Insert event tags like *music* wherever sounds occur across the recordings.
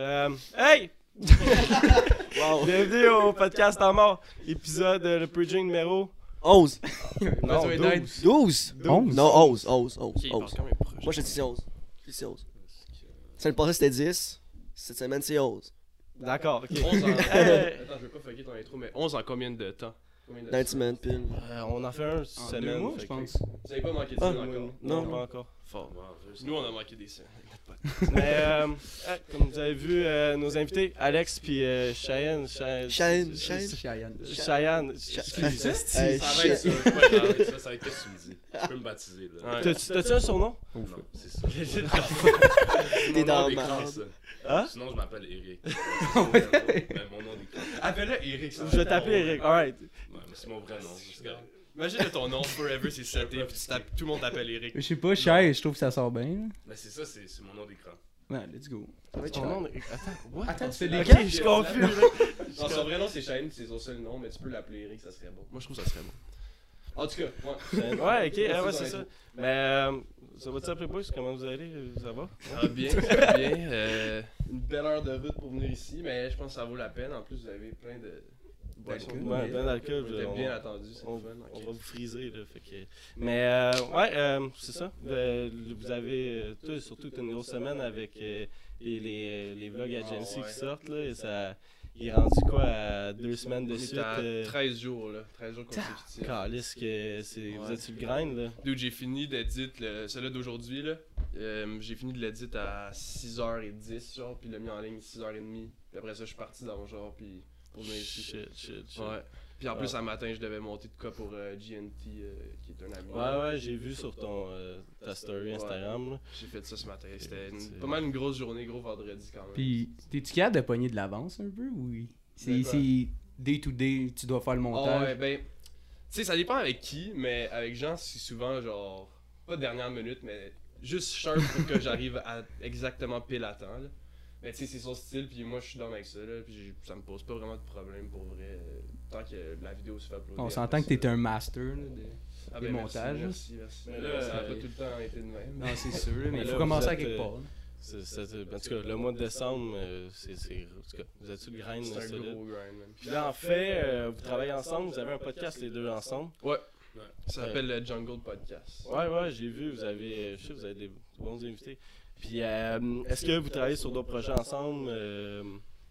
Euh, hey! *laughs* Bienvenue au podcast en mort, épisode euh, le Purging numéro 11. *laughs* non, ouais, 12. 12. 11. Non, 11. 11. 11. Ok, il 11. parle quand même proche. Moi, je te dis 11. Je dis 11. Semaine passée, c'était 10. Cette semaine, c'est 11. D'accord, ok. 11 en... Hey! *laughs* Attends, je veux pas fucker ton intro, mais 11 en combien de temps? Combien de Dans une semaine, pile. Euh, on en fait un semaine. deux mois, fait je que- pense. Vous avez pas manqué de Ah, encore? Non, pas encore. Fort. Nous, on a manqué des scènes. *laughs* Mais euh, comme vous avez vu, euh, nos invités, Alex puis euh, Cheyenne. Cheyenne. Cheyenne, Cheyenne. Ça va être ça, va être que tu me dis? Tu peux me baptiser, là. Ouais. T'as-tu un surnom? Non, c'est ça. *laughs* T'es dans le. Hein? Sinon, je m'appelle Eric. *laughs* Mon nom d'écran. Appelle-le Eric. Je vais t'appeler Eric. Alright. C'est mon vrai nom. Imagine ton nom forever, c'est seté, puis tu tapes- tout le monde t'appelle Eric. Je sais pas, Shy, je trouve que ça sort bien. là. Mais c'est ça, c'est c'est mon nom d'écran. Ouais, let's go. Ça va être Ton cher. nom de- Attends, what? Attends, tu fais Ok, je suis confus. là. *laughs* Non, son vrai nom c'est Shane, c'est son seul nom, mais tu peux l'appeler Eric, ça serait bon. Moi je trouve ça serait bon. En tout cas, ouais. *laughs* Ouais, ok, ah ouais, c'est ça. Mais euh, ça va-tu appeler boys? Comment vous allez? Ça va? Ça va bien, ça va bien. *laughs* Euh, une belle heure de route pour venir ici, mais je pense que ça vaut la peine. En plus, vous avez plein de D'alcool. Ouais, plein d'alcool. Vous êtes on- bien attendu, c'est On, le fun. on va vous friser, là. Fait que... Mais euh, ouais, euh, c'est ça. Euh, vous avez, euh, toi, surtout, une grosse semaine avec euh, les, les, les vlogs à Ah, Genesee ouais. qui sortent, là. Et ça, il est rendu quoi à deux semaines de suite? à euh, 13 jours, là. 13 jours consécutifs. Calisse que c'est, vous Ouais. êtes sur le grind, là. Dude, j'ai fini d'edit le- celui d'aujourd'hui, là. Euh, j'ai fini de l'edit à 6h10, genre, puis le mis en ligne 6h30. Puis après ça, je suis parti dans mon genre, puis pour venir ici. Shit, shit, shit. Ouais. Puis en plus, Ouais. un matin, je devais monter de quoi pour euh, GNT, euh, qui est un ami. Ouais, ouais, j'ai vu sur ton, euh, ta story Instagram, là. J'ai fait ça ce matin. C'était une- pas mal une grosse journée, gros vendredi quand même. Puis, t'es-tu capable de pogner de l'avance un peu ou c'est De quoi? c'est day to day, tu dois faire le Ah montage? ouais, ben. Tu sais, ça dépend avec qui, mais avec Jean, c'est souvent genre. Pas dernière minute, mais juste sharp pour que *laughs* j'arrive à exactement pile à temps. Là. Mais tu sais, c'est son style, puis moi je suis dans avec ça, là, puis ça me pose pas vraiment de problème pour vrai. euh, tant que la vidéo se fait uploader. On s'entend que t'es un master. Là, de... Ah des ben, montages. Merci, merci, merci. Mais là, ça a euh, pas tout le temps été de même. Non, c'est sûr, mais Mais il là, faut commencer à quelque euh, part. là. C'est- en tout cas, le mois de décembre, euh, c'est, c'est, en tout cas, vous êtes sur le grind, C'est là, un solide. gros grind. Puis là, en fait, euh, vous travaillez ensemble, vous avez un podcast les deux ensemble? Ouais. Ouais. Ça s'appelle le Jungle Podcast. Ouais, ouais, j'ai vu, vous avez, euh, je sais, vous avez des bons invités. Puis, euh, est-ce que vous travaillez sur d'autres projets ensemble? euh,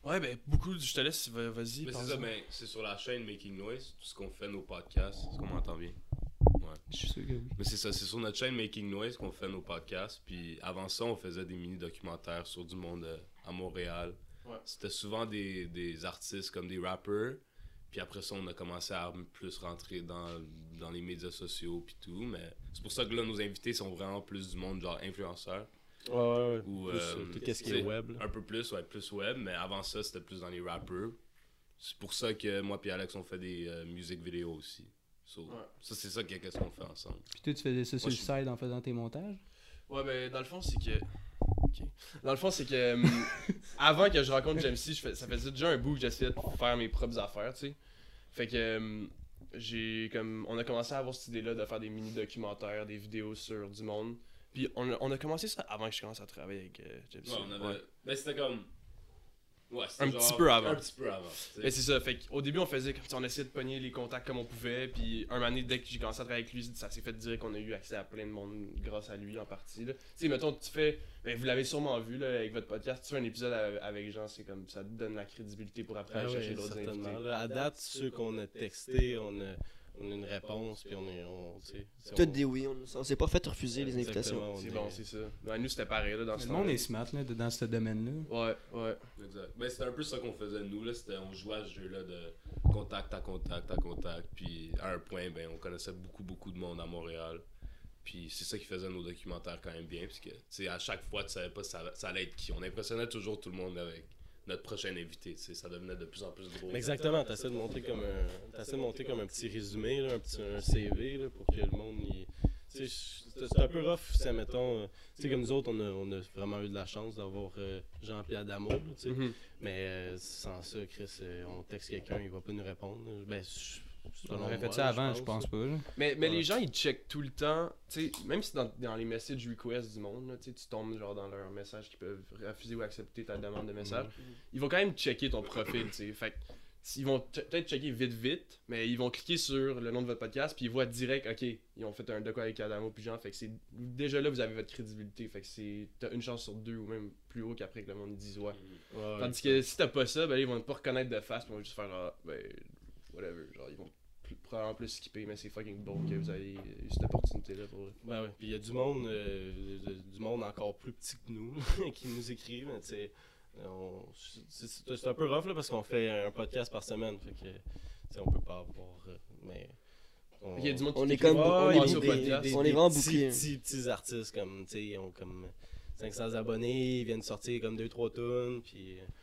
Ouais, ben beaucoup, je te laisse, va- vas-y. Mais c'est ça, mais c'est sur la chaîne Making Noise, tout ce qu'on fait, nos podcasts. Est-ce qu'on m'entend bien? Ouais. Je suis sûr que oui. Mais c'est ça, c'est sur notre chaîne Making Noise qu'on fait nos podcasts. Puis avant ça, on faisait des mini-documentaires sur du monde euh, à Montréal. Ouais. C'était souvent des, des artistes comme des rappers. Puis après ça, on a commencé à plus rentrer dans, dans les médias sociaux puis tout. Mais c'est pour ça que là, nos invités sont vraiment plus du monde genre influenceurs. Ouais, ouais, ouais. Ou, Plus, euh, euh, tout ce qui est web. là. Un peu plus, ouais, plus web. Mais avant ça, c'était plus dans les rappers. C'est pour ça que moi et Alex, on fait des euh, musiques vidéo aussi. So, Ouais. Ça, c'est ça qu'est-ce qu'on fait ensemble. Puis toi, tu faisais ça sur le side en faisant tes montages? Ouais, ben, dans le fond, c'est que. Ok. Dans le fond, c'est que. hum, *laughs* avant que je rencontre Jamesy, je fais... ça faisait déjà un bout que j'essayais de faire mes propres affaires, tu sais. Fait que. j'ai comme. On a commencé à avoir cette idée-là de faire des mini-documentaires, des vidéos sur du monde. Puis on a, on a commencé ça avant que je commence à travailler avec euh, Jamesy. Ouais, on avait. Ouais. Ben, c'était comme. Ouais, c'était Un genre- petit peu avant. Un petit peu avant. Mais c'est ça, fait qu'au début on faisait comme ça, on essayait de pogner les contacts comme on pouvait, puis un moment donné, dès que j'ai commencé à travailler avec lui, ça s'est fait dire qu'on a eu accès à plein de monde grâce à lui en partie. Tu sais, mettons, tu fais, ben, vous l'avez sûrement vu là, avec votre podcast, tu fais un épisode avec Jean, c'est comme ça te donne la crédibilité pour après Ah chercher d'autres invités. À date, ceux qu'on a textés, on a, on a une réponse, puis on est. On, tu sais, c'est- Tout on- des oui. On, on s'est pas fait refuser les invitations. On C'est est- bon, c'est ça. Ben, nous c'était pareil là, dans ce Le monde est smart là, de- dans ce domaine-là. Ouais, ouais. Exact. Ben, c'était un peu ça qu'on faisait nous, là. C'était, on jouait à ce jeu-là de contact à contact à contact. Puis à un point, ben, on connaissait beaucoup, beaucoup de monde à Montréal. Puis c'est ça qui faisait nos documentaires quand même bien. Parce que, tu sais, à chaque fois, tu savais pas ça, ça allait être qui. On impressionnait toujours tout le monde avec notre prochain invité. tu. Ça devenait de plus en plus gros. Exactement, t'essaies de montrer comme un, de monter comme un petit résumé, là, un petit un CV, là, pour que le monde y... Tu c'est un peu rough, c'est, mettons, euh, tu sais, comme nous autres, on a, on a vraiment eu de la chance d'avoir euh, Jean-Pierre Damour, tu. Mhm. Mais euh, sans ça, Chris, euh, on texte quelqu'un, il va pas nous répondre. Ben, je- On aurait fait moi, ça avant, je pense pas. là. Mais, mais Ouais. les gens, ils checkent tout le temps, tu sais, même si dans, dans les messages requests du monde, là, tu tombes genre dans leurs messages qui peuvent refuser ou accepter ta demande de message, ils vont quand même checker ton profil, tu sais. Fait ils vont peut-être checker vite vite, mais ils vont cliquer sur le nom de votre podcast, puis ils voient direct, ok, ils ont fait un de quoi avec Adamo puis Jean, fait que c'est déjà là vous avez votre crédibilité, fait que c'est t'as une chance sur deux ou même plus haut qu'après que le monde dise ouais. Ouais, Tandis que si t'as pas ça, ben ils vont pas reconnaître de face, puis ils vont juste faire genre, ben, whatever, genre ils vont plus- probablement plus skipper, mais c'est fucking bon que vous avez eu cette opportunité-là pour vrai. Ben ouais. Puis il y a du monde, euh, de- du monde encore plus petit que nous *laughs* qui nous écrit, mais tu sais, c'est un peu rough là, parce qu'on fait un podcast par semaine, fait que tu sais, on peut pas avoir, euh, mais on, Il y a du monde qui On est comme- on est des- des- des- on est vraiment petits, petits, petits artistes comme, tu sais, ils ont comme 500 abonnés, ils viennent sortir comme 2-3 tonnes, puis tout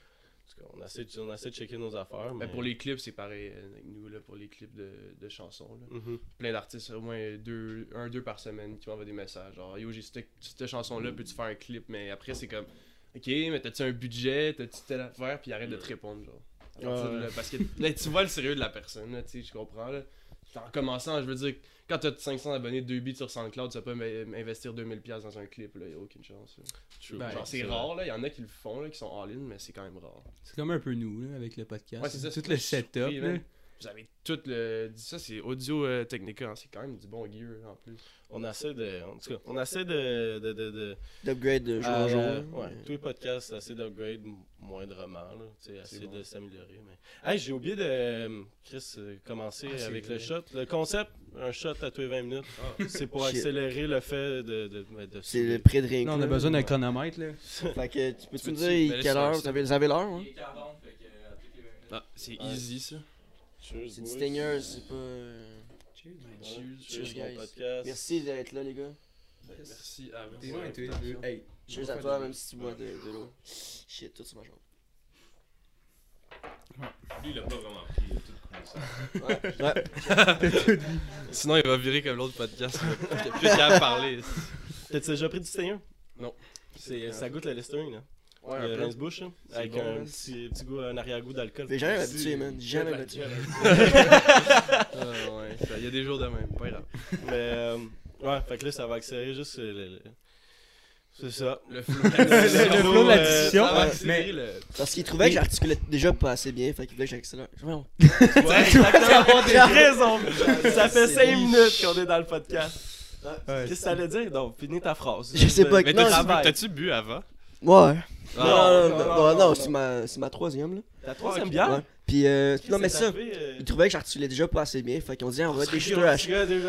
cas, on essaie, de, on essaie de checker nos affaires. Ben, Mais pour les clips, c'est pareil euh, avec nous, là, pour les clips de, de chansons. Là. Mhm. Plein d'artistes, au moins deux, un, deux par semaine qui m'envoient des messages. Genre, yo, j'ai cette, cette chanson-là, peux-tu faire un clip? Mais après, c'est comme, ok, mais t'as-tu un budget? T'as-tu telle affaire? Puis arrête de te répondre, genre. Ouais, là, parce que là, tu vois le sérieux de la personne, là, tu comprends, là. En commençant, je veux dire, quand t'as 500 abonnés, 2 beats sur SoundCloud, tu vas pas investir 2000$ dans un clip, là, y a aucune chance. là. True. Ben, Genre, c'est rare, là, y en a qui le font, là, qui sont all-in, mais c'est quand même rare. C'est comme un peu nous, là, avec le podcast. Ouais, c'est ça, Tout le setup, surpris, là. Vous avez tout le. Ça, c'est Audio euh, Technica, hein, c'est quand même du bon gear en plus. On essaie de, en tout cas, on essaie de, de, de, de D'upgrade de jour en Euh, jour. ouais, tous les podcasts, essayer d'upgrade moindrement, là, tu sais, essayer bon. de s'améliorer. Mais... Hey, j'ai oublié de, Chris, euh, commencer Ah, avec vrai. le shot. Le concept, un shot à tous les 20 minutes, *laughs* c'est pour accélérer le fait de... de, de, de- C'est le prix de. Là, on a besoin d'un chronomètre, là. *laughs* Fait que tu peux-tu Tu me dire quelle heure? Vous avez, vous avez l'heure, hein? Ah, c'est easy ça. Cheers, C'est du boys. Stinger, c'est pas. euh, Ouais, Cheers, cheers, guys. podcast. Merci d'être là, les gars. Merci à vous. T'es loin. Hey. Cheers à toi, même si tu bois de, de l'eau. Shit, tout sur ma jambe. Lui, il a pas vraiment pris, il a tout coulé ça. Ouais, ouais. *laughs* Sinon, il va virer comme l'autre podcast. Il a plus qu'à parler. T'as-tu déjà pris du Stinger? Non. C'est, ça goûte le Listerine, là. Ouais, un peu. rince-bouche, là, C'est avec bon, un petit, petit goût, un arrière-goût d'alcool. Mais jamais habitué, man. Jamais habitué. *laughs* Ah, ouais, il y a des jours de même, pas grave. Mais, euh, ouais, fait que là, ça va accélérer juste le... le- C'est ça. Le *laughs* flow, Le flow de la euh, discussion, ça va ouais. accélérer le. Parce qu'il trouvait que j'articulais déjà pas assez bien, fait qu'il voulait que j'accélère. Voyons. Ouais, exactement. *laughs* T'as raison. Ça fait C'est 5 riche. minutes qu'on est dans le podcast. Ouais. Qu'est-ce que ça allait dire? Donc, finis ta phrase. Je sais pas, Mais t'as-tu bu avant? Ouais. Ah, non, non, non, c'est ma, c'est ma troisième, là. Ta troisième bière? Puis, euh, non, mais ça, euh? ils trouvaient que j'articulais déjà pas assez bien. Fait qu'on dit, on va être des chier.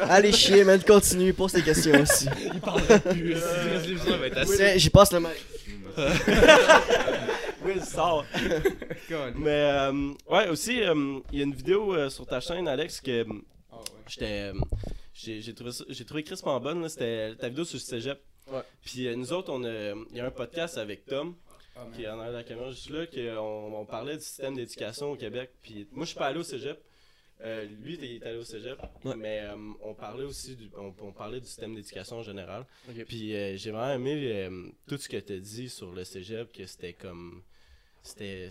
Allez chier, man, continue, pose tes questions aussi. *laughs* Il parlerait plus. Euh, J'y passe le *laughs* *laughs* mec. Mais, euh, ouais, aussi, il y a une vidéo sur ta chaîne, Alex, que ah, j'étais. J'ai trouvé, trouvé crispement bonne, c'était ta vidéo sur le cégep. Puis nous autres, on il y a un podcast avec Tom qui est en arrière de la caméra juste là, qu'on on parlait du système d'éducation au Québec. Puis moi, je suis pas allé au cégep. Euh, lui, il est allé au cégep. Ouais. Mais euh, on parlait aussi du, on, on parlait du système d'éducation en général. Ok. Puis euh, j'ai vraiment aimé euh, tout ce que tu as dit sur le cégep, que c'était comme. C'était.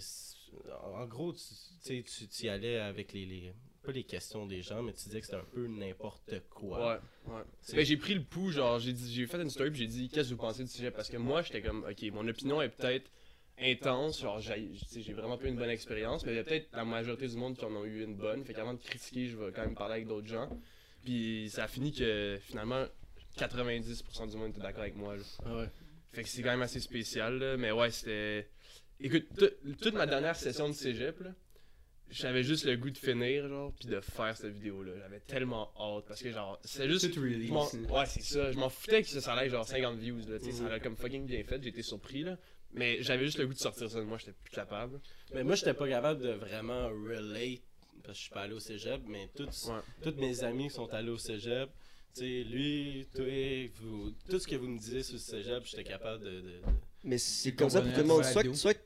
En gros, tu, tu sais, tu y allais avec les, les. Pas les questions des gens, mais tu disais que c'était un peu n'importe quoi. Ouais, ouais. Ben, j'ai pris le pouls, genre, j'ai dit- j'ai fait une story puis j'ai dit, qu'est-ce que vous pensez du sujet? Parce que moi, j'étais comme, ok, mon opinion est peut-être intense, genre, j'ai vraiment pas eu une bonne expérience, mais il y a peut-être la majorité du monde qui en ont eu une bonne. Fait qu'avant de critiquer, je vais quand même parler avec d'autres gens. Puis ça a fini que finalement, 90% du monde était d'accord avec moi. là. Ah ouais. Fait que c'est quand même assez spécial, là. Mais ouais, c'était. Écoute, tout- toute ma dernière session de cégep, là, j'avais juste le goût de finir, genre, puis de faire cette vidéo-là. J'avais tellement hâte, parce que, genre, c'est juste. Ouais, c'est ça. Je m'en foutais que ça allait genre 50 views, là. Tu sais, ça allait comme fucking bien fait. J'ai été surpris, là. Mais j'avais juste le goût de sortir ça de moi, j'étais plus capable. Mais moi, j'étais pas capable de vraiment relate, parce que je suis pas allé au cégep, mais tous, Ouais. mes amis sont allés au cégep. Tu sais, lui, toi, vous, tout ce que vous me disiez sur le cégep, j'étais capable de. de- de- Mais c'est comme ça pour tout le monde. Soit, soit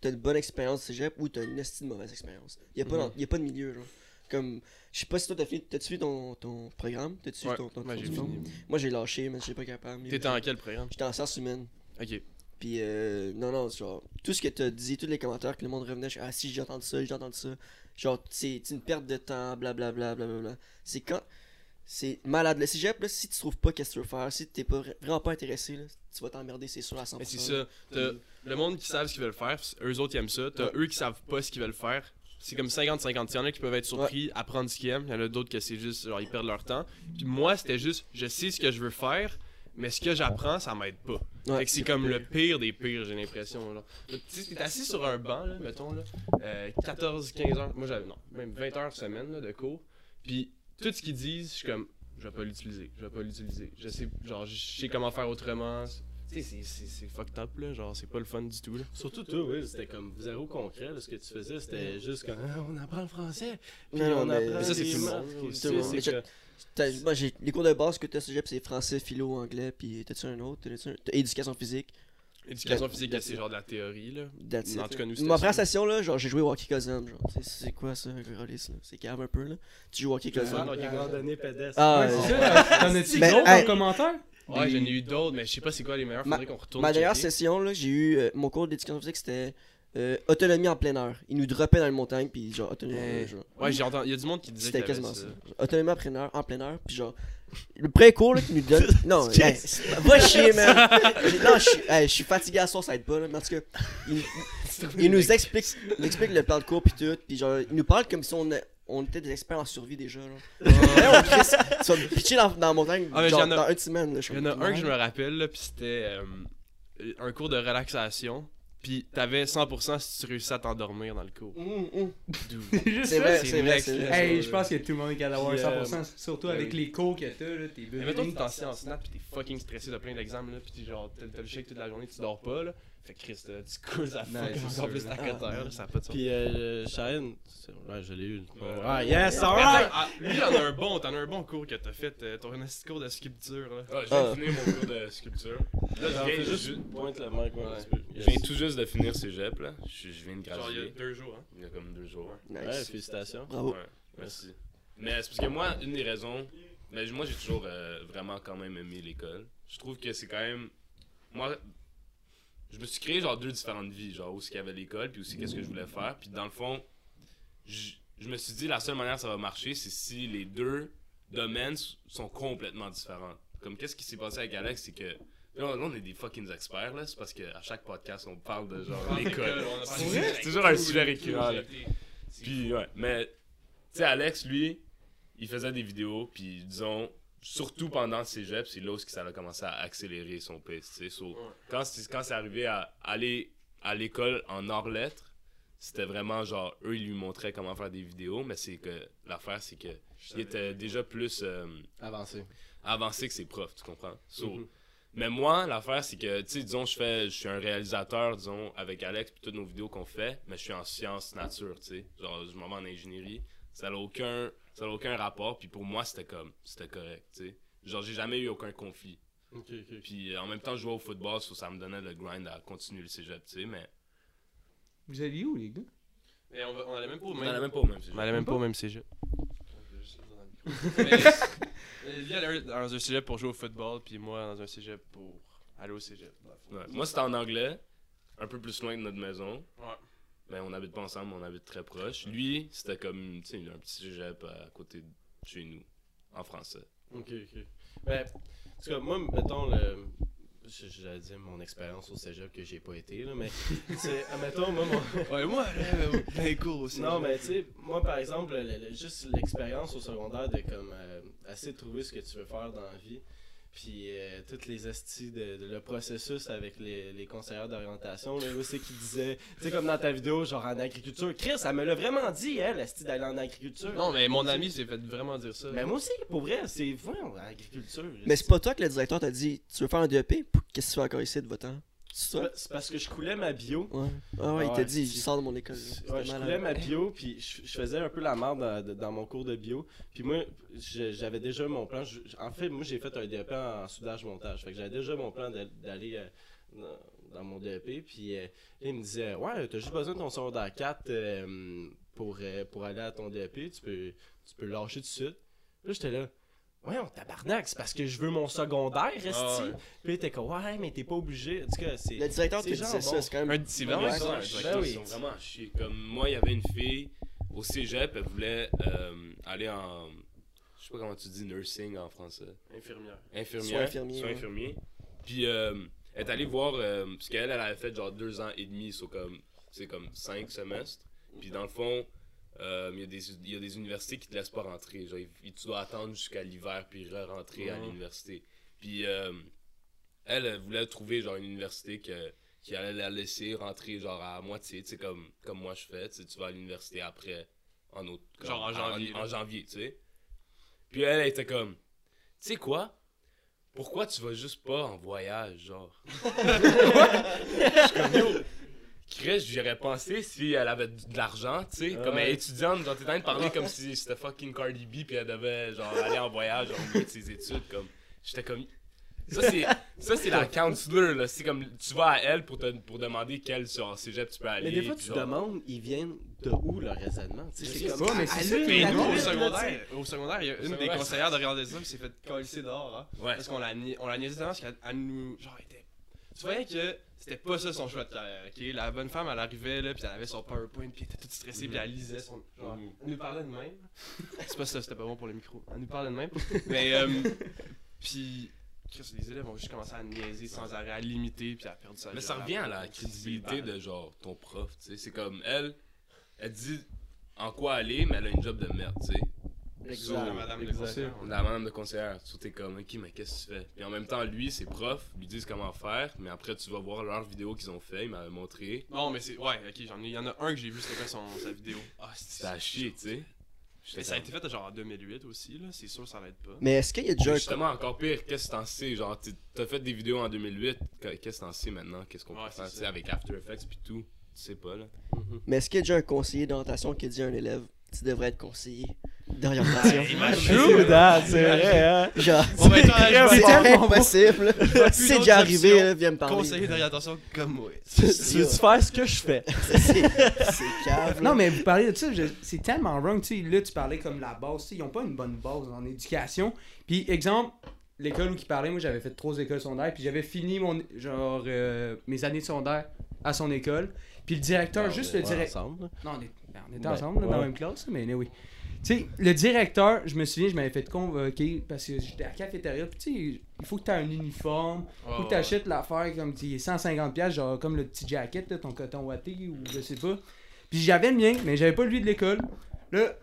t'as une bonne expérience cégep ou t'as une esti de mauvaise expérience. Y a pas, Mhm. a pas de milieu, genre. Comme, je sais pas si toi t'as fait, t'as-tu fait ton, ton programme? T'as-tu Ouais, ton, ton, fini. Moi j'ai lâché, mais je suis pas capable. T'étais en quel programme? J'étais en sciences humaines. Ok. Puis, euh, non, non, genre, tout ce que t'as dit, tous les commentaires que le monde revenait, je suis, ah si, j'ai entendu ça, j'ai entendu ça. Genre, c'est une perte de temps, blablabla, blablabla. C'est quand. C'est malade. Le cégep, là, si tu trouves pas qu'est-ce que tu veux faire, si t'es pas vra- vraiment pas intéressé, là, tu vas t'emmerder, c'est sûr, à 100%. Mais c'est ça. Le monde qui savent ce qu'ils veulent faire, eux autres ils aiment ça. T'as eux qui savent pas ce qu'ils veulent faire. C'est comme 50-50. Il y en a qui peuvent être surpris, apprendre ce qu'ils aiment. Il y en a d'autres que c'est juste, genre, ils perdent leur temps. Puis moi, c'était juste, je sais ce que je veux faire, mais ce que j'apprends, ça m'aide pas. Ouais. fait que c'est comme le pire des pires, j'ai l'impression. Tu sais, t'es assis sur un banc, là, mettons, là, euh, 14-15 heures, moi j'avais, non, même 20 heures semaine là, de cours. Puis tout ce qu'ils disent, je suis comme, je vais pas l'utiliser, je vais pas l'utiliser. Je sais, genre, je sais comment faire autrement. Tu sais, c'est- c'est c'est fucked up, là, genre, c'est pas le fun du tout, là. Surtout toi, oui, c'était comme zéro concret. là, ce que tu faisais, c'était juste comme Ah, on apprend le français. Puis Non, non, on mais- apprend Mais ça, c'est tout le tout monde. Moi, j'ai les cours de base que t'as cégep, c'est français, philo, anglais, puis t'as-tu un autre? T'as éducation physique? Éducation physique, c'est genre de la théorie, là. That's En tout cas, nous, Ma première session, là, genre, j'ai joué au hockey cousin, genre, c'est- quoi ça, Rollis, là? C'est calme un peu, là. Tu joues au hockey Ah, cousin. Ah, Ouais, ouais. c'est ça. *laughs* T'en as-tu Mais, d'autres en commentaire? Ouais, j'en ai eu d'autres, mais je sais pas c'est quoi les meilleurs. Ma- Faudrait qu'on retourne. Ma dernière session, là, j'ai eu euh, mon cours d'éducation physique, c'était euh, autonomie en plein air. Ils nous droppaient dans les montagnes, puis genre, autonomie. Eh, genre, Ouais, j'ai entendu. Il y a du monde qui disait C'était quasiment ça. Autonomie en plein air, en plein air, puis genre. Le premier cours là, qu'ils nous donne. *laughs* Non, hey, va chier, man. Non, je suis hey, je suis fatigué à soir, ça aide pas, là. Mais en tout cas, il, *laughs* il nous explique, il explique le plan de cours, puis tout. Puis genre, il nous parle comme si on, a- on était des experts en survie déjà, là. Là, *laughs* on Chris, tu vas me pitcher dans, dans la montagne Ah, genre, ai- dans une semaine, là. Il y en a un que je me rappelle, là, pis c'était euh, un cours de relaxation. Pis t'avais 100% si tu réussis à t'endormir dans le cours. Hum. *laughs* Juste C'est vrai, c'est c'est vrai. Hey, je pense que tout le monde est capable d'avoir Puis, euh, 100%, surtout ben avec oui. les cours que t'as, là, t'es Mais mettons que t'es en snap pis t'es fucking stressé de plein d'examens là pis t'es genre t'as le shake toute la journée tu dors pas là. Fait que Chris, là, tu à Ouais, fuck c'est encore sûr, plus cotère là, ça a pas de sens. Puis euh, ouais, je l'ai eu. Ouais. Ah, yes, Ah, alright! ah, lui, t'en as un bon, t'en as un bon cours que t'as fait, euh, ton un cours de sculpture là. Ah, je viens Ah. de finir mon cours de sculpture. Là, je J'en viens juste. juste pointe Ouais. Je tout juste de finir cégep, là. Je, je viens de Genre il y a graduer. deux jours hein. Il y a comme deux jours. Ouais, Nice. félicitations. Bravo. Ouais, merci. Mais c'est parce que moi, une des raisons. Mais moi, j'ai toujours euh, vraiment quand même aimé l'école. Je trouve que c'est quand même. Moi, je me suis créé genre deux différentes vies. Genre, où ce qu'il y avait l'école, puis aussi qu'est-ce que je voulais faire. Puis dans le fond, je, je me suis dit, la seule manière que ça va marcher, c'est si les deux domaines sont complètement différents. Comme qu'est-ce qui s'est passé avec Alex, c'est que. Là, on est des fucking experts, là. C'est parce qu'à chaque podcast, on parle de genre l'école. C'est toujours un sujet récurrent, là. Puis ouais, mais tu sais Alex lui, il faisait des vidéos puis disons surtout pendant le cégep, c'est là où ça a commencé à accélérer son pace. So, quand c'est quand arrivé à aller à l'école en hors lettres, c'était vraiment genre eux ils lui montraient comment faire des vidéos, mais c'est que l'affaire c'est que il était déjà plus euh, Avancé. avancé que ses profs, tu comprends? So, Mhm. mais moi, l'affaire, c'est que, tu sais, disons, je fais, je suis un réalisateur, disons, avec Alex, puis toutes nos vidéos qu'on fait, mais je suis en sciences nature, tu sais. Genre, je m'en vais en ingénierie. Ça n'a aucun, ça aucun rapport, puis pour moi, c'était comme, c'était correct, tu sais. Genre, j'ai jamais eu aucun conflit. Ok, ok. Puis euh, en même temps, je jouais au football, so ça me donnait le grind à continuer le cégep, tu sais, mais Vous allez où, les gars? Mais on, va- on allait même pas au on même. allait même pas au même cégep. On allait même pas au même cégep. Euh, lui allait dans un cégep pour jouer au football, puis moi dans un cégep pour aller au cégep. Ouais. Moi, c'était en anglais, un peu plus loin de notre maison. Ouais. Mais on habite pas ensemble, on habite très proche. Lui, c'était comme, tu sais, un petit cégep à côté de chez nous, en français. Ok, ok. Ben, parce que moi, mettons, le. J'allais dire mon expérience au cégep que j'ai pas été, là, mais. *laughs* c'est, admettons, moi, mon. *laughs* Ouais, moi, là, cours aussi. Non, mais tu sais, moi par exemple, le- le- juste l'expérience au secondaire de comme euh, essayer de trouver ce que tu veux faire dans la vie, puis euh, toutes les astis de, de le processus avec les, les conseillères d'orientation, là, c'est qui disaient, tu sais, comme dans ta vidéo, genre en agriculture, Chris, elle me l'a vraiment dit, elle, l'asti d'aller en agriculture. Non, mais mon ami s'est fait vraiment dire ça. Mais moi aussi, pour vrai, c'est voyons, agriculture. Mais c'est pas toi que le directeur t'a dit, tu veux faire un DEP? Qu'est-ce que tu fais encore ici de votre temps? C'est parce que je coulais ma bio. Ouais. Ah ouais, il Ouais, t'a dit, je sors de mon école. Ouais, je coulais ma bio, puis je, je faisais un peu la merde dans, dans mon cours de bio. Puis moi, j'avais déjà mon plan. je- en fait, moi, j'ai fait un DEP en soudage-montage. Fait que j'avais déjà mon plan d'a- d'aller euh, dans, mon DEP. Puis euh, il me disait Ouais, t'as juste besoin de ton secondaire 4 euh, pour, pour aller à ton DEP. Tu peux, tu peux lâcher tout de suite. Là, j'étais là. Ouais, on tabarnak, c'est parce que je veux mon secondaire, esti. Ah ouais. Puis était comme, ouais, mais t'es pas obligé. En tout cas, c'est. Le directeur te c'est disait genre ça, bon. c'est quand même. Un- C'est vraiment Ouais, ça. un directeur. Ben oui. Ils sont vraiment chier. Comme moi, il y avait une fille au cégep, elle voulait euh, aller en. Je sais pas comment tu dis nursing en français. Infirmière. Infirmière. Soins infirmiers, Soins ouais. infirmiers. Puis euh, elle est allée voir. euh, parce qu'elle, elle avait fait genre deux ans et demi, sur comme. C'est comme cinq semestres. Puis dans le fond. Euh, Il y, a des- il y a des universités qui te laissent pas rentrer. Genre, il- tu dois attendre jusqu'à l'hiver puis re-rentrer à Mhm. l'université. Puis euh, elle, elle voulait trouver genre une université que, qui allait la laisser rentrer genre à moitié, tu sais, comme, comme moi je fais. Tu vas à l'université après, en autre, comme- Genre en janvier, En, janvier, tu sais. Puis elle, elle était comme, tu sais quoi? Pourquoi tu vas juste pas en voyage, genre? *laughs* Je suis comme, yo, Chris, j'y aurais pensé si elle avait de l'argent, tu sais. Comme elle est étudiante, genre, t'es en train de parler comme si c'était fucking Cardi B, puis elle devait, genre, aller en voyage, genre, de ses études, comme. J'étais comme. Ça, c'est, ça, c'est la counselor, là. C'est comme, tu vas à elle pour, te, pour demander quel sur cégep tu peux aller. Mais des fois, tu genre- demandes, ils viennent de où leur raisonnement? Tu sais, Je c'est sais comme. pas, mais c'est nous, au secondaire, au secondaire, il y a une des conseillères de regarder ça qui s'est fait coller dehors. Hein, Ouais. Parce qu'on l'a ni- on l'a niaisé tellement parce qu'elle elle nous. Genre. Tu voyais que c'était pas ça son choix de carrière, ok? La bonne femme, elle arrivait là, puis elle avait son PowerPoint, puis elle était toute stressée, puis elle lisait son. Genre, Mhm. elle nous parlait de même. *laughs* C'est pas ça, c'était pas bon pour le micro. Elle nous parlait de même. Mais, euh. *laughs* Puis. Les élèves ont juste commencé à niaiser sans arrêt, à limiter, puis à perdre sa Mais ça revient à la crédibilité de genre ton prof, tu sais. C'est comme elle, elle dit en quoi aller, mais elle a une job de merde, tu sais. Exact. La madame de Exact. conseil. La madame de conseillère, tu t'es comme, ok, mais qu'est-ce que tu fais? Puis en même temps, lui, ses profs lui disent comment faire, mais après, tu vas voir leurs vidéos qu'ils ont fait, il m'avait montré. Non, mais c'est. Ouais, ok, j'en ai. Il y en a un que j'ai vu, c'était quoi son, sa vidéo? *laughs* Ah, C'était à chier, tu sais. Mais ça a été fait genre en 2008 aussi, là. C'est sûr, ça va être pas. Mais est-ce qu'il y a déjà. Justement, encore pire, qu'est-ce que t'en sais? Genre, t'as fait des vidéos en 2008, que- qu'est-ce que t'en sais maintenant? Qu'est-ce qu'on Ouais, peut c'est faire, avec After Effects pis tout? Tu sais pas, là. Mais est-ce qu'il y a déjà un conseiller d'orientation qui a dit à un élève Tu devrais être conseiller d'orientation True that, c'est vrai, hein? Genre, ben, c'est. Si c'est déjà arrivé, là, viens me parler. Conseiller d'orientation comme moi. *laughs* Tu veux-tu faire ce que je fais? *laughs* C'est cave. Non, mais vous parlez de ça, c'est tellement wrong. Tu sais, là, tu parlais comme la base. Tu sais, ils n'ont pas une bonne base en éducation. Puis, exemple, l'école où il parlait, moi, j'avais fait trois écoles secondaires. Puis, j'avais fini mon, genre, euh, mes années de secondaire à son école. Puis, le directeur, juste le directeur. ensemble. Non, on, est- ben, on était Ben, ensemble dans la même classe, mais oui. Tu sais, le directeur, je me souviens, je m'avais fait convoquer parce que j'étais à la cafétéria. Puis, tu sais, il faut que tu aies un uniforme. Il faut que tu achètes l'affaire comme tu sais, 150$, piastres, genre comme le petit jacket, là, ton coton watté ou je sais pas. Puis j'avais le mien, mais j'avais pas lui de l'école. Là,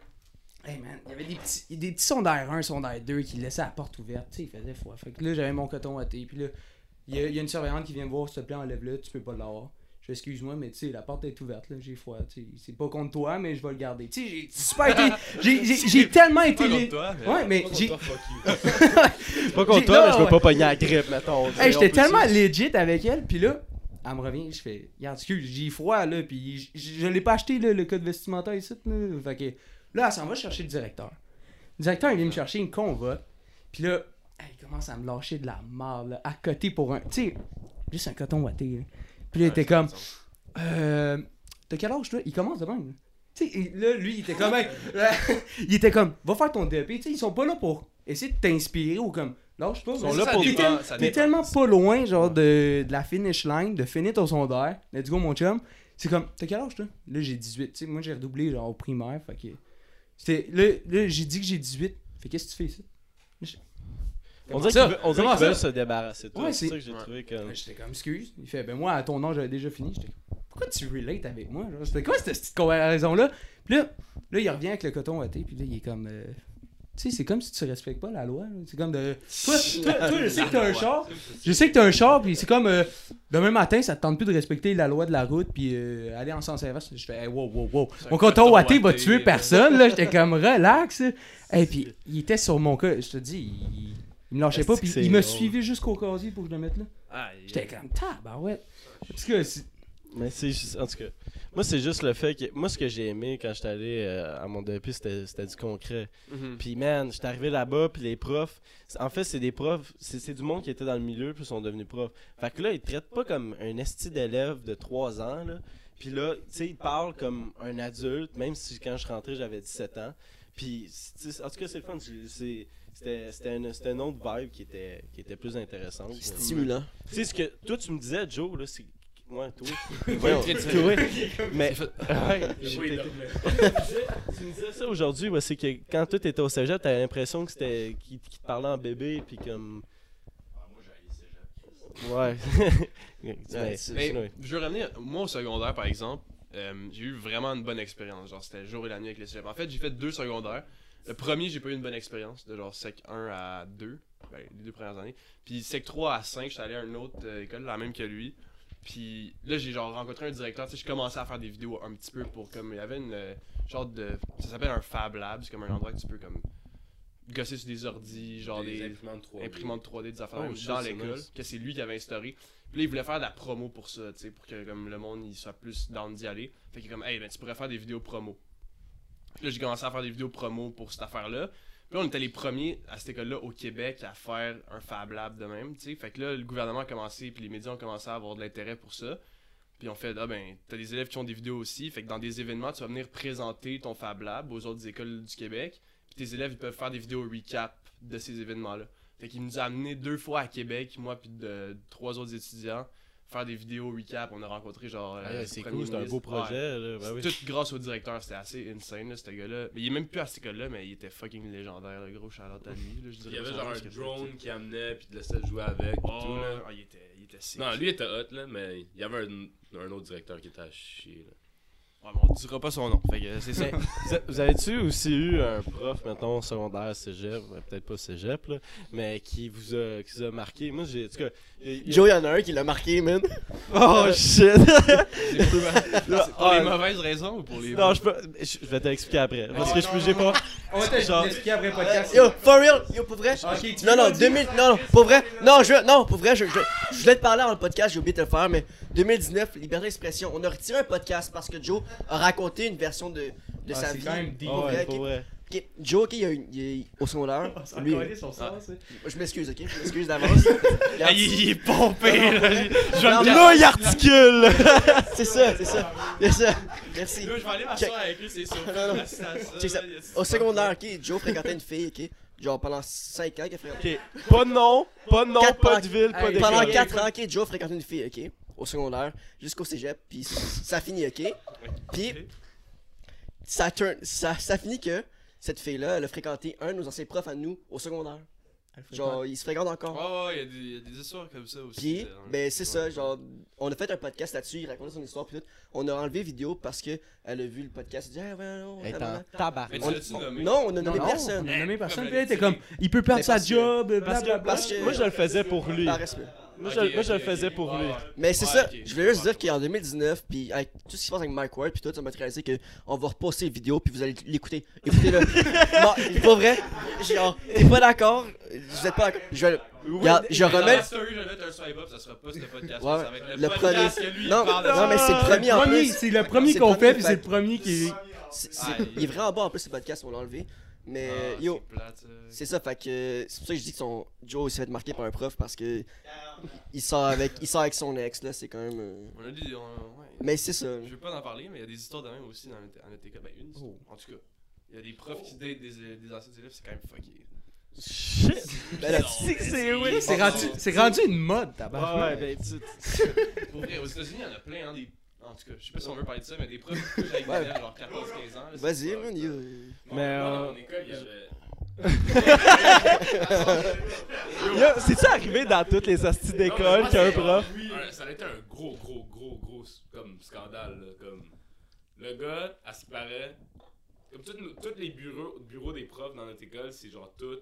hey man, il y avait des petits, des petits sondaires 1, sondaire 2 qui laissaient la porte ouverte. Tu sais, il faisait froid. Fait que là, j'avais mon coton watté. Puis là, il y, y a une surveillante qui vient me voir, s'il te plaît, enlève-le, tu peux pas l'avoir. Je fais, excuse-moi, mais tu sais, la porte est ouverte, là, j'ai froid. Tu sais, c'est pas contre toi, mais je vais le garder. Tu sais, j'ai super *laughs* été. j'ai- tellement été. Pas lé- contre toi, mais- Ouais, mais j'ai. Pas contre *laughs* toi, non, mais je veux ouais. pas pogner la grippe, mettons. Hey, j'étais tellement legit avec elle, puis là, elle me revient, je fais, regarde, excuse, j'ai froid, là, puis je l'ai pas acheté, là, le code vestimentaire ici, là. Fait que là, elle s'en va chercher le directeur. Le directeur, il vient me chercher, il me convoque, puis là, il commence à me lâcher de la merde, là, à côté pour un, tu sais, juste un coton watté, là. Puis là, il était comme, euh, t'as quel âge, toi? Il commence de même, là. Tu sais, là, lui, il était comme, hey, *laughs* il était comme, va faire ton DEP, tu sais, ils sont pas là pour essayer de t'inspirer ou comme, lâche pas, Ils sont là pour- t'es tel- T'es tellement pas loin, genre, de, de la finish line, de finir ton secondaire. Let's go, mon chum. C'est comme, t'as quel âge, toi? Là, j'ai 18. Tu sais, moi, j'ai redoublé, genre, au primaire. Fait que. C'était. Là, là j'ai dit que j'ai 18. Fait qu'est-ce que tu fais ici? On dirait on veulent ça? se débarrasser de toi. Ouais, c'est ça que j'ai Ouais. trouvé comme. J'étais comme, excuse. Il fait, ben moi, à ton âge, j'avais déjà fini. J'étais comme, pourquoi tu relates avec moi? genre? C'était quoi cette petite comparaison-là? Puis là, là, il revient avec le coton watté. Puis là, il est comme. euh, Tu sais, c'est comme si tu respectes pas la loi. là. C'est comme de. Toi, *laughs* toi, toi, je sais que t'as un char. Je sais que t'as un char, puis c'est comme. euh, demain matin, ça te tente plus de respecter la loi de la route, puis euh, aller en sens inverse. Je fais, hey, wow, wow, wow. Mon coton watté va tuer personne, là. J'étais comme relax. Et puis, il était sur mon cas. Je te dis, il, il me lâchait pas, Est-ce puis il m'a drôle? suivi jusqu'au casier pour que je le mette là. Ah, J'étais comme, tabarouette. Parce que, Mais c'est juste- en tout cas, moi c'est juste le fait que moi ce que j'ai aimé quand j'étais allé euh, à mon DEP c'était c'était du concret. Mhm. Puis man, j'étais arrivé là-bas puis les profs, en fait c'est des profs, c'est c'est du monde qui était dans le milieu puis sont devenus profs. Fait que là ils te traitent pas comme un esti d'élève de 3 ans là. Puis là, tu sais, ils parlent comme un adulte même si quand je suis rentré j'avais 17 ans. Puis en tout cas c'est le fun, c'est c'était c'était une, autre vibe qui était, qui était plus intéressante. Stimulant. Tu sais, ce que toi, tu me disais, Joe, là, c'est. Ouais, toi. *laughs* Voyons. toi. Mais. *laughs* Ouais, Oui, j'étais- non, mais- tu me disais ça aujourd'hui, ouais, c'est que quand toi t'étais au cégep, t'avais l'impression que c'était. qu'il qu'il te parlait en bébé, puis comme. Ah, moi. Ouais. *laughs* Ouais, Ouais, Mais ouais. je veux revenir, moi au secondaire par exemple, euh, j'ai eu vraiment une bonne expérience. Genre, c'était le jour et la nuit avec les cégeps. En fait, j'ai fait deux secondaires. Le premier, j'ai pas eu une bonne expérience, de genre sec 1 à 2, ben, les deux premières années. Puis sec 3 à 5, j'étais allé à une autre euh, école, la même que lui. Puis là, j'ai genre rencontré un directeur, tu sais, je commençais à faire des vidéos un petit peu pour comme. Il y avait une euh, genre de. Ça s'appelle un Fab Lab, c'est comme un endroit que tu peux comme. gosser sur des ordis, genre des. imprimantes 3D. imprimante 3D des affaires Oh, même dans l'école nice. que c'est lui qui avait instauré puis là il voulait faire de la promo pour ça tu sais pour que comme le monde il soit plus down d'y aller fait qu'il est comme hey ben tu pourrais faire des vidéos promo là j'ai commencé à faire des vidéos promo pour cette affaire là puis là on était les premiers à cette école là au Québec à faire un Fab Lab de même tu sais. Fait que là le gouvernement a commencé puis les médias ont commencé à avoir de l'intérêt pour ça. Puis on fait ah ben t'as des élèves qui ont des vidéos aussi. Fait que dans des événements tu vas venir présenter ton Fab Lab aux autres écoles du Québec. Puis tes élèves ils peuvent faire des vidéos recap de ces événements là fait qu'il nous a amené deux fois à Québec, moi puis de trois autres étudiants, faire des vidéos recap. On a rencontré genre. euh, Ah, le c'est cool, c'est un beau. Ouais. projet. Là, ben oui. Tout grâce au directeur, c'était assez insane, là, ce gars-là. Mais il est même plus à cette école-là, mais il était fucking légendaire, le gros Charlotte à lui. Là, je Il y avait genre un drone qui amenait puis te laissait jouer avec. pas. tout, là. Oh, ah, il était, il était sick. Non, lui était hot, là, mais il y avait un, un autre directeur qui était à chier. Là. Ouais, mais on dira pas son nom. Fait que c'est ça. Vous avez-tu aussi eu un prof, mettons, secondaire, cégep, ben, peut-être pas cégep, là, mais qui vous a, qui vous a marqué? Moi, j'ai. En tout cas. il y a- Joe, y'en a un qui l'a marqué, man. *laughs* Oh shit! *laughs* C'est pour, pour Ah, les mauvaises raisons ou pour les. non, je peux. Je je vais t'expliquer après. Parce que je peux. J'ai pas. On va te Genre- l'expliquer après le podcast. Yo, for real, yo, pour vrai? Non, non, l'as dit. 2000, non, non, pour vrai, non, je, non, pour vrai, je, je, je voulais te parler dans le podcast, j'ai oublié de te le faire, mais 2019, liberté d'expression, on a retiré un podcast parce que Joe a raconté une version de, de Ah, sa c'est vie. quand même deep. Oh, ouais, vrai. Joe, ok, il, a une- il est au secondaire, *laughs* lui, son sens, hein. je m'excuse, ok, je m'excuse d'avance. *laughs* Ah, il, il est pompé, là. Non, il articule! *laughs* c'est ça, c'est ça, c'est ça, merci. Je vais aller m'asseoir avec lui, c'est sûr. Au secondaire, ok, Joe fréquentait une fille, ok, genre pendant 5 ans qu'il a fréquenté. Ok, pas de nom, pas de nom, pas de ville, pas d'école. Pendant Ok. 4 ans, ok, Joe fréquentait une fille, ok, au secondaire, jusqu'au cégep, puis ça finit, ok? Puis, ça, turn, ça, ça finit que cette fille-là, elle a fréquenté un de nos anciens profs à nous au secondaire. Genre, ils se fréquentent encore. Ouais, ouais, il y a des- il y, a des histoires comme ça aussi. Puis, euh, ben c'est ça, genre, on a fait un podcast là-dessus, il racontait son histoire, puis tout. On a enlevé vidéo parce que elle a vu le podcast, elle a dit, ah ouais, non, Elle en tabac. Mais tu On- on- nommé? Non, on a Non, nommé non, personne. On a nommé personne. Puis elle comme, il peut perdre sa job, Parce que, blablabla. que- moi, je le faisais pour lui. Par respect. Moi, je, moi, je le faisais pour lui. Mais c'est Ouais, ça, je voulais juste dire qu'en 2019, puis avec tout ce qui se passe avec Mike Ward, puis tout, ça m'a fait réaliser qu'on va reposter la vidéo, puis vous allez l'écouter. Écoutez-le. *laughs* non, pas vrai. Genre, t'es pas d'accord, vous êtes pas d'accord? Je, vais- regarde, je remets. la story, je vais mettre un swipe up, ça sera pas ce podcast. Ouais, ça va être le, le podcast premier- que lui, il Non, parle non, mais c'est le premier en plus. c'est le premier qu'on fait, puis c'est le premier qui il est vraiment bon en plus ce podcast, on l'a enlevé. Mais Ah, yo, c'est ça. fait que c'est pour ça que je dis que son Joe il s'est fait marquer par un prof parce que il sort avec, il sort avec son ex là, c'est quand même. euh, On a dit, on- ouais. Mais c'est ça. Je veux pas en parler, mais il y a des histoires de même aussi dans notre, dans notre école. Ben, une histoire. En tout cas, il y a des profs qui datent des, des anciens élèves, c'est quand même fucké. Shit! Ben *laughs* C'est que c'est oui! C'est rendu, c'est rendu une mode, Ouais, tabarnak. ouais, ben, tu. *laughs* Pour vrai, aux États-Unis, il y en a plein, hein, des. En tout cas, je sais pas si on veut parler de ça, mais des profs qui couchent avec des Ouais. genre 14-15 ans. Vas-y, man, yo. Mais, Moi, euh, dans mon école, il y avait. *laughs* Yo, c'est-tu arrivé dans toutes les hosties d'école qu'il y a un prof? Un- ça a été un gros, gros, gros, gros comme scandale. là, comme le gars, à ce qui paraît, comme tous les bureaux, bureaux des profs dans notre école, c'est genre tout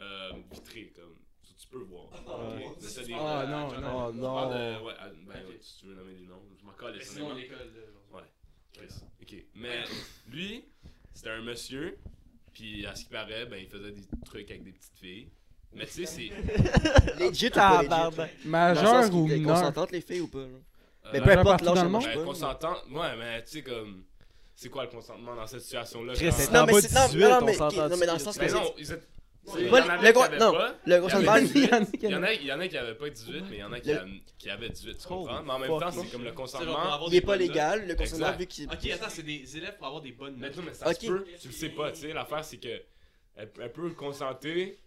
euh, vitré. Comme tu, tu peux voir. Ouais. Ah, non, non. Oh parle non. ouais, ah, ben, ouais, si tu veux nommer des noms, je m'en colle. Mais sinon, l'école. genre. Chris. Ok. Mais lui, c'était un monsieur, puis à ce qui paraît, ben il faisait des trucs avec des petites filles. Mais tu sais, c'est. *laughs* Legit ou pas legit? Majeur ou mineur? consentantes les filles ou pas? euh, Mais ben, peu importe l'âge, Ben, consentant, ouais, mais tu sais, comme. C'est quoi le consentement dans cette situation-là? Non, mais non, 18, non, on mais- non, mais dans le sens Mais que non, ils étaient- C'est il y pas en avait le qui gros- avaient non, pas. le consentement, Il y avait lui, *laughs* Il y, en a, il y en a qui avaient pas 18, mais il y en a qui, Le- avaient, qui avaient 18, tu comprends? Mais en même temps, c'est comme le consentement. il est pas légal, le consentement vu qu'il. Ok, attends, c'est des élèves pour avoir des bonnes Mais notes. non, mais ça Ok. se peut, tu le sais pas, tu sais. L'affaire, c'est que elle, elle peut consenter,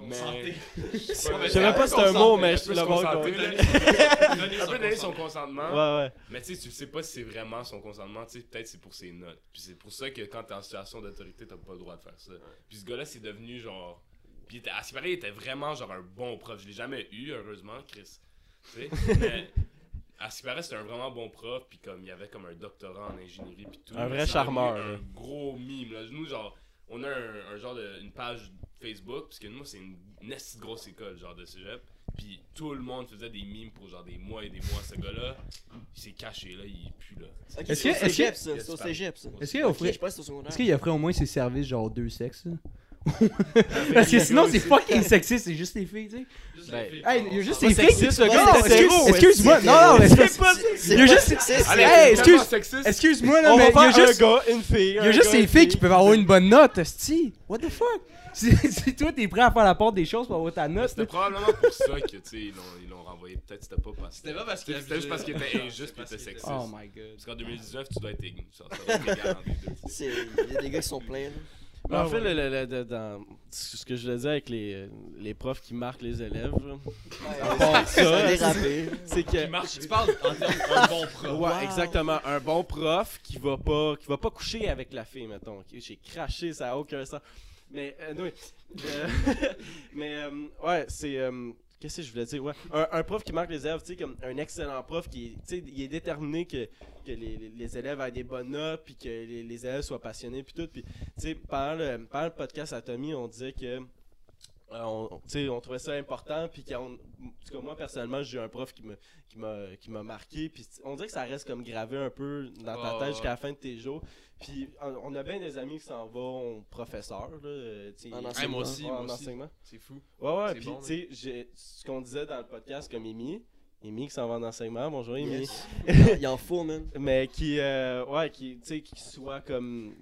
Mais. *laughs* Je sais même pas si c'est un mot, mais je peux le encore. Un peu donner son consentement. Ouais, ouais. Mais tu sais, tu sais pas si c'est vraiment son consentement, tu sais, peut-être c'est pour ses notes. Puis c'est pour ça que quand t'es en situation d'autorité, t'as pas le droit de faire ça. Puis ce gars-là, c'est devenu genre. Puis il était, à ce qui paraît, il était vraiment genre un bon prof. Je l'ai jamais eu, heureusement, Chris. Tu sais, *laughs* mais à ce qui paraît, c'était un vraiment bon prof. Puis comme il y avait comme un doctorat en ingénierie, puis tout. Un vrai charmeur. Un gros mime, là. Nous, genre, on a un, un genre de. une page Facebook, parce que nous, c'est une, une grosse école, genre de cégep. Puis tout le monde faisait des mimes pour genre des mois et des mois. Ce gars-là, il s'est caché là, il pue là. Est-ce c'est que- est-ce que- cégep, ça. Yes, C'est au pardon. cégep, ça. Est-ce qu'il offrait- je c'est au secondaire. Est-ce qu'il offrait au moins ses services genre deux sexes là? *laughs* Parce que sinon c'est fucking sexiste, c'est juste les filles, tu sais. Ben, Hey, il y a juste les filles. gars, ouais. Excuse-moi, non, non, mais c'est Il y a juste- Hey, excuse-. Excuse-moi là, On mais il y a juste. un gars, une fille. Il y a juste ces filles qui peuvent avoir une bonne note, esti. What the fuck? *laughs* Si, toi t'es prêt à faire la porte des choses pour avoir ta note, C'était probablement pour ça que, tu sais, ils l'ont, ils l'ont renvoyé. Peut-être c'était pas parce C'était pas parce qu'il C'était juste parce qu'il était injuste et était sexiste. Oh my god. Parce qu'en 2019, tu dois être égal. Les Il y a des gars qui sont pleins. là. Mais en Ah, fait, ouais. le- le- le- dans ce que je voulais dire avec les, euh, les profs qui marquent les élèves, dérapé. c'est que. Tu parles en termes d'un *laughs* bon prof. Ouais, exactement. Un bon prof qui va pas qui va pas coucher avec la fille, mettons. J'ai craché, ça a aucun sens. Mais, euh, oui. Euh, *laughs* mais, euh, ouais, c'est. Qu'est-ce que je voulais dire? Ouais. Un, prof qui marque les élèves, tu sais, comme un excellent prof qui sais, il est déterminé que, que les, les- les élèves aient des bonnes notes, puis que les, les élèves soient passionnés, puis tout. Puis, tu sais, pendant le, pendant le podcast à Tommy, on disait que. Euh, on, on- tu sais, on trouvait ça important, puis qu'on. En tout cas, moi, personnellement, j'ai eu un prof qui me qui m'a qui m'a marqué puis on dirait que ça reste comme gravé un peu dans ta Oh, tête jusqu'à la fin de tes jours puis on on a bien des amis qui s'en vont professeurs là euh, tu sais, En enseignement. moi aussi, Ouais, moi en aussi. enseignement C'est fou. ouais ouais puis bon, tu sais ce qu'on disait dans le podcast comme Amy Amy qui s'en va en enseignement bonjour Amy Yes. *laughs* Il en- faut, man. mais qui euh, ouais qui tu sais qui soit comme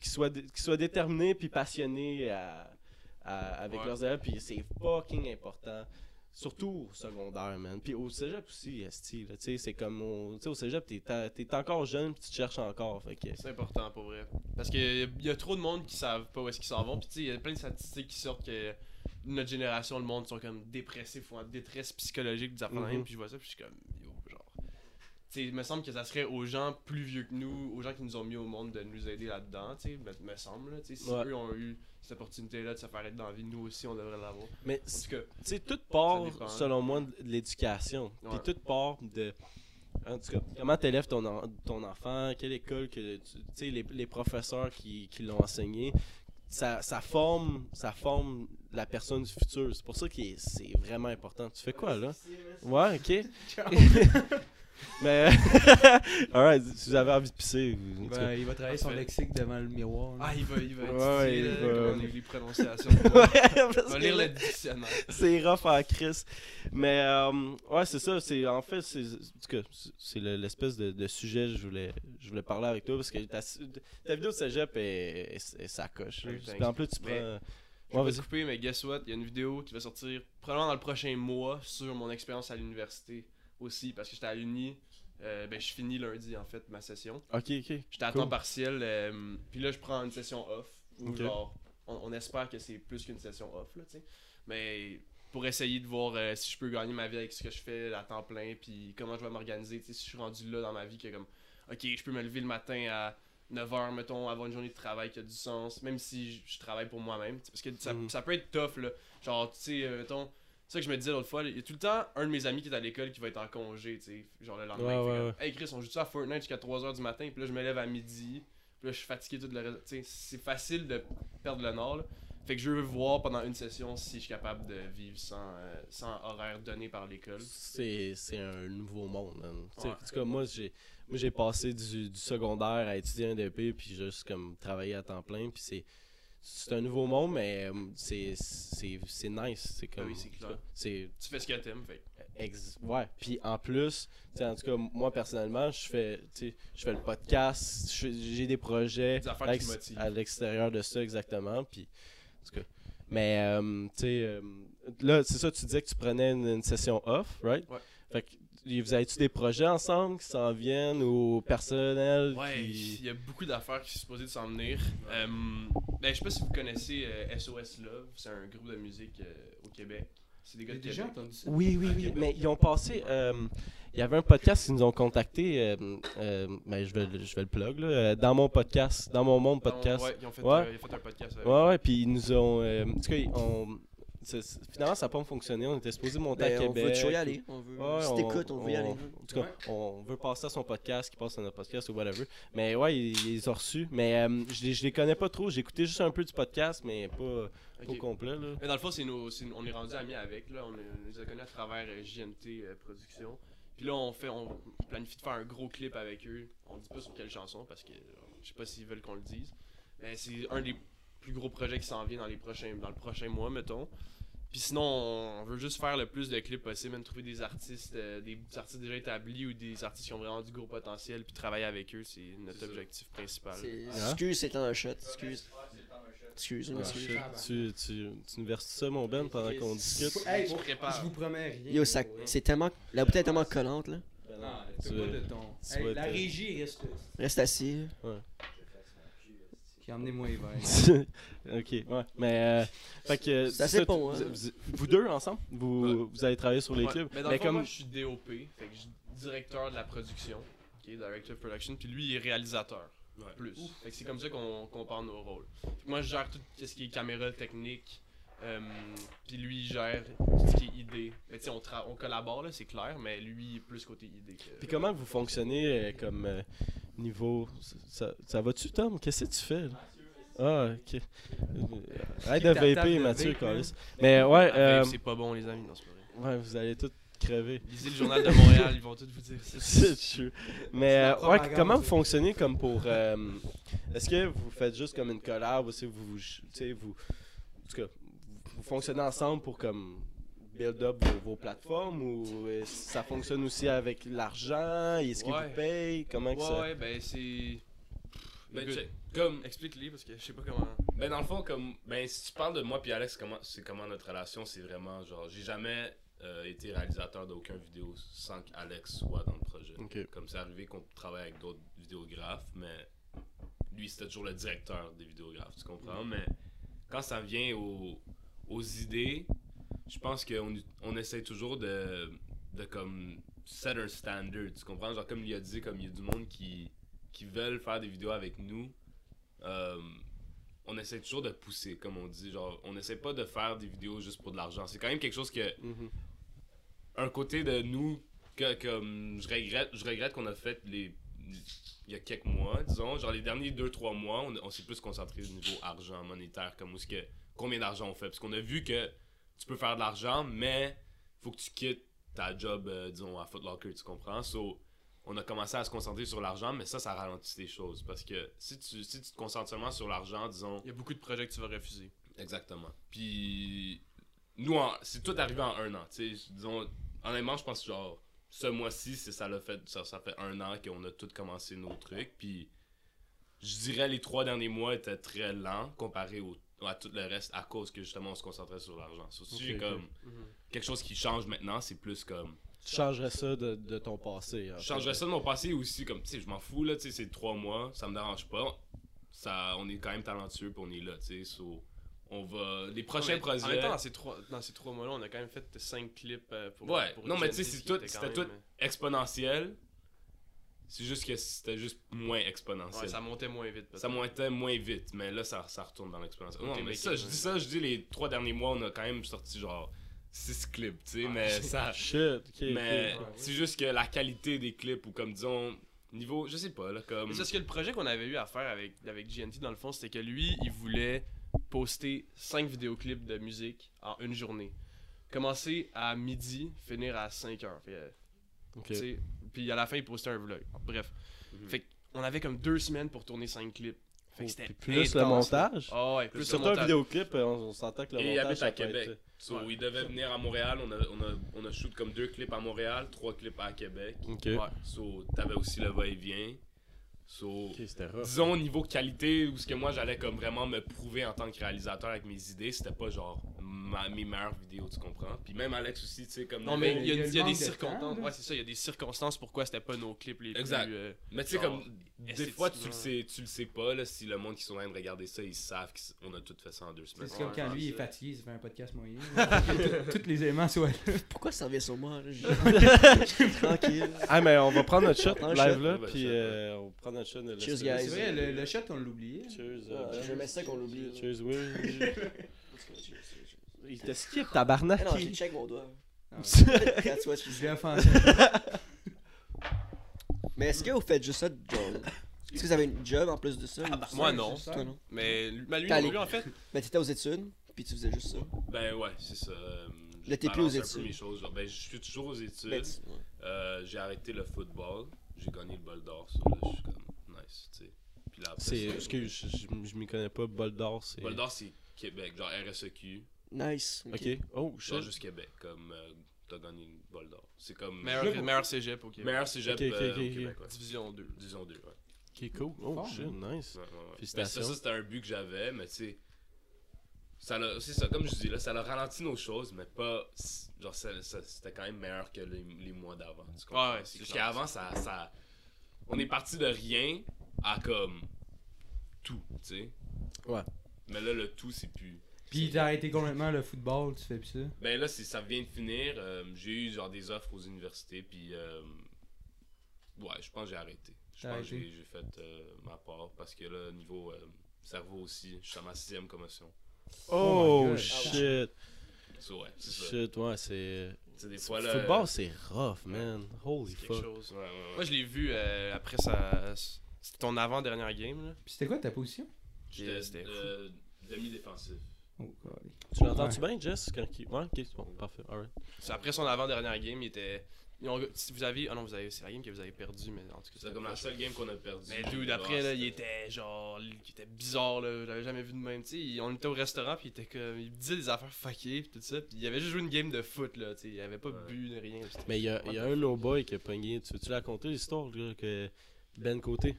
qui soit qui soit déterminé puis passionné à, à- avec Ouais. leurs élèves puis c'est fucking important surtout au secondaire man puis au cégep aussi esti là tu sais c'est comme au, au cégep t'es encore jeune puis tu te cherches encore fait que C'est important pour vrai. Parce qu'il y, a trop de monde qui savent pas où est-ce qu'ils s'en vont. Puis tu sais, il y a plein de statistiques qui sortent que notre génération, le monde sont comme dépressifs ou en détresse psychologique, des affaires même. Mhm. Puis je vois ça, puis je suis comme, yo, genre. Tu sais, il me semble que ça serait aux gens plus vieux que nous, aux gens qui nous ont mis au monde de nous aider là-dedans, tu sais, me, me semble. Tu sais, si Ouais. eux ont eu cette opportunité-là de se faire être dans la vie, nous aussi, on devrait l'avoir. mais tu sais tout part selon moi de l'éducation puis tout part de en tout cas, comment t'élèves ton, en- ton enfant, quelle école que tu tu sais les, les professeurs qui, qui l'ont enseigné, ça, ça forme ça forme la personne du futur. C'est pour ça que c'est vraiment important. Tu fais quoi là? Ouais, ok. *laughs* Mais *laughs* alright, si vous avez envie de pisser, vous-. Ben, il va travailler son lexique devant le miroir. là. ah, il va, il va Ouais, étudier, il va- les, les prononciations. *laughs* Ouais, il va lire le dictionnaire. c'est rough en crise. Mais euh, ouais, c'est ça. C'est en fait, c'est c'est- c'est le- l'espèce de, de sujet que je voulais, je voulais parler avec toi parce que ta, ta vidéo de cégep est, est, est sa coche. là. Oui, Puis en plus, tu Mais- prends. Je Ouais, vais couper, mais guess what? Il y a une vidéo qui va sortir probablement dans le prochain mois sur mon expérience à l'université aussi. Parce que j'étais à l'uni. euh, ben, je finis lundi en fait ma session. Ok, ok. J'étais à Cool. temps partiel. euh, puis là, je prends une session off. Où genre, on, on espère que c'est plus qu'une session off, là, tu sais. Mais pour essayer de voir euh, si je peux gagner ma vie avec ce que je fais à temps plein. Puis comment je vais m'organiser. Tu sais, si je suis rendu là dans ma vie que comme, ok, je peux me lever le matin à 9h, mettons, avoir une journée de travail qui a du sens, même si je, je travaille pour moi-même. Parce que ça, Mhm. ça peut être tough, là. Genre, tu sais, mettons, ça que je me disais l'autre fois, il y a tout le temps un de mes amis qui est à l'école qui va être en congé, tu sais, genre le lendemain. Ouais, Fait ouais, Hey Chris, on joue ça à Fortnite jusqu'à 3h du matin, puis là je me lève à midi, puis là je suis fatigué tout le reste. Tu sais, c'est facile de perdre le nord, là. Fait que je veux voir pendant une session si je suis capable de vivre sans, euh, sans horaire donné par l'école. C'est c'est un nouveau monde. Ouais. En tout cas, moi, j'ai moi j'ai passé du, du secondaire à étudier un DP puis juste comme travailler à temps plein. Puis c'est c'est un nouveau monde, mais euh, c'est c'est c'est nice. C'est comme. Ah oui, c'est clair. Tu fais ce que t'aimes, fait. Ex- ouais. Puis en plus, en tout cas, moi personnellement, je fais, je fais le podcast, j'ai des projets Des affaires à qui l'ex- motivent. à l'extérieur de ça exactement. Puis, en tout cas. Mais, euh, tu sais, euh, là, c'est ça, tu disais que tu prenais une, une session off, right? Ouais. Fait que vous avez-tu des projets ensemble qui s'en viennent ou personnels Ouais, qui- il y a beaucoup d'affaires qui sont supposées de s'en venir. Euh, ben, je sais pas si vous connaissez euh, SOS Love, c'est un groupe de musique euh, au Québec. C'est des gars J'ai de déjà Québec. entendu ça. Oui, oui, oui. Mais ils ont passé. euh, il y avait un podcast qui nous ont contacté. euh, euh, ben, je, vais, le- je vais le plug, là. euh, Dans mon podcast, dans mon monde podcast. Ouais, ils ont fait, Ouais. euh, ils ont fait un podcast avec. Ouais, ouais, puis ils nous ont. euh, en tout cas, ils ont- finalement, ça n'a pas fonctionné. On était supposé monter à Ben, on Québec. veut toujours y aller. On veut... Ouais, si on- t'écoutes, on veut y aller. En tout cas, on veut passer à son podcast, qui passe à notre podcast ou whatever. Mais ouais, ils, ont reçus. Mais euh, je, les, je les connais pas trop. J'ai écouté juste un peu du podcast, mais pas, au complet. Là. Mais dans le fond, c'est nos, c'est- on est rendu amis avec. Là. On, est- on les a connus à travers euh, JNT euh, Productions. Puis là, on fait, on planifie de faire un gros clip avec eux. On dit pas sur quelle chanson parce que je sais pas s'ils veulent qu'on le dise. Mais c'est un des plus gros projets qui s'en vient dans les prochains, dans le prochain mois, mettons. Puis sinon, on veut juste faire le plus de clips possible, même trouver des artistes, euh, des artistes déjà établis ou des artistes qui ont vraiment du gros potentiel, puis travailler avec eux, c'est notre ça. objectif principal. Ah. Excuse, c'est un shot. Excuse. Excuse, Ah, excuse. shit. tu, tu, tu nous verses ça, mon Ben, pendant qu'on discute? Hey, Tu je vous promets rien. Yo, ça, c'est tellement. La bouteille est tellement collante, là. Ah, Tu c'est pas veux- de ton. tu Hey, la te- régie reste. Reste assis. Puis emmenez-moi *laughs* ok, ouais. Mais, euh, fait que. C'est assez ça, bon, vous, hein. vous- vous deux ensemble, vous, Ouais. vous allez travailler sur les Ouais, clips. Mais dans mais le fond, comme. moi, je suis DOP, fait que je suis directeur de la production, ok, director of production, puis lui, il est réalisateur, Ouais. plus. Fait que c'est comme ça qu'on compare nos rôles. Fait que moi, je gère tout ce qui est caméra technique, euh, puis lui, il gère tout ce qui est idée. Mais tu sais, on, tra- on collabore, là, c'est clair, mais lui, il est plus côté idée. Que... Puis comment vous fonctionnez euh, comme euh, niveau. Ça, ça va-tu, Tom? Qu'est-ce que tu fais là? Ah, ok. Euh, Arrête de vaper, Mathieu. Carlis. Mais ouais, euh, c'est pas bon, les amis, c'est pas vrai. ouais, vous allez tous crever. Lisez le journal de Montréal, ils vont tous vous dire ça. *laughs* C'est true. Mais euh, ouais, comment vous fonctionnez comme pour. euh, Est-ce que vous faites juste comme une collab ou si vous. vous- Tu sais, vous. En tout cas, vous fonctionnez ensemble pour comme build up vos, vos plateformes ou euh, ça fonctionne aussi avec l'argent? Est-ce qu'ils Ouais. vous payent Comment que Ouais, ça. ouais, ben c'est. Ben, Écoute, check. Comme, Explique-les parce que je sais pas comment. ben dans le fond, comme, ben si tu parles de moi puis Alex, comment, c'est comment notre relation, c'est vraiment genre, j'ai jamais euh, été réalisateur d'aucune vidéo sans qu'Alex soit dans le projet. Ok. Comme c'est arrivé qu'on travaille avec d'autres vidéographes, mais lui c'était toujours le directeur des vidéographes, tu comprends? Mais quand ça vient aux, aux idées, je pense qu'on on essaie toujours de, de comme set un standard, tu comprends? Genre comme il a dit, comme il y a du monde qui, qui veulent faire des vidéos avec nous, euh, on essaie toujours de pousser, comme on dit. Genre, on essaie pas de faire des vidéos juste pour de l'argent. C'est quand même quelque chose que Mhm. un côté de nous que comme je regrette je regrette qu'on a fait les il y a quelques mois disons genre les derniers 2 3 mois on, on s'est plus concentré au niveau argent monétaire comme où ce que combien d'argent on fait parce qu'on a vu que tu peux faire de l'argent mais faut que tu quittes ta job euh, disons à Foot Locker tu comprends? So on a commencé à se concentrer sur l'argent mais ça ça ralentit les choses parce que si tu si tu te concentres seulement sur l'argent disons Il y a beaucoup de projets que tu vas refuser. Exactement. Puis nous, c'est tout arrivé en un an. tu sais. Disons, honnêtement, je pense genre ce mois-ci, c'est ça l'a fait, ça, ça fait un an qu'on a tout commencé nos trucs. Puis je dirais les trois derniers mois étaient très lents comparé au, à tout le reste à cause que justement on se concentrait sur l'argent. So, si j'ai comme quelque chose qui change maintenant, c'est plus comme Tu changerais ça de, de ton passé. je changerais ça de mon passé aussi, comme, tu sais, je m'en fous, là, tu sais, c'est trois mois, ça me dérange pas. Ça, on est quand même talentueux, puis on est là, tu sais, so, on va... Les prochains Ouais, projets... En même temps, dans ces trois, dans ces trois mois-là, on a quand même fait 5 clips euh, pour. Ouais, pour non, mais tu sais, tout- c'était même, tout exponentiel. C'est juste que c'était juste moins exponentiel. Ouais, ça montait moins vite. ça montait moins vite, mais là, ça, ça retourne dans l'exponentiel. Non, mais ça, je dis ça, je dis les trois derniers mois, on a quand même sorti genre 6 clips, tu sais, mais *laughs* ça... Shit, ok. Mais c'est juste que la qualité des clips, ou comme disons, niveau, je sais pas, là, comme... C'est parce que le projet qu'on avait eu à faire avec, avec GNT, dans le fond, c'était que lui, il voulait poster 5 vidéoclips de musique en une journée. Commencer à midi, finir à 5 heures. Fait que, Ok. tu sais, Puis à la fin, il postait un vlog. Bref. Mhm. Fait qu'on avait comme deux semaines pour tourner 5 clips. Fait que c'était Puis plus le intense, montage? Ah ouais, plus le Surtout un montage. vidéoclip, euh, on, on s'entend que le Et il montage. habite ça à Québec. être- So, Ouais. il devait venir à Montréal. On a, on, a, on a shoot comme deux clips à Montréal, trois clips à Québec. Ok. Ouais. So, t'avais aussi le va-et-vient. So, disons au niveau qualité où ce que moi j'allais comme vraiment me prouver en tant que réalisateur avec mes idées c'était pas genre ma- mes meilleures vidéos tu comprends? Puis même Alex aussi tu sais comme Non, le- mais il y y a y des de circonstances. ouais, c'est ça, il y a des circonstances pourquoi c'était pas nos clips les Exact. plus. euh, mais tu sais comme des fois tu le sais tu le sais pas là si le monde qui sont en train de regarder ça ils savent qu'on a tout fait ça en deux semaines C'est comme quand lui il est fatigué, il fait un podcast moyen. *laughs* *laughs* Tous les éléments soient là. Pourquoi ça revient sur moi *laughs* Tranquille. Ah, mais on va prendre notre shot live là, puis euh, on va prendre notre shot. de Cheers, la- guys. C'est vrai, le, le shot on l'a oublié. Cheers. Ah, euh, je mets ça qu'on l'oublie. Cheers, oui. *laughs* Il te skip, tabarnak. Ah non, j'ai check mon doigt. Ah, *laughs* That's what she Je said. l'ai *laughs* offensé. Mais est-ce que vous faites juste ça de job? Est-ce que vous avez une job en plus de ça? ou ça? Moi, non. Toi, non? Mais lui, en fait. Ben, t'étais aux études, puis tu faisais juste ça. ben ouais c'est ça je Là, t'es plus aux études. choses genre, ben je suis toujours aux études Ben, tu- ouais. Euh, j'ai arrêté le football j'ai gagné le bol d'or ça là je suis comme nice tu sais puis là après C'est, excuse, je, je, je m'y connais pas, bol d'or, c'est. bol d'or c'est Québec genre RSEQ Nice. Ok. Oh, genre shit. juste Québec comme euh, t'as gagné le bol d'or c'est comme Meilleur, meilleur cégep au Québec. meilleur cégep Ok, ok, euh, au. Québec ouais. Division 2. disons deux ouais Ok, cool. Oh, Fort, shit, nice. Ouais, ouais. Félicitations. Ben, ça, ça, c'était un but que j'avais, mais tu sais. Ça l'a- c'est ça, comme je dis là, ça a ralenti nos choses, mais pas. Genre, ça- ça- c'était quand même meilleur que les, les mois d'avant. tu comprends? Ouais, ouais, c'est Parce clair. qu'avant, ça, ça. On est parti de rien à comme. Tout, tu sais. Ouais. Mais là, le tout, c'est plus. Puis t'as arrêté complètement le football, tu fais plus ça? Ben là, c'est- ça vient de finir. euh, j'ai eu genre des offres aux universités, puis. euh, ouais, je pense que j'ai arrêté. Je pense que j'ai arrêté? j'ai fait euh, ma part, parce que là, niveau euh, cerveau aussi, je suis à ma sixième commotion. Oh, shit. So, ouais, c'est ça. Shit, ouais, c'est. Des fois, là. Football, c'est rough, man. Holy fuck. chose. Ouais, ouais, ouais. Moi, je l'ai vu euh, après sa. C'était ton avant-dernière game, là. Puis c'était quoi ta position? J'étais C'était euh, demi-défensif. Oh, God. Tu l'entends-tu bien, Jess? Quand il... Ouais, ok, c'est bon, parfait. Alright. C'est après son avant-dernière game, il était. Si vous avez. Ah non, vous avez... c'est la game que vous avez perdu, mais en tout cas. C'est comme la seule game qu'on a perdue. Mais dude, après, là, il était genre. Il était bizarre, là. Je l'avais jamais vu de même. Tu sais, on était au restaurant, puis il était comme. Il disait des affaires fuckées, puis tout ça. Puis il avait juste joué une game de foot, là. Tu sais, il avait pas Ouais. bu ni rien. Mais il y a, il y a un no boy qui a pogné. Tu, tu l'as raconté l'histoire, là, que Ben Côté,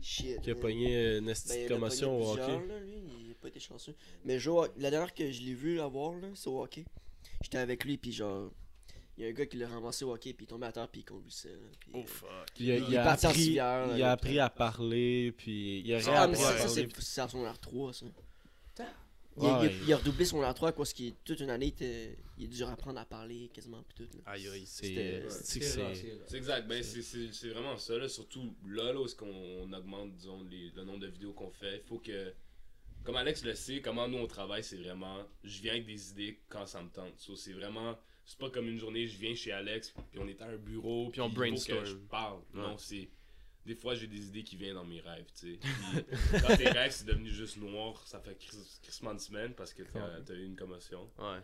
Shit. qui a pogné une Ben, commotion au hockey. là, lui, il a pas été chanceux. Mais au- la dernière que je l'ai vu avoir, là, c'est au hockey. J'étais avec lui, puis genre, il y a un gars qui l'a ramassé au hockey, puis il est tombé à terre, puis il convulsait. là, puis, Oh euh, fuck. Puis il a, Il est appris, civière, là, il a appris à parler, puis il a Ah, mais réappris ça, à ça, parler. c'est c'est en secondaire 3, ça. Il, a- il a- Ouais. il a redoublé son secondaire 3 parce qu'il toute une année, il était- il a dû apprendre à parler quasiment, puis tout. là. Aïe aïe. C'est c'est exact, ben c'est- c'est c'est vraiment ça, là, surtout là, là où est-ce qu'on augmente, disons, les- le nombre de vidéos qu'on fait, il faut que, comme Alex le sait, comment nous on travaille, c'est vraiment, je viens avec des idées quand ça me tente, so, c'est vraiment, c'est pas comme une journée, je viens chez Alex, puis on est à un bureau, Puis on brainstorm. je parle, Ouais. non, c'est, des fois j'ai des idées qui viennent dans mes rêves, tu sais, *laughs* Puis, quand tes rêves c'est devenu juste noir, ça fait crissement de semaine parce que t'as as eu une commotion, Ouais.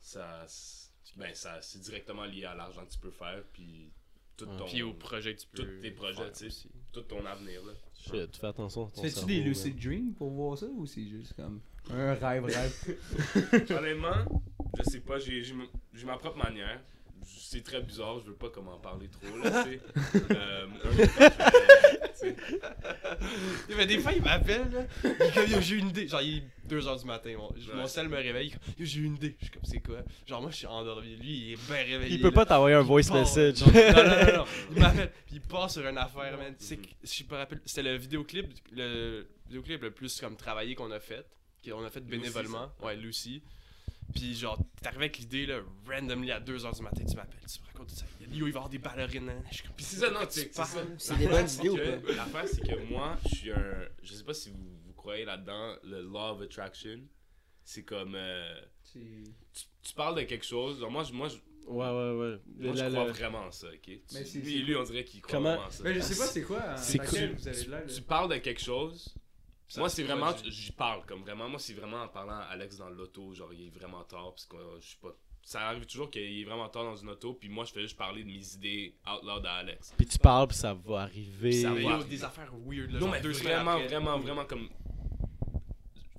ça, c'est- ben ça, c'est directement lié à l'argent que tu peux faire, puis tout ton... Puis au projet que tu peux. tous tes projets, tu sais. tout ton avenir là. Shit, fais attention fais-tu des lucid dreams pour voir ça ou c'est juste comme un rêve rêve? *laughs* Honnêtement, je sais pas, j'ai j'ai ma- propre manière. C'est très bizarre, je veux pas comment en parler trop là, tu sais. *laughs* Euh. Mais des fois, il m'appelle, là. Il est comme, Yo, j'ai une idée. Genre, il est 2h du matin. Mon, mon Ouais. sel me réveille. Yo, j'ai une idée. Je suis comme, c'est quoi? Genre, moi, je suis endormi. Lui, il est bien réveillé. Il peut là. pas t'envoyer un voice part, message. Non, non, non, non, non. *laughs* Il m'appelle. Puis il part sur une affaire, man. Tu sais, que- je sais pas, rappelle. C'était le vidéoclip, le vidéoclip le plus comme travaillé qu'on a fait. Qu'on a fait bénévolement. Ouais, Lucy. Puis genre, t'es arrivé avec l'idée, là, randomly à 2h du matin, tu m'appelles, tu me racontes ça. Yo, il va y avoir des ballerines. hein. Je suis comme, Puis c'est ça, non, tu sais, c'est parles? ça. C'est des bonnes c'est idées ou que- pas? L'affaire, c'est que moi, je suis un. Je sais pas si vous, vous croyez là-dedans, le law of attraction. C'est comme. euh, tu, tu parles de quelque chose. genre, moi, je, moi, je, Ouais, ouais, ouais. moi, je La- crois la- vraiment en ça, ok? Tu- Mais c'est- lui, lui, on dirait qu'il croit Comment- vraiment en ça. Mais je sais pas c'est quoi. hein, C'est là? tu parles de quelque chose. Ça moi, c'est vraiment, j'y parle comme vraiment. Moi, c'est vraiment en parlant à Alex dans l'auto, genre il est vraiment tard, parce que euh, je suis pas. Ça arrive toujours qu'il est vraiment tard dans une auto, puis moi, je fais juste parler de mes idées out loud à Alex. Puis tu parles, puis ça va arriver. Ça Mais va. yo, des affaires weird, là. Non, genre mais deux vraiment, après. vraiment, vraiment comme.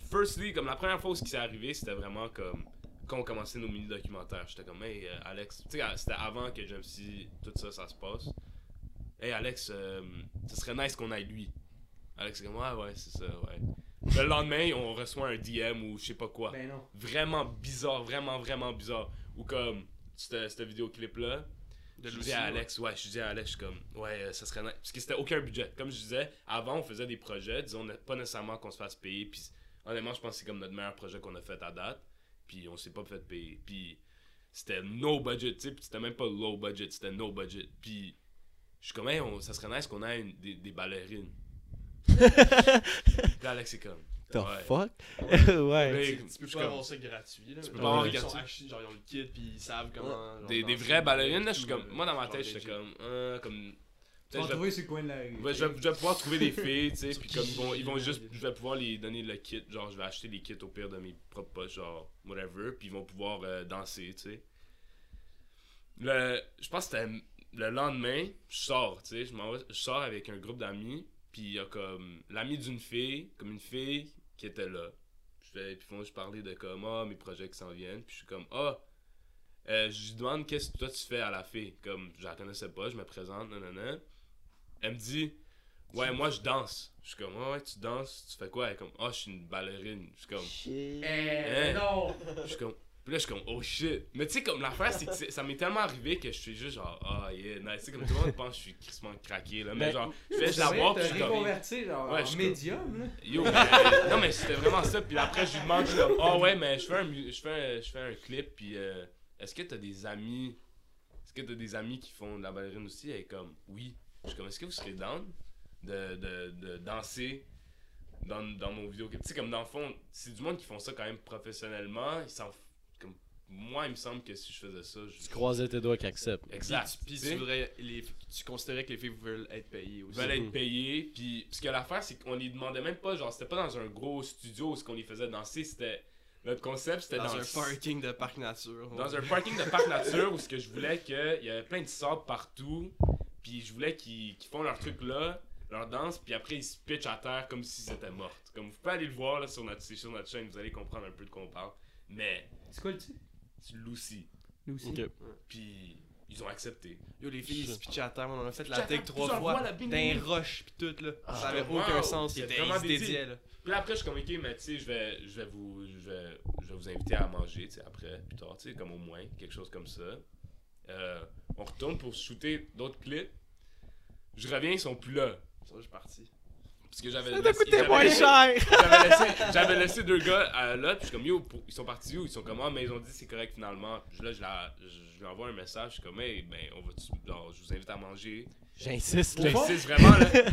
Firstly, comme la première fois où ce qui s'est arrivé, c'était vraiment comme. Quand on commençait nos mini-documentaires, j'étais comme, hey euh, Alex, tu sais, c'était avant que Jamesy, tout ça, ça se passe. Hey Alex, euh, ce serait nice qu'on aille lui. Alex est comme Ouais, ouais, c'est ça, ouais. Le lendemain, on reçoit un DM ou je sais pas quoi. Ben non. Vraiment bizarre, vraiment, vraiment bizarre. Ou comme, cette, cette vidéoclip-là, De je dis à. Alex, ouais, je dis à Alex, je suis comme, ouais, euh, ça serait nice. Parce que c'était aucun budget. Comme je disais, avant, on faisait des projets, disons, pas nécessairement qu'on se fasse payer. Puis honnêtement, je pense que c'est comme notre meilleur projet qu'on a fait à date. Puis on s'est pas fait payer. Puis c'était no budget, tu sais. Puis c'était même pas low budget, c'était no budget. Puis je suis comme, hey, on- ça serait nice qu'on ait une- des, des ballerines. *laughs* Puis Alex, c'est comme, The ouais. fuck? Ouais. *laughs* Tu peux pas comme- avoir ça gratuit. Là, Tu peux pas avoir ils sont gratuit. actually- genre ils ont le kit puis ils savent comment. genre, des, des vraies ballerines, là, je suis comme, là. moi dans ma tête, j'étais comme, euh, comme. Tu vas je vais- trouver sur le coin de la rue. Ouais, je, vais, je vais pouvoir trouver des filles, tu sais, *laughs* puis comme ils vont, ils vont juste, je vais pouvoir les donner le kit, genre je vais acheter les kits au pire de mes propres poches, genre whatever, puis ils vont pouvoir euh, danser, tu sais. Le, je pense que c'était le lendemain, je sors, tu sais, je, je sors avec un groupe d'amis, puis il y a comme l'ami d'une fille, comme une fille qui était là. Je fais, puis font, je parlais de comme, ah, mes projets qui s'en viennent, puis je suis comme, ah, euh, je lui demande qu'est-ce que toi tu fais à la fille, comme je la connaissais pas, je me présente, nanana. Elle me dit, ouais, moi je danse. Je suis comme, ouais, ouais, tu danses, tu fais quoi? Elle est comme, ah, je suis une ballerine. Je suis comme, Shit. Eh, Hein? non! je suis comme, puis là, je suis comme, oh shit. Mais tu sais, comme l'affaire, c'est que ça m'est tellement arrivé que je suis juste genre, ah, yeah, nice. Tu sais, comme tout le monde pense que je suis crissement craqué, là. Mais Ben, genre, je fais, je la vois, puis je suis comme, genre, Ouais, en médium, là. Yo, mais- non mais c'était vraiment ça. Puis après je lui demande, je suis comme, ah ouais, mais je fais un, je fais un, je fais un clip. Puis euh, est-ce que t'as des amis, est-ce que t'as des amis qui font de la ballerine aussi? Elle est comme, oui. Je suis comme, est-ce que vous serez down de, de, de danser dans, dans mon vidéo Tu sais comme dans le fond, c'est du monde qui font ça quand même professionnellement. Ils s'en, f- comme moi, il me semble que si je faisais ça, je Tu croisais tes doigts qu'ils acceptent. Exact. Puis tu voudrais. Les, tu considérais que les filles veulent être payées aussi. veulent Mhm. être payés. Puis, parce que l'affaire, c'est qu'on les demandait même pas, genre, c'était pas dans un gros studio où ce qu'on les faisait danser, c'était. Notre concept, c'était dans, dans, un le- parking de parc nature. dans un parking de parc nature *laughs* où ce que je voulais qu'il y avait plein de sable partout. Puis, je voulais qu'ils font leur truc là, leur danse, puis après, ils se pitchent à terre comme s'ils étaient morts. Comme vous pouvez aller le voir là, sur, notre, sur notre chaîne, vous allez comprendre un peu de quoi on parle. Mais, C'est quoi le titre? c'est Lucy. Nous aussi. Ok. Puis, ils ont accepté. Yo, les filles, ils se pitchaient à terre. On en a fait la terre trois fois. D'un rush pis tout, là. Ah, ça avait wow, aucun sens. se dédié. là. Puis là, après, je suis comme, ok, mais tu sais, je vais, je vais vous, je vais, je vais vous inviter à manger, tu sais, après, plus tard, tu sais, comme au moins, quelque chose comme ça. Euh, on retourne pour shooter d'autres clips. Je reviens, ils sont plus là. Ça, je suis parti. Parce que j'avais Ça t'a laissé- coûté j'avais moins laissé- cher! J'avais laissé, j'avais laissé deux gars euh, là, puis je suis comme, yo, pour- ils sont partis où? Ils sont comme, ah, mais ils ont dit c'est correct finalement. Puis là, je, la, je, je lui envoie un message, je suis comme, hey, ben, on va, genre, je vous invite à manger? J'insiste, là. J'insiste vraiment là. *laughs*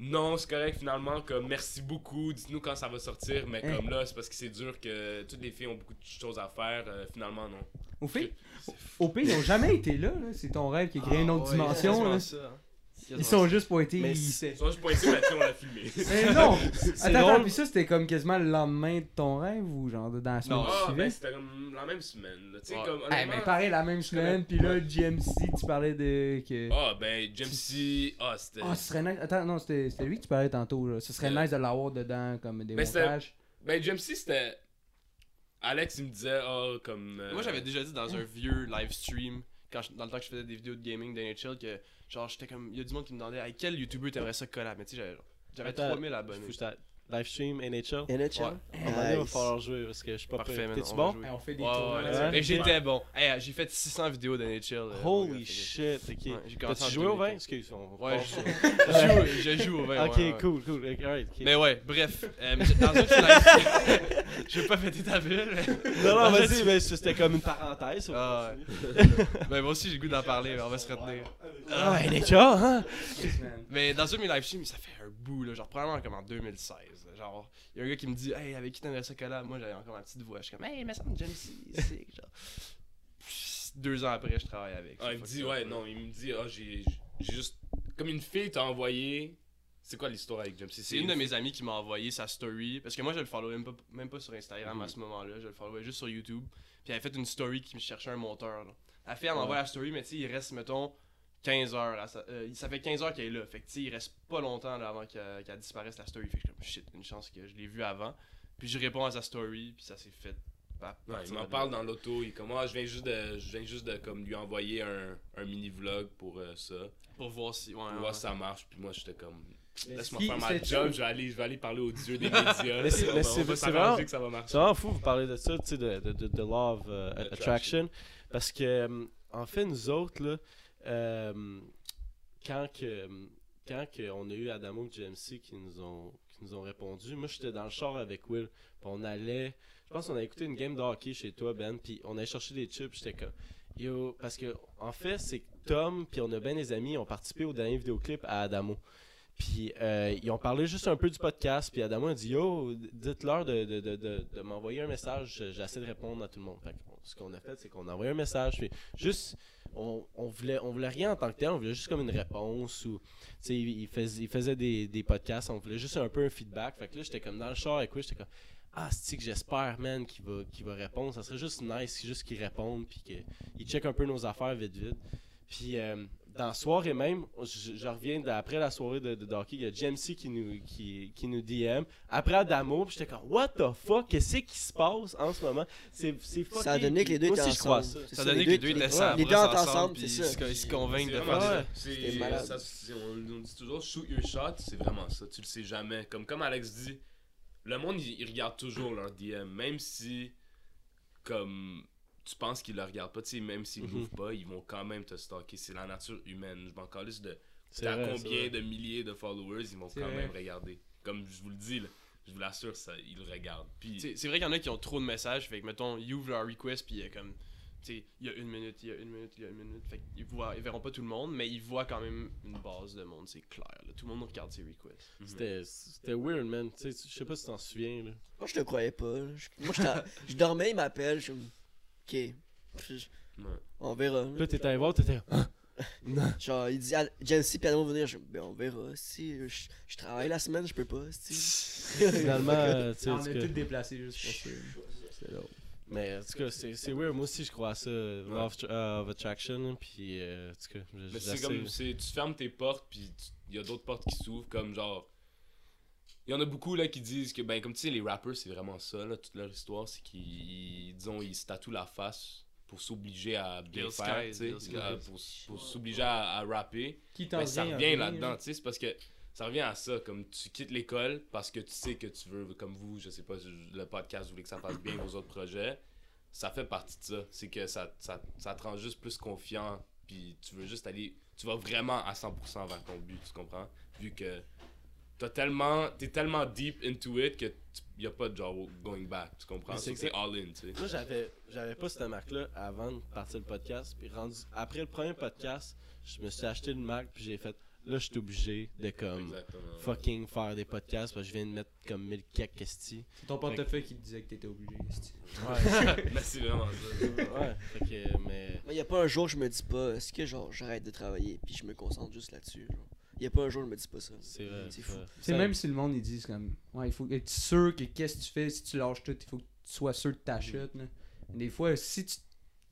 Non, c'est correct finalement. Comme merci beaucoup. Dites-nous quand ça va sortir. Mais Hein? comme là, c'est parce que c'est dur que toutes les filles ont beaucoup de choses à faire. euh, finalement, non. Au fait, au pire, ils ont jamais été là, là. C'est ton rêve qui a créé une autre Ah, ouais, dimension, là. ça. Ils sont juste pointés. Mais ils- sont juste pointés, mais on l'a filmé. *laughs* Mais non! *laughs* Attends, attends, puis ça, c'était comme quasiment le lendemain de ton rêve ou genre dans la semaine Non, Ah, ben c'était comme la même semaine. Tu sais, Ouais. comme. Eh, mais pareil, la même semaine, puis là. GMC, tu parlais de. que... Ah, ben, Jamesy. Ah, c'était. Ah, ce serait nice. Attends, non, c'était c'était lui que tu parlais tantôt, là. Ce serait nice de l'avoir dedans, comme des ben, montages. Ben, Jamesy, c'était. Alex, il me disait, ah, comme. euh, Moi, j'avais déjà dit dans un vieux live stream, quand je- dans le temps que je faisais des vidéos de gaming d'NHL, que genre, j'étais comme. Il y a du monde qui me demandait, hey, quel YouTuber t'aimerais ça collab? Mais tu sais, j'avais- j'avais Attends, 3000 Faut abonnés. Live stream, NHL. NHL? Ouais. Donné, il va falloir jouer parce que je suis pas Parfait, prêt. T'es-tu bon? Eh, on fait des Ouais, tournois ouais, là-dessus. ouais. Mais j'étais bon. Hey, j'ai fait 600 vidéos d'NHL. euh, Holy shit, ok. Ouais, j'ai commencé T'as-tu joué au 20 2015. Excuse, on Ouais, je, joue, je joue au vin. Ok, ouais, ouais. cool, cool. Alright. Mais ouais, bref. euh, dans un live *laughs* *laughs* Je vais pas fêter ta ville. mais- Non, non, vas-y, mais c'était comme une parenthèse. on Ah. *laughs* Ben, moi aussi, j'ai le goût d'en parler, mais on va se retenir. Ah, NHL, hein? Mais dans un de mes live streams, ça fait un bout, là, genre probablement comme en 2016. Genre, il y a un gars qui me dit Hey, avec qui t'aimerais ça collab Moi, j'avais encore ma petite voix. Je suis comme Hey, mais ça me James *laughs* c'est genre. Deux ans après, je travaille avec. Ah, il me dit, ouais, non, il me dit, ah, j'ai j'ai juste. Comme une fille t'a envoyé. C'est quoi l'histoire avec Jamesy C'est une de mes amies qui m'a envoyé sa story. Parce que moi, je le followais même pas, même pas sur Instagram à ce moment-là. Je le followais juste sur YouTube. Puis elle a fait une story qui me cherchait un monteur. Là. La fille, elle m'envoie la story, mais tu sais, il reste, mettons, 15 heures. à sa- euh, ça fait 15 heures qu'elle est là. Fait que tu sais, il reste pas longtemps là, avant qu'elle disparaisse la story. Fait que je suis comme shit, une chance que je l'ai vue avant. Puis je réponds à sa story, puis ça s'est fait Ouais, il m'en parle dans l'auto, il est comme, ah, je viens juste de, je viens juste de comme, lui envoyer un, un mini-vlog pour euh, ça, Pour voir si. Ouais, pour ouais. voir si ça marche, puis moi j'étais comme, laisse-moi faire ma job, je vais aller, je vais aller parler aux dieux des *laughs* médias, Mais c'est- vraiment- que ça va marcher. C'est vraiment fou vous parler de ça, tu sais, de, de, de, de Law of euh, Attraction. Attraction. Parce que, en fait, nous autres, là, euh, quand, que, quand que on a eu Adamo et GMC qui nous ont, qui nous ont répondu, moi j'étais dans le char avec Will, on allait, je pense qu'on a écouté une game de hockey chez toi, Ben, puis on allait chercher des chips, j'étais comme. Yo, parce que, en fait, c'est Tom, puis on a bien des amis, ont participé au dernier vidéoclip à Adamo. Puis euh, ils ont parlé juste un peu du podcast. Puis Adamo a dit Yo, dites-leur de, de, de, m'envoyer un message. J'essaie de répondre à tout le monde. Ce qu'on a fait, c'est qu'on a envoyé un message. Puis juste, on, voulait, on voulait rien en tant que tel. On voulait juste comme une réponse. Ou, tu il, il faisait, des, des podcasts. On voulait juste un peu un feedback. Fait que là, j'étais comme dans le char avec lui. J'étais comme Ah, c'est que j'espère, man, qu'il va, va répondre? Ça serait juste nice, juste qu'il réponde. Puis qu'il check un peu nos affaires vite, vite. Puis. Euh, dans la soirée même, je, je reviens après la soirée de, de, de hockey, il y a GMC qui nous, qui, qui nous DM. Après Adamo, puis j'étais comme, what the fuck, qu'est-ce qui se passe en ce moment? C'est fucking... Ça a donné que les deux étaient ensemble. ça. C'est Ça a donné que les deux étaient sabres Les deux étaient ensemble, ensemble, puis c'est ça. ils se- ils se convainquent de faire ça. On, on dit toujours shoot your shot, c'est vraiment ça. Tu le sais jamais. Comme, comme Alex dit, le monde il, il regarde toujours leur DM, même si comme tu penses qu'ils le regardent pas, tu sais, même s'ils Mhm. l'ouvrent pas, ils vont quand même te stalker. C'est la nature humaine. Je m'en calisse de C'est t'as combien de milliers de followers, ils vont C'est quand vrai. même regarder. Comme je vous le dis, là, je vous l'assure, ça, ils le regardent. Puis C'est vrai qu'il y en a qui ont trop de messages, fait que mettons, ils ouvrent leur request, puis il y a comme, tu sais, il y a une minute, il y a une minute, il y a une minute, fait qu'ils voient, ils verront pas tout le monde, mais ils voient quand même une base de monde, c'est clair, là. tout le monde regarde ses requests. C'était c'était weird, man. Tu sais, Je sais pas si t'en souviens. Là. Moi, je te croyais pas. Moi, *laughs* je dormais, il m'appelle. Je suis ok. Ouais. On verra. Là, t'étais allé voir, t'étais. Genre, il dit à Jency puis nous venir. Je ben, on verra. Si je, je travaille la semaine, je peux pas. si. *laughs* Finalement, euh, tu sais, On en tout a cas, tout déplacé juste pour ça. C'était là. Mais en tout cas, c'est weird. Moi aussi, je crois à ça. Law of, uh, of Attraction. Puis, euh, en tout cas, je- Mais c'est comme, c'est- tu fermes tes portes, puis il y a d'autres portes qui s'ouvrent, comme genre. Il y en a beaucoup là qui disent que, ben, comme tu sais, les rappers, c'est vraiment ça, là, toute leur histoire, c'est qu'ils, disons, ils se tatouent la face pour s'obliger à bien Bill faire, à- pour, pour s'obliger à, à rapper. Qui Ben, ça vient, revient rien, là-dedans, là. tu sais, c'est parce que ça revient à ça, comme tu quittes l'école parce que tu sais que tu veux, comme vous, je sais pas, le podcast, vous voulez que ça fasse bien vos autres projets, ça fait partie de ça. C'est que ça, ça, ça te rend juste plus confiant, puis tu veux juste aller, tu vas vraiment à 100% vers ton but, tu comprends? Vu que t'as tellement, t'es tellement deep into it que y a pas de genre going back, tu comprends? C'est all in, tu sais. Moi, j'avais, j'avais pas cette Mac-là avant de partir le podcast. Puis rendu, après le premier podcast, je me suis acheté le Mac. Puis j'ai fait, là, je suis obligé de comme Exactement. fucking faire des podcasts. Parce que je viens de mettre comme 1000 quelques questions. C'est ton portefeuille qui te disait que t'étais obligé. esti. Mais *laughs* c'est vraiment ça. Ouais, fait que, mais. Mais y a pas un jour où je me dis pas, est-ce que genre j'arrête de travailler puis je me concentre juste là-dessus. Genre? Y a pas un jour où je me dis pas ça. C'est vrai. C'est fou. C'est même si le monde ils disent comme ouais il faut être sûr que qu'est-ce que tu fais si tu lâches tout il faut que tu sois sûr de ta chute là. des fois si tu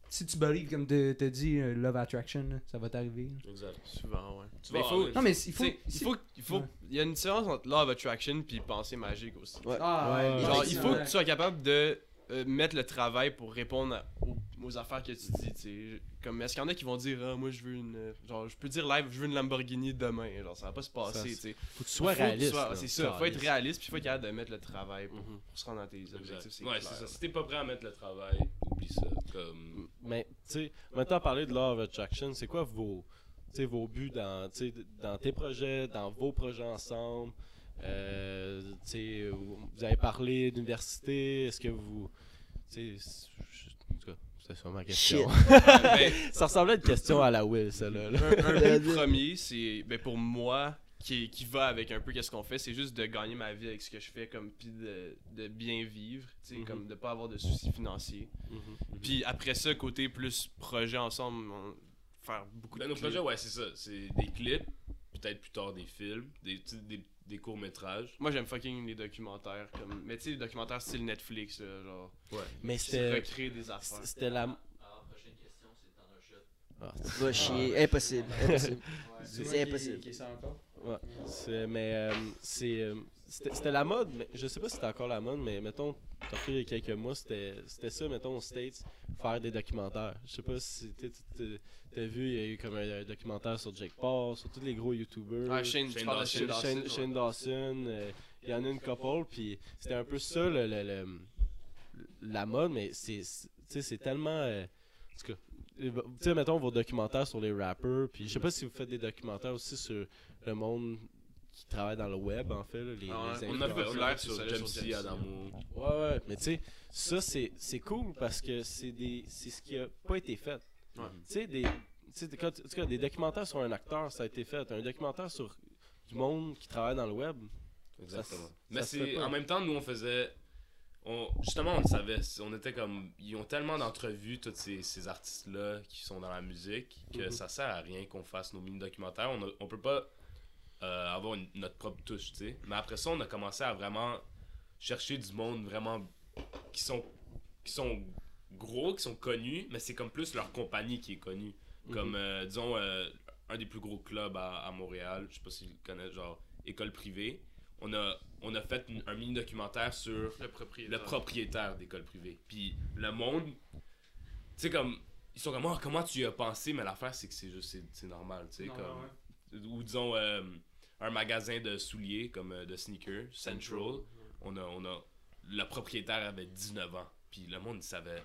si tu believe comme te dit euh, love attraction là, ça va t'arriver. Exact. Souvent, ouais. Tu Mais vas il faut, non mais il faut il faut, il faut, Ouais. il y a une différence entre of attraction puis pensée magique aussi. Ouais. ah Ouais, ouais, Genre, il faut que tu sois capable de euh, mettre le travail pour répondre à- aux, aux affaires que tu dis, tu sais. Comme, est-ce qu'il y en a qui vont dire, ah, moi, je veux une. Genre, je peux dire live, je veux une Lamborghini demain. Genre, ça va pas se passer, tu sais. Faut que tu sois Faut réaliste. C'est ça, faut être réaliste, puis faut être capable de mettre le travail pour, Mhm. pour se rendre à tes objectifs. Ouais, c'est ça. Si t'es pas prêt à mettre le travail, oublie ça. Comme. Mais, tu sais, maintenant, parler de Law of Attraction, c'est quoi vos, tu sais, vos buts dans, tu sais, dans tes projets, dans vos projets ensemble? Euh, tu sais, vous avez parlé d'université, est-ce que vous. Tu sais, je- en tout cas, c'est ça ma question. *laughs* Ben, *laughs* ça ressemblait à une question à la Will, celle-là. là. un, un but premier, c'est ben pour moi qui, qui va avec un peu qu'est-ce qu'on fait, c'est juste de gagner ma vie avec ce que je fais, comme puis de, de bien vivre, tu sais, Mhm. comme de pas avoir de soucis financiers. Mhm. Puis après ça, côté plus projet ensemble, on- faire beaucoup Dans de nos clips. projets, ouais, c'est ça. C'est des clips, peut-être plus tard des films, des, sais, des, des courts-métrages. Moi j'aime fucking les documentaires, comme mais tu sais les documentaires style Netflix, là, genre Mais qui c'était. recréer des affaires. C'était la. Alors, prochaine question, c'est dans un shot. Ah, Va chier. Impossible. Impossible. *laughs* C'est C'est qui- impossible. qui est ça encore Ouais. C'est- mais euh, c'est. euh, c'était la mode, mais je sais pas si c'était encore la mode, mais mettons, t'as il y a quelques mois, c'était c'était ça, mettons, aux States, faire des documentaires. Je sais pas si t'as vu, il y a eu comme un, un documentaire sur Jake Paul, sur tous les gros YouTubers. Ah, Shane, Dawson. Shane Dawson. Shane, euh, il y en a une couple, puis c'était un peu ça le, le- le- la mode, mais c'est c'est- tu sais, c'est tellement. euh, en tout cas, tu sais, mettons vos documentaires sur les rappers, puis je sais pas si vous faites des documentaires aussi sur le monde qui travaille dans le web, en fait, là, les, Ah les ouais. On a fait, on a fait c'est sur sur Jamesy, Adamo. Ouais, ouais, mais tu sais, ça c'est c'est cool parce que c'est des c'est ce qui a pas été fait. Ouais. Tu sais, des, tu sais, des- quand- des documentaires sur un acteur, ça a été fait. Un documentaire sur du monde qui travaille dans le web, Exactement. Ça Mais c'est en même temps, nous on faisait. On, justement, on le savait. On était comme. Ils ont tellement d'entrevues, tous ces, ces artistes-là qui sont dans la musique, que Mhm. ça sert à rien qu'on fasse nos mini-documentaires. On, a- on peut pas euh, avoir une- notre propre touche, tu sais. Mais après ça, on a commencé à vraiment chercher du monde vraiment. qui sont. qui sont gros, qui sont connus, mais c'est comme plus leur compagnie qui est connue. Comme, euh, disons, euh, un des plus gros clubs à, à Montréal, je sais pas si vous connaissez, genre école privée. On a, on a fait une- un mini-documentaire sur Le propriétaire. le propriétaire d'école privée. Puis le monde, tu sais, comme, ils sont comme, Ah, comment tu y as pensé, mais l'affaire, c'est que c'est juste, c'est- normal, tu sais, comme. ouais. Ou disons, euh, un magasin de souliers, comme euh, de sneakers, Central. On a, on a, le propriétaire avait 19 ans, puis le monde, il savait.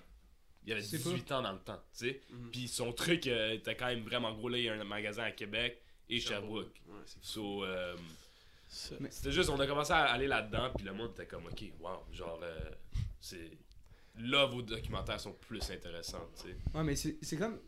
Il avait C'est 18 ans dans le temps, tu sais. Mhm. Puis son truc euh, était quand même vraiment gros. Là, il y a un magasin à Québec et Sherbrooke. Ouais, c'est So, euh, c'était juste, on a commencé à aller là-dedans, puis le monde était comme, ok, wow, genre, euh, c'est. Là, vos documentaires sont plus intéressants, tu sais. Ouais, mais c'est c'est comme.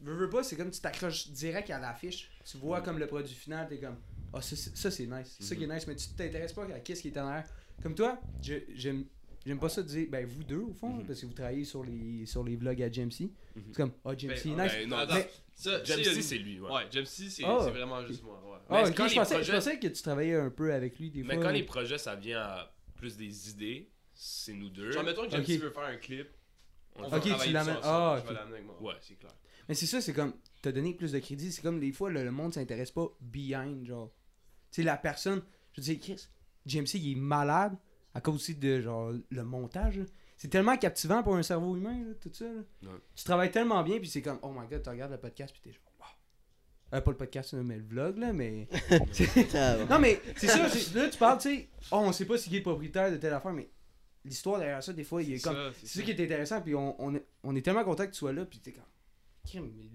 Veux, veux pas, c'est comme tu t'accroches direct à l'affiche. Tu vois comme le produit final, t'es comme. Ah, ça, c'est- ça, c'est nice. C'est ça qui est nice, mais tu t'intéresses pas à qu'est-ce qui est en arrière. Comme toi, je- j'aime. J'aime pas ça dire, ben vous deux au fond, Mhm. parce que vous travaillez sur les, sur les vlogs à GMC. Mhm. C'est comme, ah, GMC, Ben, nice. ben, non, mais- ça, James ça, il y a C, une- c'est lui, ouais. Ouais, James C, c'est Ah. vraiment juste moi. Ouais. Mais Ah, ok, quand je les pensais, je projets- pensais que tu travaillais un peu avec lui des Mais fois. quand les projets, ça vient à plus des idées, c'est nous deux. Genre, mettons que James Ok. C veut faire un clip. On Ok, va tu travailler l'amènes- ah, Je ok. vais l'amener avec moi. Ouais. c'est clair. Mais c'est ça, c'est comme, t'as donné plus de crédit. C'est comme des fois, le, le monde s'intéresse pas behind, genre. Tu sais, la personne, je dis, Chris, GMC, il est malade à cause aussi de, genre, le montage. C'est tellement captivant pour un cerveau humain, là, tout ça. là. Ouais. Tu travailles tellement bien, puis c'est comme, oh my god, tu regardes le podcast, puis t'es genre, wow. Euh, pas le podcast, mais le vlog, là, mais. *laughs* *laughs* Non, mais c'est ça, c'est- là, tu parles, tu sais, oh, on sait pas si il est propriétaire de telle affaire, mais l'histoire derrière ça, des fois, il est comme. ça, C'est ça qui est intéressant, puis on, on, est, on est tellement content que tu sois là, puis t'es comme.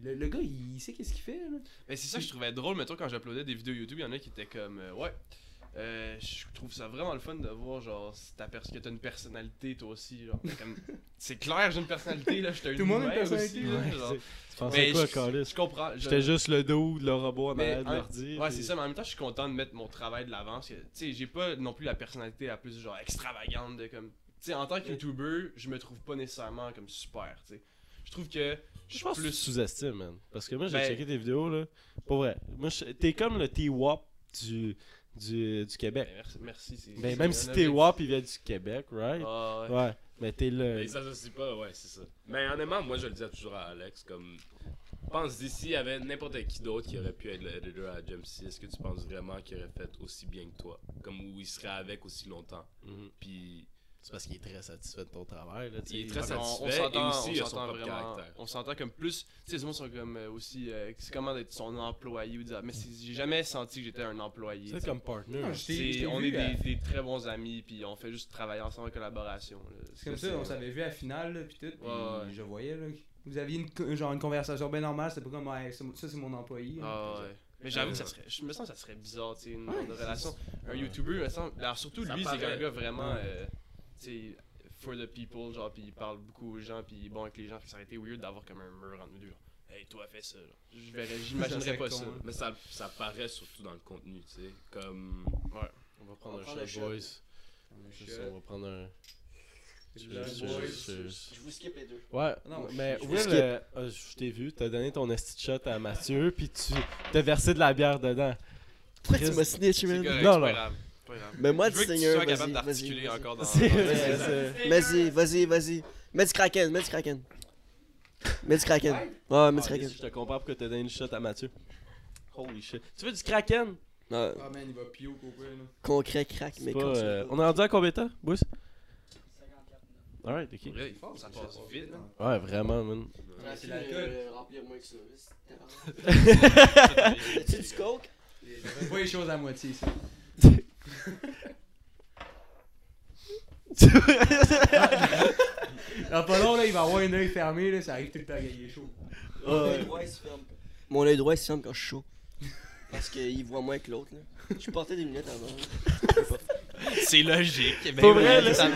Le, le gars, il sait qu'est-ce qu'il fait, là. Mais c'est ça que je trouvais drôle, mettons, quand j'uploadais des vidéos YouTube, il y en a qui étaient comme, euh, ouais, euh, je trouve ça vraiment le fun de voir, genre, si que t'as une personnalité, toi aussi, genre, comme, *laughs* c'est clair, j'ai une personnalité, là, un Tout le monde a une personnalité, aussi, genre. Tu pensais quoi, je- Carlis? Je comprends. je- J'étais juste le dos, le robot en Mais, arrière de en- l'ordi. Ouais, puis- c'est ça, mais en même temps, je suis content de mettre mon travail de l'avant. parce que, Tu sais, j'ai pas non plus la personnalité la plus genre extravagante de comme. Tu sais, en tant que YouTuber, je me trouve pas nécessairement comme super, tu sais. Je trouve que je pense plus. sous-estimes, man. Parce que moi, j'ai Ben- checké tes vidéos, là. Pas vrai. Moi, je- t'es comme le T-Wop du, du, du Québec. Ben, merci, merci. c'est- Ben, même si. T-Wop, il vient du Québec, right? Ah, ouais. Ouais. Mais t'es le. Mais ça s'associe pas, ouais, c'est ça. Mais honnêtement, moi je le disais toujours à Alex, comme. Pense d'ici, il y avait n'importe qui d'autre qui aurait pu être le editor à Jump. Est-ce que tu penses vraiment qu'il aurait fait aussi bien que toi? Comme où il serait avec aussi longtemps? Mhm. Puis. C'est parce qu'il est très satisfait de ton travail, là. Il est très On- on satisfait, s'entend- et aussi, on il a son s'entend propre vraiment- caractère. On s'entend comme plus. Tu sais, les sont comme euh, aussi. euh, c'est comment d'être son employé ou dire. Mais c'est- j'ai jamais senti que j'étais un employé. C'est tu sais. comme partner. Non, C'est- t'ai on vu est des, des très bons amis, puis on fait juste travailler ensemble en collaboration. là. C'est comme ça, on s'avait vu à la finale, là, pis tout, pis Ouais, ouais. je voyais, là. Vous aviez une, genre une conversation bien normale, c'était pas comme, ça, ça, c'est mon employé. là. Ah ouais. Mais j'avoue que ça serait. Je me sens que ça serait bizarre, tu sais, une, Ouais, c'est- relation. Un YouTuber, me semble. Alors surtout Ça lui, c'est un gars vraiment. Ouais. euh, sais, for the people, genre, puis il parle beaucoup aux gens, puis il est bon avec les gens, fait que ça aurait été weird d'avoir comme un mur entre nous deux. Genre, hey, toi, fais ça. genre. Je verrais, *laughs* j'imaginerais pas con, ça. hein. Mais ça, ça paraît surtout dans le contenu, tu sais. Comme. Ouais. On va On prendre va un prendre un shot, shot. boys. Juste, on va prendre un. C'est Cheers, le cheers, boys. cheers. Je vous skip les deux. Ouais, Non, mais je- je Will, skip. euh, euh, je t'ai vu, t'as donné ton esti de shot à Mathieu, puis tu t'as versé de la bière dedans. Pourquoi tu Chris- m'as snitch, C'est man? correct, Non, c'est non. pas grave. Mais moi, Je du tu Seigneur, vas-y, capable vas-y, d'articuler vas-y. encore dans. *laughs* Vas-y, vas-y, vas-y. Mets du kraken, mets du kraken. Mets du kraken. Ouais, mets du Ah, kraken. Je te comprends pourquoi t'as donné une shot à Mathieu. Holy shit. Tu veux du Kraken? Ouais, Ah man, il va pio au là. concret, crack, mais pas, euh, on est rendu à combien de temps, Bruce? Alright, ok. Ouais, ça passe vite. hein. Ouais, vraiment, man. c'est l'alcool. Remplir moins que ça. As-tu *laughs* du coke? Voit les choses à moitié, ça. *laughs* Dans pas long, là, il va avoir un œil fermé, là, ça arrive tout le temps quand il est chaud. Mon œil droit, il se ferme. Mon œil droit, il se ferme quand je suis chaud. Parce qu'il voit moins que l'autre. là. Je portais des lunettes avant. *laughs* C'est logique. Ben Pour vrai, là, ça-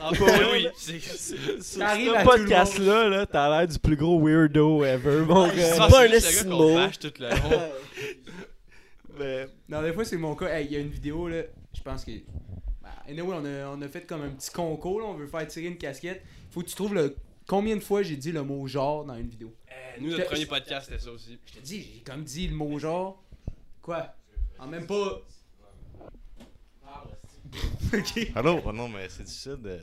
Ah, ben oui, c'est- ce à tout le podcast-là, là, t'as l'air du plus gros weirdo ever, mon c'est gars. Ah, pas un juste le gars estimo. qu'on bâche tout le long. *laughs* Mais, Non, des fois, c'est mon cas. Hey, il y a une vidéo, là, je pense que. Bah, anyway, on a, on a fait comme un petit concours, là, on veut faire tirer une casquette. Faut que tu trouves le. Combien de fois j'ai dit le mot genre dans une vidéo Eh, Nous, notre Je- premier podcast, c'était ça aussi. Je te dis, j'ai comme dit le mot genre. Quoi? En même pas. *laughs* ok. *laughs* Allô? Oh non, mais c'est difficile de, de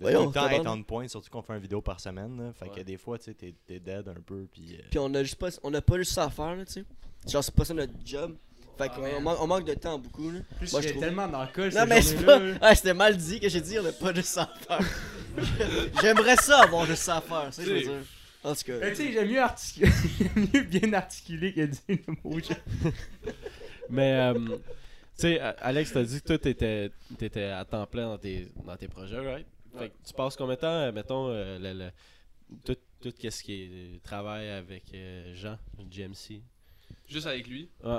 Voyons, le temps bon. on point, surtout qu'on fait une vidéo par semaine. Là. Fait que des fois, tu sais, t'es, t'es dead un peu. Puis, euh, Puis on a juste pas, on a pas juste ça à faire, là, tu sais. Genre, c'est pas ça notre job. Fait Ah, qu'on man. on, manque- on manque de temps beaucoup, là. Plus Moi, je j'étais trouve. tellement dans le col Non, cette mais c'est pas. Ouais, c'était mal dit que j'ai dit, on a pas à faire. *laughs* J'aimerais ça avoir à faire, c'est ça que je veux dire. En tout Mais cas. tu sais, j'aime mieux, articuler... *laughs* j'aime mieux bien articuler que dire le mot *laughs* mais euh, tu sais, A- Alex, t'as dit que toi, t'étais, t'étais à temps plein dans tes, dans tes projets, right? Fait que tu passes combien de temps, euh, mettons, euh, le, le- tout, tout ce qui est euh, travail avec euh, Jean, GMC? Juste avec lui. Ouais.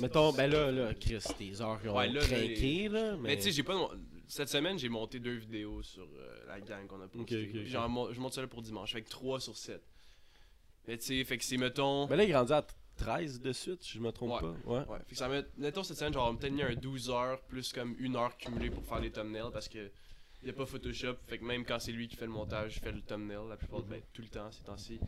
Mettons, ben là, là, Chris, tes heures qui ont Ouais, là, craqué, là, mais... Mais tu sais, j'ai pas. Cette semaine, j'ai monté deux vidéos sur euh, la gang qu'on a postées. Ok, ok, ok. Genre, je monte ça là pour dimanche. Fait que 3 sur 7. Mais tu sais, fait que c'est, mettons. Ben là, il rendu à 13 de suite, si je me trompe Ouais. pas. Ouais. Ouais, fait que ça met. Mettons cette semaine, genre, on peut-être mis un 12 heures plus comme une heure cumulée pour faire les thumbnails parce que. Y a pas Photoshop, fait que même quand c'est lui qui fait le montage, je fais le thumbnail la plupart de ben, tout le temps ces temps-ci.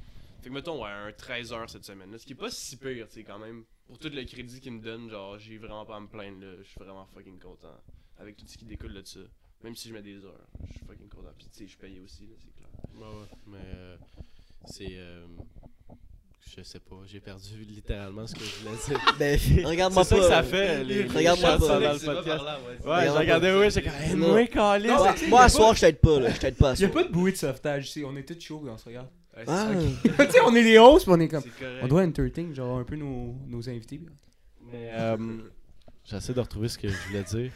Fait que mettons, ouais, un 13 heures cette semaine. Là, ce qui est pas si pire, tu sais, quand même. Pour tout le crédit qu'il me donne, genre, j'ai vraiment pas à me plaindre, là. Je suis vraiment fucking content. Avec tout ce qui découle de ça. Même si je mets des heures, je suis fucking content. Puis tu sais, je suis payé aussi, là, c'est clair. Ouais, ouais. Mais euh, c'est. euh, je sais pas, j'ai perdu littéralement ce que je voulais dire. *laughs* Ben, regarde-moi C'est pas. ça que ça fait, les, les Regarde-moi pas. dans le podcast. là, ouais. Ouais, je Regarde-moi regardais, ouais, j'étais comme, moi, Moi, à soir, je t'aide pas, là. Je t'aide pas à Y'a pas de bouée de sauvetage ici, on est tous chauds et on se regarde. Ah, ça *laughs* tu sais, on est des hosts pis on est comme. On doit entertain, genre, un peu nos, nos invités. Mais euh, j'essaie de retrouver ce que je voulais dire.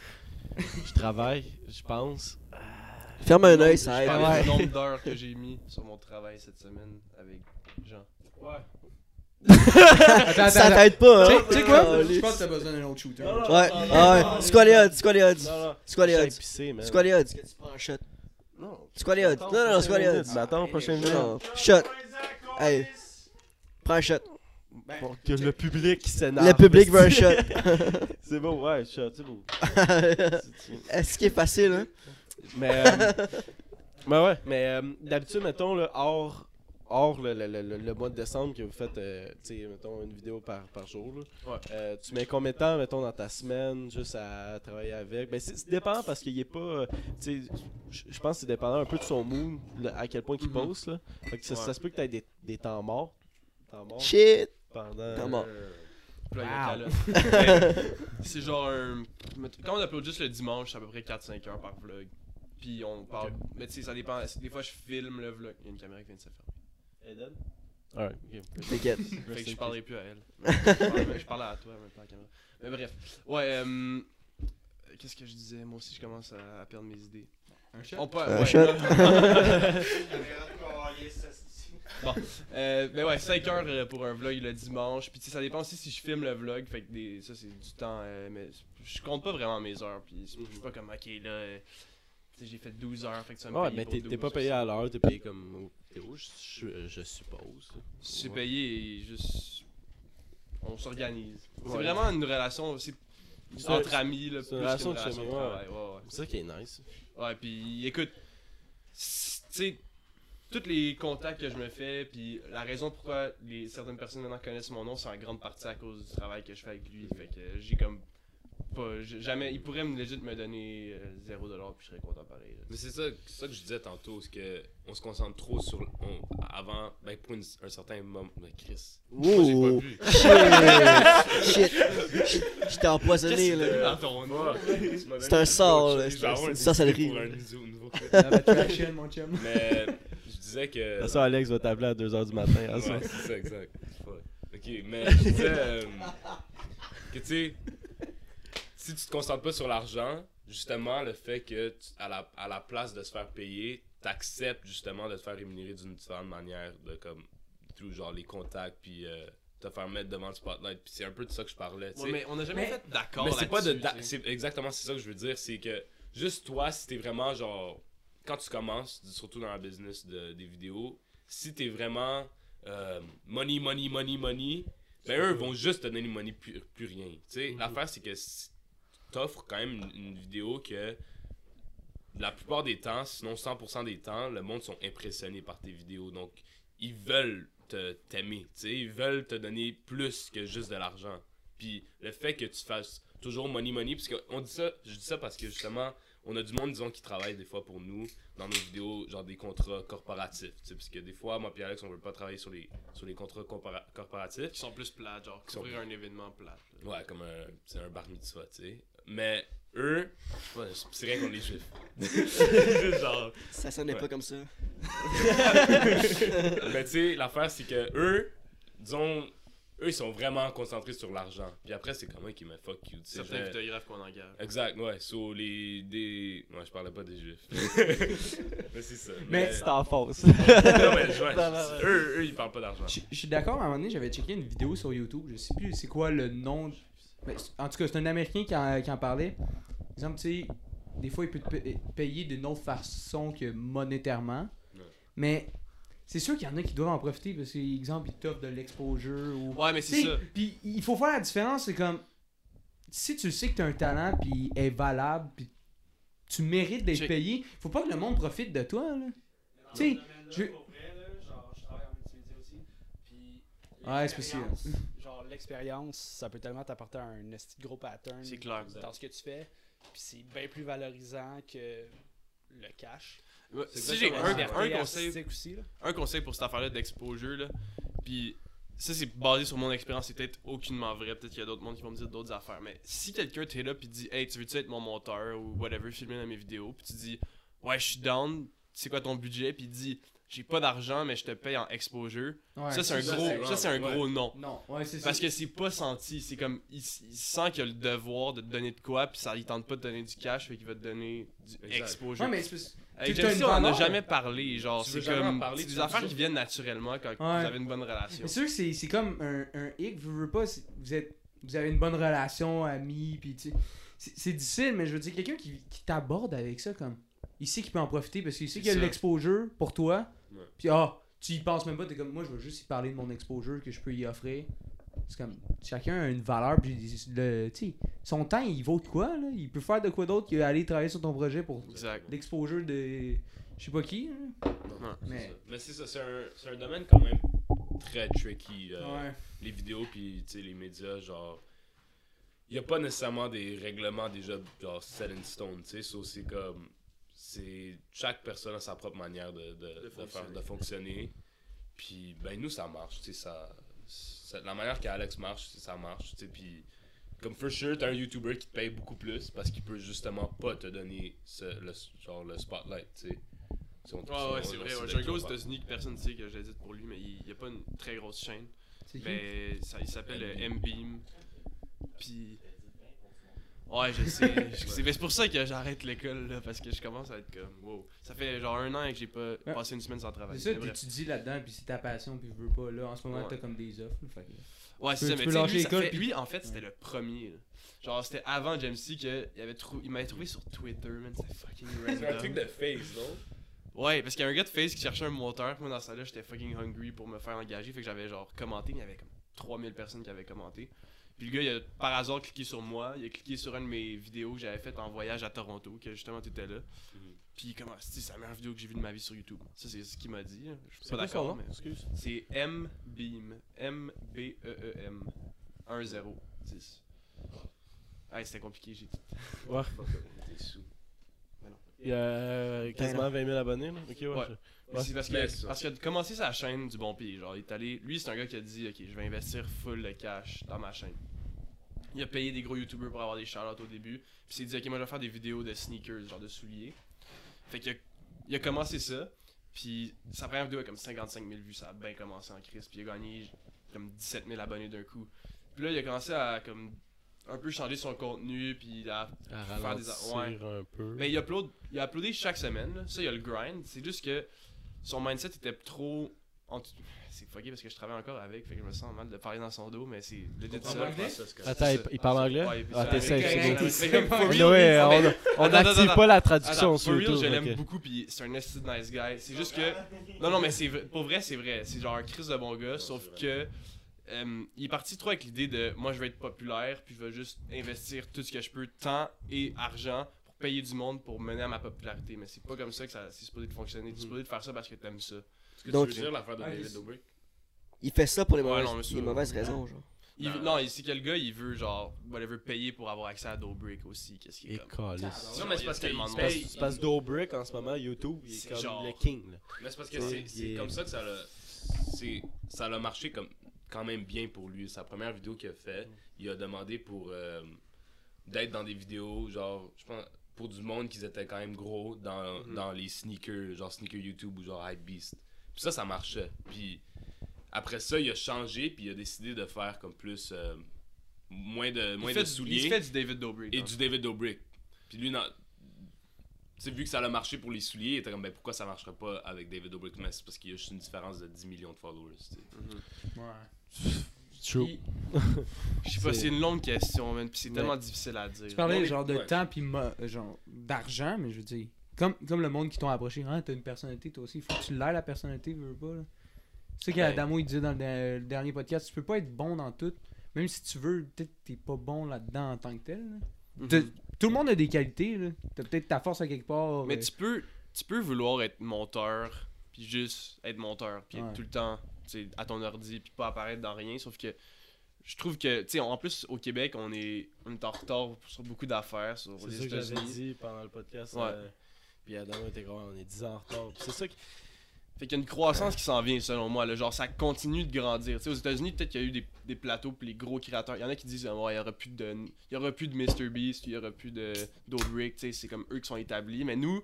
Je travaille, je pense. ferme un œil, Je ça aide. parlais du Ouais. nombre d'heures que j'ai mis sur mon travail cette semaine avec Jean. Ouais. Attends, Ça t'aide pas, Tu hein? sais- tu sais quoi? Oh, Je les- pense que t'as besoin d'un autre shooter. Ouais, ouais. C'est quoi les odds? C'est quoi les odds? Non, non. C'est quoi les J'étais odds? épicé, man. C'est quoi les odds? Que tu prends un shot? Non. C'est quoi les odds? Attends, Non, non, non, c'est quoi les prochaine odds? minute. Mais attends, prochaine minute. Shot. Hey. Prends un shot. Pour que le public s'énerve. Le public veut un *laughs* shot. C'est beau, ouais, shot, c'est beau. *laughs* Est-ce qu'il est facile, hein? Mais, euh, mais *laughs* ouais, mais euh, d'habitude, mettons, là, hors, hors le, le, le, le mois de décembre que vous faites, euh, tu sais, mettons, une vidéo par, par jour, là, Ouais. euh, tu mets combien de temps, mettons, dans ta semaine, juste à travailler avec? Ben, c'est dépend parce qu'il est pas, euh, tu sais, je pense que c'est dépendant un peu de son mood, là, à quel point il Mhm. poste, là. Fait que ça, Ouais. ça se peut que t'aies des, des temps morts. Temps morts Shit. pendant. Temps mort. Puis là, il y Wow. *laughs* c'est genre un. Quand on upload juste le dimanche, c'est à peu près 4-5 heures par vlog. Puis on parle. Mais tu sais, ça dépend. Des fois, je filme le vlog. Il y a une caméra qui vient de se fermer. Eden? Alright, ok. T'inquiète. Fait que je parlerai plus à elle. *laughs* je, parlais, je parlais à toi en même temps, la caméra. Mais bref. Ouais, euh. Qu'est-ce que je disais? Moi aussi, je commence à, à perdre mes idées. Un shot? On peut. Un ouais, shot. là. *laughs* Bon, euh, mais ouais, 5 heures euh, pour un vlog le dimanche. Puis tu sais, ça dépend aussi si je filme le vlog. Fait que des, ça, c'est du temps. euh, mais je compte pas vraiment mes heures. Puis je suis pas comme, ok, là. euh, tu sais, j'ai fait 12 heures. Fait que ça me Ouais, mais t'es t'es 12, pas payé à l'heure, t'es payé comme je, je, je suppose? Je suis payé et juste. On s'organise. C'est Ouais. vraiment une relation. C'est C'est entre amis. là, c'est une relation de chemin, de ouais. travail, ouais, ouais. C'est ça qui est nice. Ouais, puis écoute, tu sais, tous les contacts que je me fais, puis la raison pourquoi les, certaines personnes maintenant connaissent mon nom, c'est en grande partie à cause du travail que je fais avec lui. Fait que j'ai comme pas. Jamais. Il pourrait me legit me donner euh, 0$ puis je serais content pareil. là. Mais c'est ça, c'est ça que je disais tantôt, c'est que on se concentre trop sur. le- on- avant, ben pour une- un certain moment. Mais Chris. Moi, j'ai pas Ouh. bu. Shit. Shit. J'étais empoisonné, là. C'est un sort, là. Une Ça, ça le rit. Mais je disais que. De ça, Alex va t'appeler à 2h du matin. hein, ça. Ouais, c'est ça, exact. Ok, mais *laughs* je disais euh, que tu sais, si tu te concentres pas sur l'argent, justement, le fait que tu- à, la, à la place de se faire payer, t'acceptes justement de te faire rémunérer d'une différente manière, de comme, tout genre les contacts, puis euh, te faire mettre devant le spotlight, puis c'est un peu de ça que je parlais, tu sais. Ouais, mais on n'a jamais Mais- fait d'accord Mais c'est pas de. da-. C'est exactement c'est ça que je veux dire. C'est que juste toi, si t'es vraiment genre. Quand tu commences, surtout dans la business de- des vidéos, si t'es vraiment euh, money, money, money, money, ben eux vont juste te donner du money plus, plus rien. Tu sais, Mhm. l'affaire c'est que si t'offres quand même une, une vidéo que la plupart des temps, sinon 100% des temps, le monde sont impressionnés par tes vidéos. Donc, ils veulent te t'aimer, tu sais, ils veulent te donner plus que juste de l'argent. Puis le fait que tu fasses toujours money money, parce qu'on dit ça, je dis ça parce que justement, on a du monde, disons, qui travaille des fois pour nous dans nos vidéos, genre des contrats corporatifs, tu sais, parce que des fois, moi et Alex, on veut pas travailler sur les, sur les contrats corporatifs. Qui sont plus plates, genre Qui sont- couvrir un événement plate. là. Ouais, comme un, un bar mitzvah, tu sais. Mais eux, ouais, c'est- rien qu'on les juifs. *laughs* Juste genre, Ça sonnait Ouais. pas comme ça. *laughs* Mais tu sais, l'affaire, c'est que eux, disons, eux, ils sont vraiment concentrés sur l'argent. Puis après, c'est comment qui me fuck you. Certains je- photographes qu'on engage. Exact, ouais. So, les. Des... Ouais, je parlais pas des juifs. *laughs* mais c'est ça. Mais- C'est en fausse. non, mais je- ouais, Non, non, non. Eux, eux, ils parlent pas d'argent. Je je suis d'accord, à un moment donné, j'avais checké une vidéo sur YouTube, je sais plus c'est quoi le nom. Mais en tout cas, c'est un Américain qui en, qui en parlait. Par exemple, tu sais, des fois, il peut te pa- payer d'une autre façon que monétairement. Ouais. Mais c'est sûr qu'il y en a qui doivent en profiter parce que, exemple, ils t'offrent de l'exposure ou. Ouais, mais c'est ça. Puis il faut faire la différence, c'est comme. Si tu sais que t'as un talent, puis est valable, puis tu mérites d'être payé, faut pas que le monde profite de toi, là. Tu sais, je- Ouais, c'est possible. L'expérience, ça peut tellement t'apporter un esti de gros pattern clair. dans ce que tu fais. Puis c'est bien plus valorisant que le cash. Ouais, Si j'ai un, conseil aussi, un conseil pour cette affaire-là d'exposure, là. Puis ça, c'est basé sur mon expérience, c'est peut-être aucunement vrai. Peut-être qu'il y a d'autres mondes qui vont me dire d'autres affaires. Mais si quelqu'un t'es là puis dit Hey, tu veux-tu être mon monteur ou whatever, filmer dans mes vidéos, puis tu dis Ouais, je suis down, c'est quoi ton budget, puis il dit J'ai pas d'argent, mais je te paye en exposure. Ouais, ça, c'est un ça, gros, ça, c'est un gros non. Non, ouais, c'est ça. Parce que c'est pas senti, c'est comme il, il sent qu'il a le devoir de te donner de quoi, puis ça il tente pas de te donner du cash, fait qu'il va te donner du Exact. exposure. Ouais, mais c'est Avec une on en a valeur. jamais parlé, genre Tu c'est comme parler, c'est des affaires qui viennent naturellement quand vous avez une bonne relation. C'est sûr que c'est, c'est comme un, un hic, vous voulez pas, vous, êtes, vous avez une bonne relation, amis, puis tu sais, c'est, c'est difficile, mais je veux dire, quelqu'un qui, qui t'aborde avec ça, comme, il sait qu'il peut en profiter parce qu'il sait qu'il y a de l'exposure pour toi. Puis ah, tu y penses même pas, t'es comme, moi je veux juste y parler de mon exposure que je peux y offrir. C'est comme, chacun a une valeur, puis le, tu sais, son temps, il vaut de quoi, là? Il peut faire de quoi d'autre qu'aller travailler sur ton projet pour l'exposure de, je sais pas qui, là. Non, Mais-. Mais c'est ça, c'est un, c'est un domaine quand même très tricky. euh, Ouais. Les vidéos, puis tu sais, les médias, genre. Il n'y a pas nécessairement des règlements déjà genre set in stone, tu sais. so c'est comme. C'est. Chaque personne a sa propre manière de, de, de faire- fonctionner. de fonctionner. Puis, ben, nous, ça marche, tu sais. Ça, ça- la manière qu'Alex marche, ça marche, tu sais. Puis, comme for sure, t'as un YouTuber qui te paye beaucoup plus parce qu'il peut justement pas te donner ce, le, genre, le spotlight, tu sais. Si on- si Ouais, on- ouais, c'est vrai. J'ai un gars aux États-Unis que personne ne sait que je l'ai dit pour lui, mais il n'y a pas une très grosse chaîne. C'est qui? Mais ça, il s'appelle M-Beam. Puis. Ouais, je sais. je *laughs* sais. Mais c'est pour ça que j'arrête l'école, là, parce que je commence à être comme, wow. Ça fait genre un an que j'ai pas Ouais. passé une semaine sans travail. C'est ça, Mais t'étudies là-dedans, puis c'est ta passion, puis je veux pas. Là, en ce moment, Ouais. t'as comme des offres. fait que- Ouais, c'est ça, mais tu sais, lui, ça l'école, fait- puis- lui, en fait, c'était le premier. là. Genre, c'était avant Jamesy que il, avait trou... il m'avait trouvé sur Twitter, man. C'était fucking *laughs* C'est un truc random. de face, non? Ouais, parce qu'il y a un gars de Face qui cherchait un monteur. Moi, dans ça là j'étais fucking hungry pour me faire engager. Fait que j'avais genre commenté. Il y avait comme 3000 personnes qui avaient commenté. Puis le gars, il a par hasard cliqué sur moi. Il a cliqué sur une de mes vidéos que j'avais faites en voyage à Toronto, que justement t'étais là. Puis comment c'est c'est la meilleure vidéo que j'ai vue de ma vie sur YouTube. Ça, c'est ce qu'il m'a dit. hein. Je suis pas d'accord, mais. Excuse. C'est M-Beam. M-B-E-E-M. 1-0. 10. Ouais, c'était compliqué. J'ai Ouais. *laughs* T'es sous. Il y a euh, quasiment 20 000 abonnés, là. Ok, ouais. Ouais. Ouais. C'est parce qu'il a commencé sa chaîne du bon pied. Genre, il est allé. Lui, c'est un gars qui a dit Ok, je vais investir full de cash dans ma chaîne. Il a payé des gros youtubeurs pour avoir des shout au début. Puis il s'est dit Ok, moi je vais faire des vidéos de sneakers, genre de souliers. Fait qu'il a, il a commencé ça. Puis sa première vidéo a comme 55 000 vues. Ça a bien commencé en crise. Puis il a gagné comme 17 000 abonnés d'un coup. Puis là, il a commencé à comme un peu changer son contenu. Puis à À Faire des- un peu. mais il upload, il a uploadé chaque semaine, là. ça il y a le grind, c'est juste que son mindset était trop... C'est fucké parce que je travaille encore avec, fait que je me sens mal de parler dans son dos, mais c'est le dit ça. Attends, il, parle anglais? Ouais, Ah, t'es safe, on, mais- on Attends, active attends, pas la traduction sur YouTube. je l'aime beaucoup puis c'est un nested nice guy. C'est juste que non non mais c'est vrai- pour vrai c'est vrai, c'est genre un Chris de bon gars sauf que euh, il est parti trop avec l'idée de moi je vais être populaire puis je vais juste investir tout ce que je peux temps et argent payer du monde pour mener à ma popularité mais c'est pas comme ça que ça c'est supposé de fonctionner. Tu es supposé de faire ça parce que t'aimes ça. Est-ce que Donc- tu veux dire l'affaire de Ah, David il- Dobrik? Il fait ça pour les Ouais, mauvaises, non, mais ça- les mauvaises raisons, genre. Il veut- Non. non, c'est que le gars il veut genre whatever payer pour avoir accès à Dobreak aussi, qu'est-ce qui est comme calice. Non, mais c'est parce qu'il tellement de paye-. C'est parce Dobrik en ce moment, YouTube, il est comme genre- le king. Là. Mais c'est parce que C'est- est- comme ça que ça l'a. c'est- Ça l'a marché comme quand même bien pour lui. Sa première vidéo qu'il a fait, il a demandé pour euh, d'être dans des vidéos, genre, je pense, pour du monde qui étaient quand même gros dans, Mhm. dans les sneakers, genre sneaker YouTube ou genre Hypebeast. Puis ça, ça marchait. Puis après ça, il a changé, puis il a décidé de faire comme plus. euh, moins de, moins il fait, de du- souliers. il fait du David Dobrik. et hein. du David Dobrik. Puis lui, sais, vu que ça a marché pour les souliers, il était comme, ben pourquoi ça marcherait pas avec David Dobrik? Mais c'est parce qu'il y a juste une différence de 10 millions de followers. Mhm. Ouais. True. Puis, *laughs* Je sais pas, C'est- c'est une longue question, man, puis c'est tellement difficile à dire. Tu parlais genre de ouais. temps puis genre d'argent, mais je veux dire. Comme, comme le monde qui t'ont approché, hein, t'as une personnalité, toi aussi, faut que tu l'aies la personnalité, veux veux pas. là. C'est ça Ben- qu'Adamo il disait dans le, der- le dernier podcast, tu peux pas être bon dans tout, même si tu veux, peut-être que t'es pas bon là-dedans en tant que tel. là. Mhm. Tout le monde a des qualités, là. T'as peut-être ta force à quelque part. Mais euh, tu peux, tu peux vouloir être monteur, puis juste être monteur, puis être tout le temps tu sais, à ton ordi, puis pas apparaître dans rien, sauf que je trouve que, tu sais, en plus, au Québec, on est, on est en retard sur beaucoup d'affaires, sur C'est les ça que j'avais dit pendant le podcast. Ouais. euh, puis Adam était comme, on est 10 ans en retard. C'est ça qui. Fait qu'il y a une croissance qui s'en vient, selon moi. Là. Genre, ça continue de grandir. Sais, aux États-Unis, peut-être qu'il y a eu des, des plateaux pour les gros créateurs. Il y en a qui disent, ouais, il y aura plus de, il y aura plus de MrBeast, il y aura plus de c'est comme eux qui sont établis. Mais nous,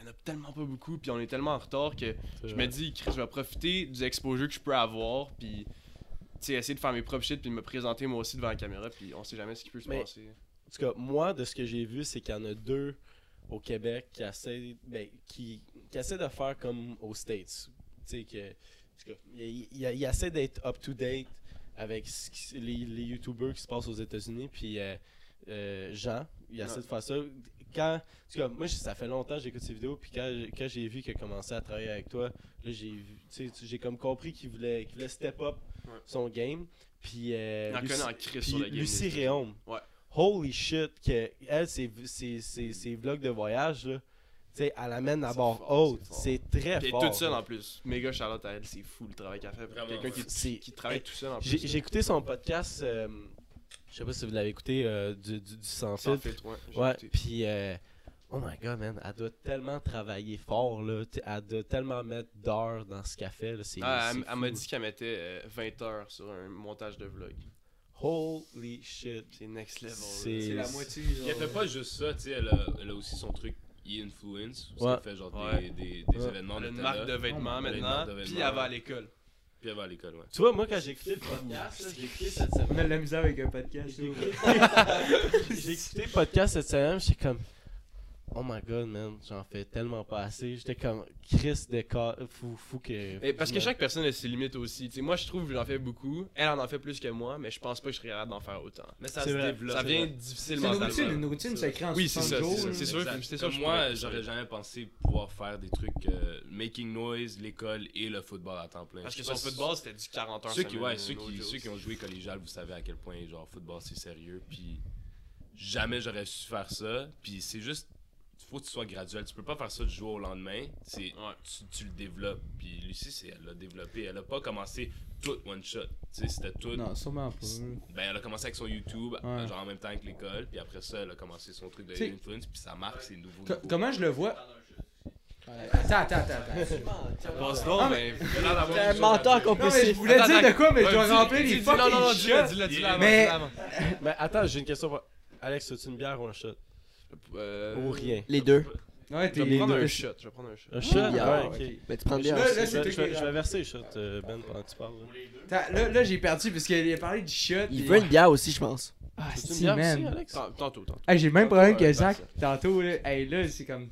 il y en a tellement pas beaucoup, puis on est tellement en retard que je me dis, Chris, je vais profiter du exposure que je peux avoir, puis tu sais, essayer de faire mes propres shit, puis de me présenter moi aussi devant la caméra, puis on sait jamais ce qui peut se Mais- passer. En tout cas, moi, de ce que j'ai vu, c'est qu'il y en a deux au Québec qui essaient, ben, qui, qui essaient de faire comme aux States. Tu sais, que. en tout cas, Ils ils- ils essaient d'être up-to-date avec qui- les, les YouTubers qui se passent aux États-Unis. Puis euh, euh, Jean, il essaie de faire ça. Quand, en tout cas, moi, ça fait longtemps que j'écoute ses vidéos. Puis quand, quand j'ai vu qu'il a commencé à travailler avec toi, là, j'ai vu- tu sais, j'ai comme compris qu'il voulait, qu'il voulait step up Ouais. son game. Puis. euh, Lucie- connaît en Chris puis sur la game. Lucie Réaume. Ouais. Holy shit, que elle, ses, ses, ses, ses vlogs de voyage, là, tu sais, elle amène à bord haute. c'est très Puis elle est fort. toute seule en plus. Méga Charlotte à elle, c'est fou le travail qu'elle fait. Quelqu'un qui, qui travaille tout seul en plus. J'ai j'ai écouté son podcast, euh, je sais pas si vous l'avez écouté, euh, du, du, du Sans Sans Filtre. filtre, ouais. puis euh, oh my god, man, elle doit tellement travailler fort, là. Elle doit tellement mettre d'heures dans ce qu'elle fait, là. C'est Ah, c'est elle, elle m'a dit qu'elle mettait euh, 20 heures sur un montage de vlog. Holy shit. C'est next level. C'est- C'est la moitié. Elle fait pas juste ça, tu sais, elle, a- elle a aussi son truc e-influence, où Ouais. elle fait genre Ouais. des, des, des Ouais. événements Elle a une marque de vêtements maintenant, puis elle va à l'école. Puis elle va à l'école, ouais. Tu vois, moi, quand j'ai écouté le podcast, là, j'ai écouté cette semaine. On a de la misère avec un podcast. J'ai là. écouté *laughs* j'ai écouté le podcast cette semaine, j'étais comme Oh my god, man, j'en fais tellement pas assez. J'étais comme Chris de cas, fou, fou que. Et parce que chaque personne a ses limites aussi. Moi, je trouve que j'en fais beaucoup. Elle en en fait plus que moi, mais je pense pas que je serais capable d'en faire autant. Mais ça se vrai. développe. Ça vient vrai. difficile C'est une routine, une routine, ça crée en Oui, c'est 60 ça, c'est sûr. C'est sûr, moi, j'aurais jamais pensé pouvoir faire des trucs euh, making noise, l'école et le football à temps plein. Parce que son football, c'était du 40 heures Ceux qui, ouais, ceux, qui, ceux qui ont joué collégial, vous savez à quel point genre football c'est sérieux. Puis jamais j'aurais su faire ça. Puis c'est juste faut que tu sois graduel. Tu peux pas faire ça du jour au lendemain. C'est, tu, tu le développes. Puis Lucie, c'est, elle l'a développé. Elle a pas commencé tout one shot. Tu sais, c'était tout. Non, sûrement pas. Ben, elle a commencé avec son YouTube, Ouais. genre en même temps avec l'école. Puis après ça, elle a commencé son truc de T'sais- influence. Puis ça marque, c'est nouveau. Co- nouveau. comment je le vois? Attends, attends, attends. attends. Passe donc, mais- un menteur mais je compulsif. voulais dire de quoi, mais je dois remplir les dis- Non, non, non, fucking shots. Mais- attends, j'ai une question. pour- Alex, as-tu une bière ou un shot? Euh, Ou rien Les deux. Ouais, Je vais prendre deux. un shot. Je vais prendre un shot. Un shot? Bière, Ouais, ok. ok. Ben, tu prends Je bien. Là, je- là, je c'est vais- je verser les shots, euh, Ben, pendant que tu parles. là. Là, là j'ai perdu parce qu'il a parlé du shot. Il puis- veut une bière aussi, je pense. Ah, si, bière man. aussi, Alex? Tant- Tantôt, tantôt. Hey, j'ai le même Tantôt, problème que euh, Zach tantôt. Là. Hey, là, c'est comme.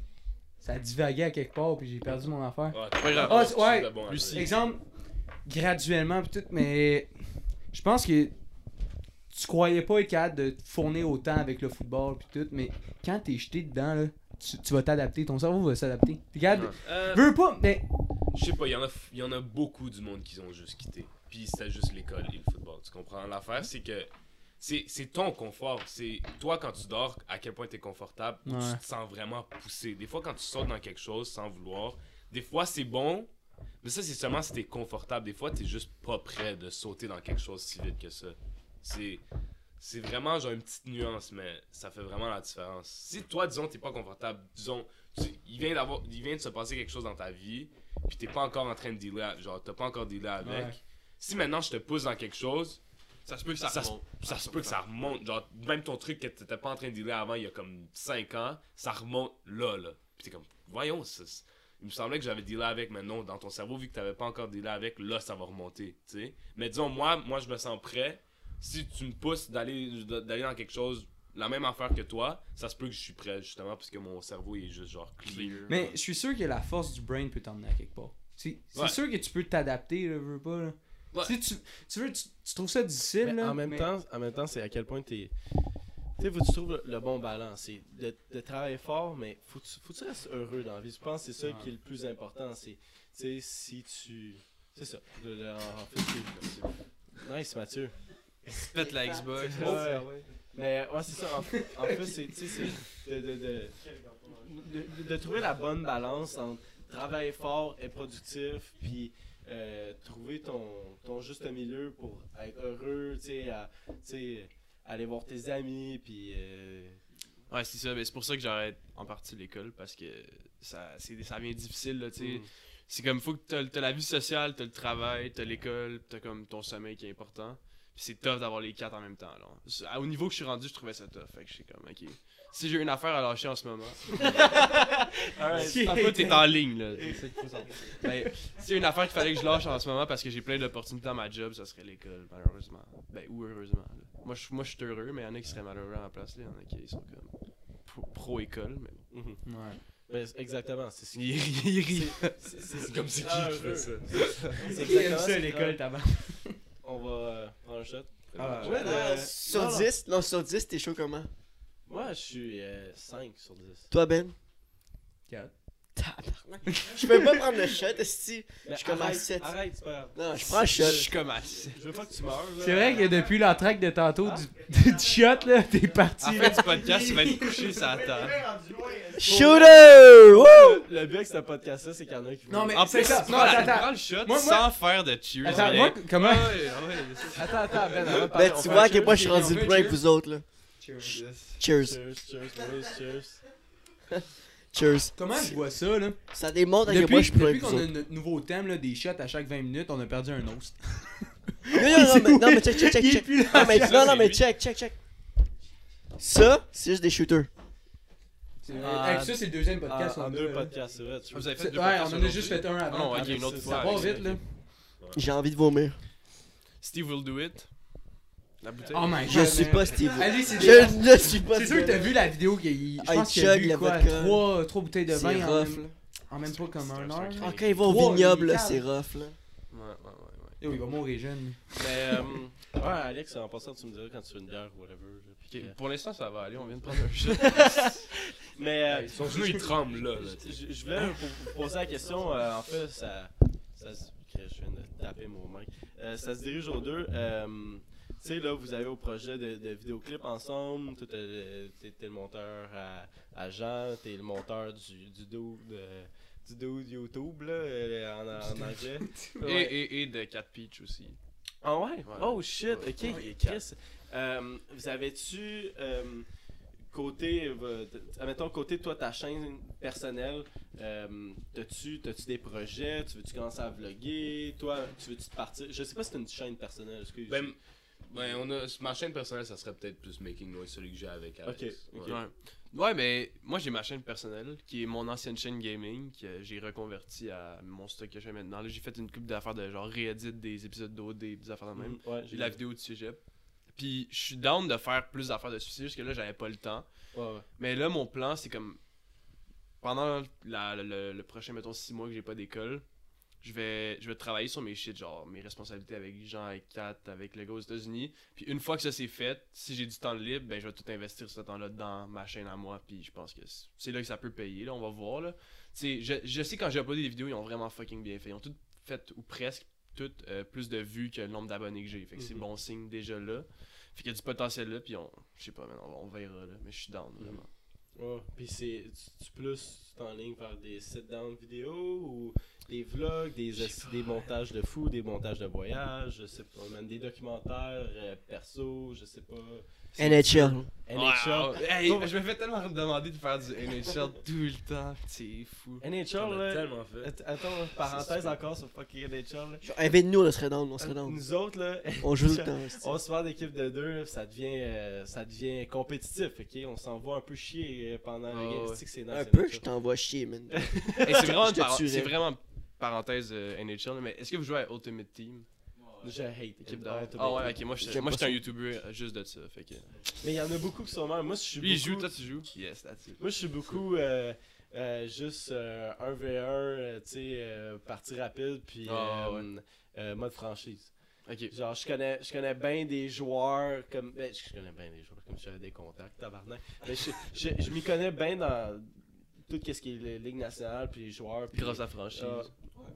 Ça a divagué à quelque part, puis j'ai perdu mon affaire. Ouais, Pas grave. Ah, c'est ouais. dire. Exemple, graduellement, pis tout, mais. Je pense que. Tu croyais pas être capable de te fournir autant avec le football, puis tout, mais quand t'es jeté dedans, là, tu, tu vas t'adapter. Ton cerveau va s'adapter. T'es capable. Euh, Veux pas, mais. Je sais pas, il y, en a, y en a beaucoup du monde qui ont juste quitté. Puis c'était juste l'école et le football. Tu comprends? L'affaire, c'est que c'est ton confort. C'est toi, quand tu dors, à quel point tu es confortable ou Ouais. tu te sens vraiment poussé. Des fois, quand tu sautes dans quelque chose sans vouloir, des fois, c'est bon. Mais ça, c'est seulement si t'es confortable. Des fois, t'es juste pas prêt de sauter dans quelque chose si vite que ça. C'est. C'est vraiment genre une petite nuance, mais ça fait vraiment la différence. Si toi, disons, t'es pas confortable, disons, tu- il, vient d'avoir, il vient de se passer quelque chose dans ta vie, puis t'es pas encore en train de dealer, à- genre, t'as pas encore dealé avec. Ouais. Si maintenant je te pousse dans quelque chose, Ça se peut que ça ça, remonte. ça se peut que ça remonte. Genre, même ton truc que t'étais pas en train de dealer avant il y a comme 5 ans, ça remonte là, là. Puis t'es comme, voyons, ça- il me semblait que j'avais dealé avec, mais non, dans ton cerveau, vu que t'avais pas encore dealé avec, là, ça va remonter, tu sais. Mais disons, moi, moi, je me sens prêt. Si tu me pousses d'aller d'aller dans quelque chose, la même affaire que toi, ça se peut que je suis prêt, justement, parce que mon cerveau, il est juste genre clear. Mais je suis sûr que la force du brain peut t'emmener à quelque part. C'est Ouais. sûr que tu peux t'adapter, là, veux pas. Là. Ouais. Si tu, tu veux, tu, tu trouves ça difficile, Mais là? en même mais- temps, en même temps, c'est à quel point t'es. Tu sais, faut que tu trouves le, le bon balance. C'est de, de travailler fort, mais faut que tu, faut que tu restes heureux dans la vie. Je pense que c'est ça Ouais. qui est le plus important. C'est, tu sais, si tu. C'est ça. Le- le- en fait, c'est. Nice, Mathieu. Faites la Xbox. Ouais, Mais ouais, c'est ça. En, en fait, c'est, tu sais, c'est de, de, de, de- de trouver la bonne balance entre travailler fort et productif, puis euh, trouver ton, ton juste milieu pour être heureux, tu sais, à- tu sais, aller voir tes amis, puis. euh, Ouais, c'est ça. Mais c'est pour ça que j'arrête en partie l'école parce que ça, c'est, ça devient difficile, là, tu sais. Mm. C'est comme, faut que t'as, t'as la vie sociale, t'as le travail, t'as l'école, t'as comme ton sommeil qui est important. C'est tough d'avoir les quatre en même temps, là. Au niveau que je suis rendu, je trouvais ça tough. Fait que je suis comme, ok. Si j'ai une affaire à lâcher en ce moment. *laughs* En fait, t'es en ligne, là. C'est ça qu'il faut savoir. Ben, a une affaire qu'il fallait que je lâche en ce moment parce que j'ai plein d'opportunités dans ma job, ça serait l'école, malheureusement. Ben, ou heureusement. là. Moi, je, moi, je suis heureux, mais il y en a qui seraient malheureux à la place, là. Il y en a qui sont comme pro- pro-école, mais bon. mhm. Ouais. Ben, exactement, c'est ce Il rit, il rit. C'est comme c'est qui qui fait ça? C'est Qui aime exactement ça, l'école, tabac. *laughs* on va euh, en shot. Ah, ouais, euh, sur 10, non, sur 10, t'es chaud comment? Moi, je suis euh, 5 sur 10. Toi, Ben? 4. Je peux pas prendre le shot, esti. Mais suis comme à arrête, sept. Arrête, c'est pas grave. Non, je prends le Je shot. suis comme assez. Je veux pas que tu meurs. C'est vrai que depuis l'entraque de tantôt du, *laughs* du shot, là, t'es parti. À là. fin du podcast, il va être couché sur la table. Shooter! Woo! Le but avec ce podcast-là, c'est qu'il y en a qui. Non, mais En c'est plus, ça. Non, prends, attends, le shot Moi- moi- sans faire de cheers. Attends, avec. moi, comment. Ouais, ouais, ouais. Attends, attends, Ben, Ben, tu fait vois à quel point je suis rendu fait un que vous autres, là. Cheers. Cheers. Cheers, cheers, cheers. *laughs* Cheers. Comment je vois ça, là? Ça démontre à quel point Depuis, je loin depuis qu'on a notre nouveau thème là, des shots à chaque 20 minutes, on a perdu un host. Non, non, non, *laughs* mais, non, mais check, check, check, check. Non, mais, Ça, non, non, c'est mais check, check, check. Ça, c'est juste des shooters. Ah, ça, c'est le deuxième podcast. En, on en deux podcasts, c'est vrai. Vous avez fait deux Ouais, on en a juste fait un avant. Ah non, ok, une autre ça- fois, Ça ok, vite, là. J'ai envie de vomir. Steve will do it. La bouteille. Oh my Je god. suis man. pas Steve. Allez, c'est Je des- ne suis pas C'est sûr que t'as vu la vidéo qu'il je pense il qu'il a chug bu la quoi, vodka. trois, trois bouteilles de vin en rough, même, en même pas comme un heure. Ah, quand il va au vignoble, c'est rough, là. Ouais, ouais, ouais. ouais. Yo, il va mourir jeune. Mais, euh, *laughs* ouais, Alex, en passant, tu me diras quand tu veux une bière ou whatever. Pour l'instant, ça va aller. On vient de prendre un *laughs* shot. Mais, euh, Son genou, il tremble là. là. je, je voulais vous poser la question. euh, en fait, ça. ça je viens de taper mon mic. Euh, ça se dirige aux deux. Tu sais, là, vous avez au projet de, de vidéoclip ensemble. T'es t'es le monteur à, à Jean, t'es le monteur du, du dude, euh, du dude YouTube, là, euh, en, en anglais. Et, Ouais. et, et de Cat Peach aussi. Ah ouais? Ouais. Oh shit, ok. Ouais. Chris, euh, vous avez-tu, euh, côté, euh, admettons, côté toi, ta chaîne personnelle, euh, t'as-tu, t'as-tu des projets? Tu veux-tu commencer à vlogger? Toi, tu veux-tu te partir? Je sais pas si t'as une chaîne personnelle. excuse. Ben, ben, on a, ma chaîne personnelle, ça serait peut-être plus Making Noise, celui que j'ai avec Alex. Ok, ok. Ouais. Ouais. Ouais, mais moi j'ai ma chaîne personnelle qui est mon ancienne chaîne gaming que j'ai reconverti à mon stock que maintenant. Là, j'ai fait une coupe d'affaires de genre réédit des épisodes d'eau, des affaires de même. Ouais, J'ai la vidéo du cégep. Puis je suis down de faire plus d'affaires dessus, c'est juste que là j'avais pas le temps. Ouais, ouais. Mais là mon plan c'est comme pendant la- le, le prochain mettons 6 mois que j'ai pas d'école, je vais je vais travailler sur mes shit genre mes responsabilités avec Jean avec Kat avec le gars aux États-Unis. Puis une fois que ça c'est fait, si j'ai du temps libre, ben je vais tout investir ce temps-là dans ma chaîne à moi puis je pense que c'est- là que ça peut payer là, on va voir là. Je, je sais quand j'ai uploadé des vidéos, ils ont vraiment fucking bien fait. Ils ont toutes fait ou presque toutes euh, plus de vues que le nombre d'abonnés que j'ai. Fait que c'est Mhm. bon signe déjà là. Fait qu'il y a du potentiel là puis on je sais pas, man, on, on verra là, mais je suis down vraiment. Puis c'est, tu, plus tu t'enlignes vers des sit-down vidéos ou des vlogs, des, des montages de fou, des montages de voyage, je sais pas, même des documentaires euh, perso, je sais pas. NHL. NHL. Wow. Hey, Oh. je me fais tellement demander de faire du NHL tout le temps. C'est fou. NHL, là, tellement fait. att- attends, parenthèse encore sur fucking NHL. là. Invite-nous, on serait down, on serait down. Nous autres, là, *laughs* On joue tout le temps. *laughs* on se fait d'équipe de deux, ça devient, euh, ça devient compétitif, ok? On s'envoie un peu chier euh, pendant le Oh, game. ouais. C'est que c'est nice, Un NHL. peu, je t'envoie chier, man. *laughs* Hey, c'est vraiment, par- vraiment parenthèse euh, NHL, mais est-ce que vous jouez à Ultimate Team? Je hate Équipe de Ah ouais, ok, moi j'étais moi, un. YouTuber euh, juste de ça. Fait que... Mais il y en a beaucoup qui sont morts. Moi, je suis Lui il joue, beaucoup- toi tu joues? Yes, that's it. Moi, je suis beaucoup euh, euh, juste euh, 1v1, euh, tu sais, euh, partie rapide, puis Ah, euh, euh, mode franchise. Ok. Genre, je connais, je connais bien des joueurs, comme. Ben, je connais bien des joueurs, comme j'avais des contacts, tabarnak. Mais je, je, je m'y connais bien dans tout ce qui est la Ligue nationale, puis les joueurs. Puis, Grâce à franchise. euh,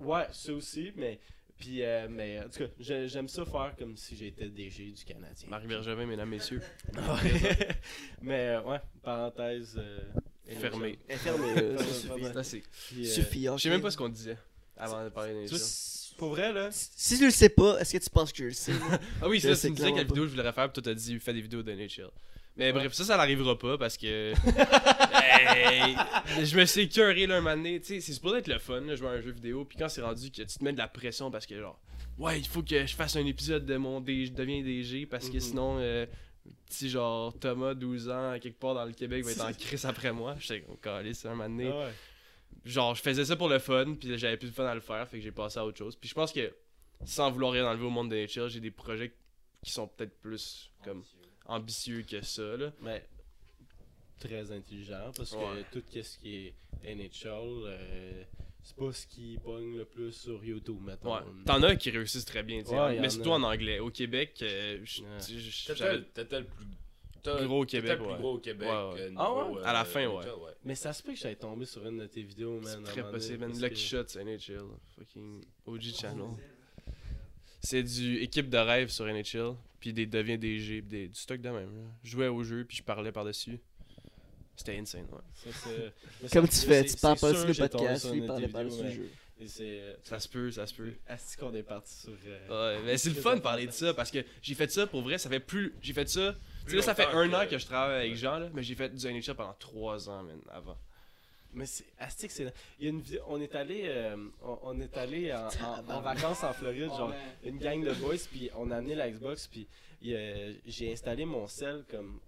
ouais, ça aussi, mais. Puis, euh, mais en tout cas, j'ai- j'aime ça faire comme si j'étais DG du Canadien. Marc Bergevin, mesdames, messieurs. Ouais. *laughs* mais euh, ouais, parenthèse. euh, Fermé. Fermé, là, ça suffit. C'est- Puis, euh, Suffit, Je sais même pas ce qu'on disait avant de parler vois, Pour vrai, là. Si tu le sais pas, est-ce que tu penses que je le sais? *laughs* Ah oui, Je c'est ça, tu me disais quelle vidéo je voudrais faire, puis toi t'as dit fais des vidéos de NHL. Mais bref, ça, ça n'arrivera pas parce que. *laughs* Hey, je me suis écœuré là un moment donné. Tu sais, c'est supposé être le fun, là, jouer à un jeu vidéo. Puis quand c'est rendu que tu te mets de la pression parce que, genre, ouais, il faut que je fasse un épisode de mon DG, je deviens DG parce que Mhm. sinon, euh, petit genre Thomas, 12 ans, quelque part dans le Québec, va être en *laughs* crise après moi. J'étais comme, calisse, un moment donné Ah ouais. genre je faisais ça pour le fun puis j'avais plus de fun à le faire fait que j'ai passé à autre chose puis je pense que sans vouloir rien enlever au monde de NHL j'ai des projets qui sont peut-être plus comme ambitieux que ça là Mais très intelligent parce Ouais. que tout ce qui est NHL, euh, c'est pas ce qui pogne le plus sur YouTube, mettons. ouais t'en as qui réussissent très bien Ouais, mais a. surtout en anglais au Québec euh, T'étais j'avais- le- plus. gros au Québec, le plus ouais. gros au Québec. Ouais, ouais. euh, Ah ouais? euh, À la fin, NHL, ouais. Mais ça se peut que j'aille tomber sur une de tes vidéos, man. c'est un très possible man Lucky que- Shot sur NHL fucking OG channel c'est du équipe de rêve sur NHL puis des deviens DG puis des, du stock de même là. je jouais au jeu puis je parlais par dessus c'était insane ouais Ça, mais Comme tu fais, tu parles pas sur le podcast, lui parlait pas sur le jeu. et c'est. ça se peut ça se peut Est-ce qu'on est parti sur. euh, Ouais, mais c'est le fun de parler de ça parce que j'ai fait ça pour vrai, ça fait plus. J'ai fait ça. Tu sais, là, ça fait un que- an que je travaille avec Jean, là, mais j'ai fait du NHL pendant trois ans, man, avant. Mais c'est Astic, c'est. Il y a une. On est allé, euh, on, on est allé en, en- en vacances en Floride, genre une gang de boys, puis on a amené la Xbox, puis a- j'ai installé mon sel comme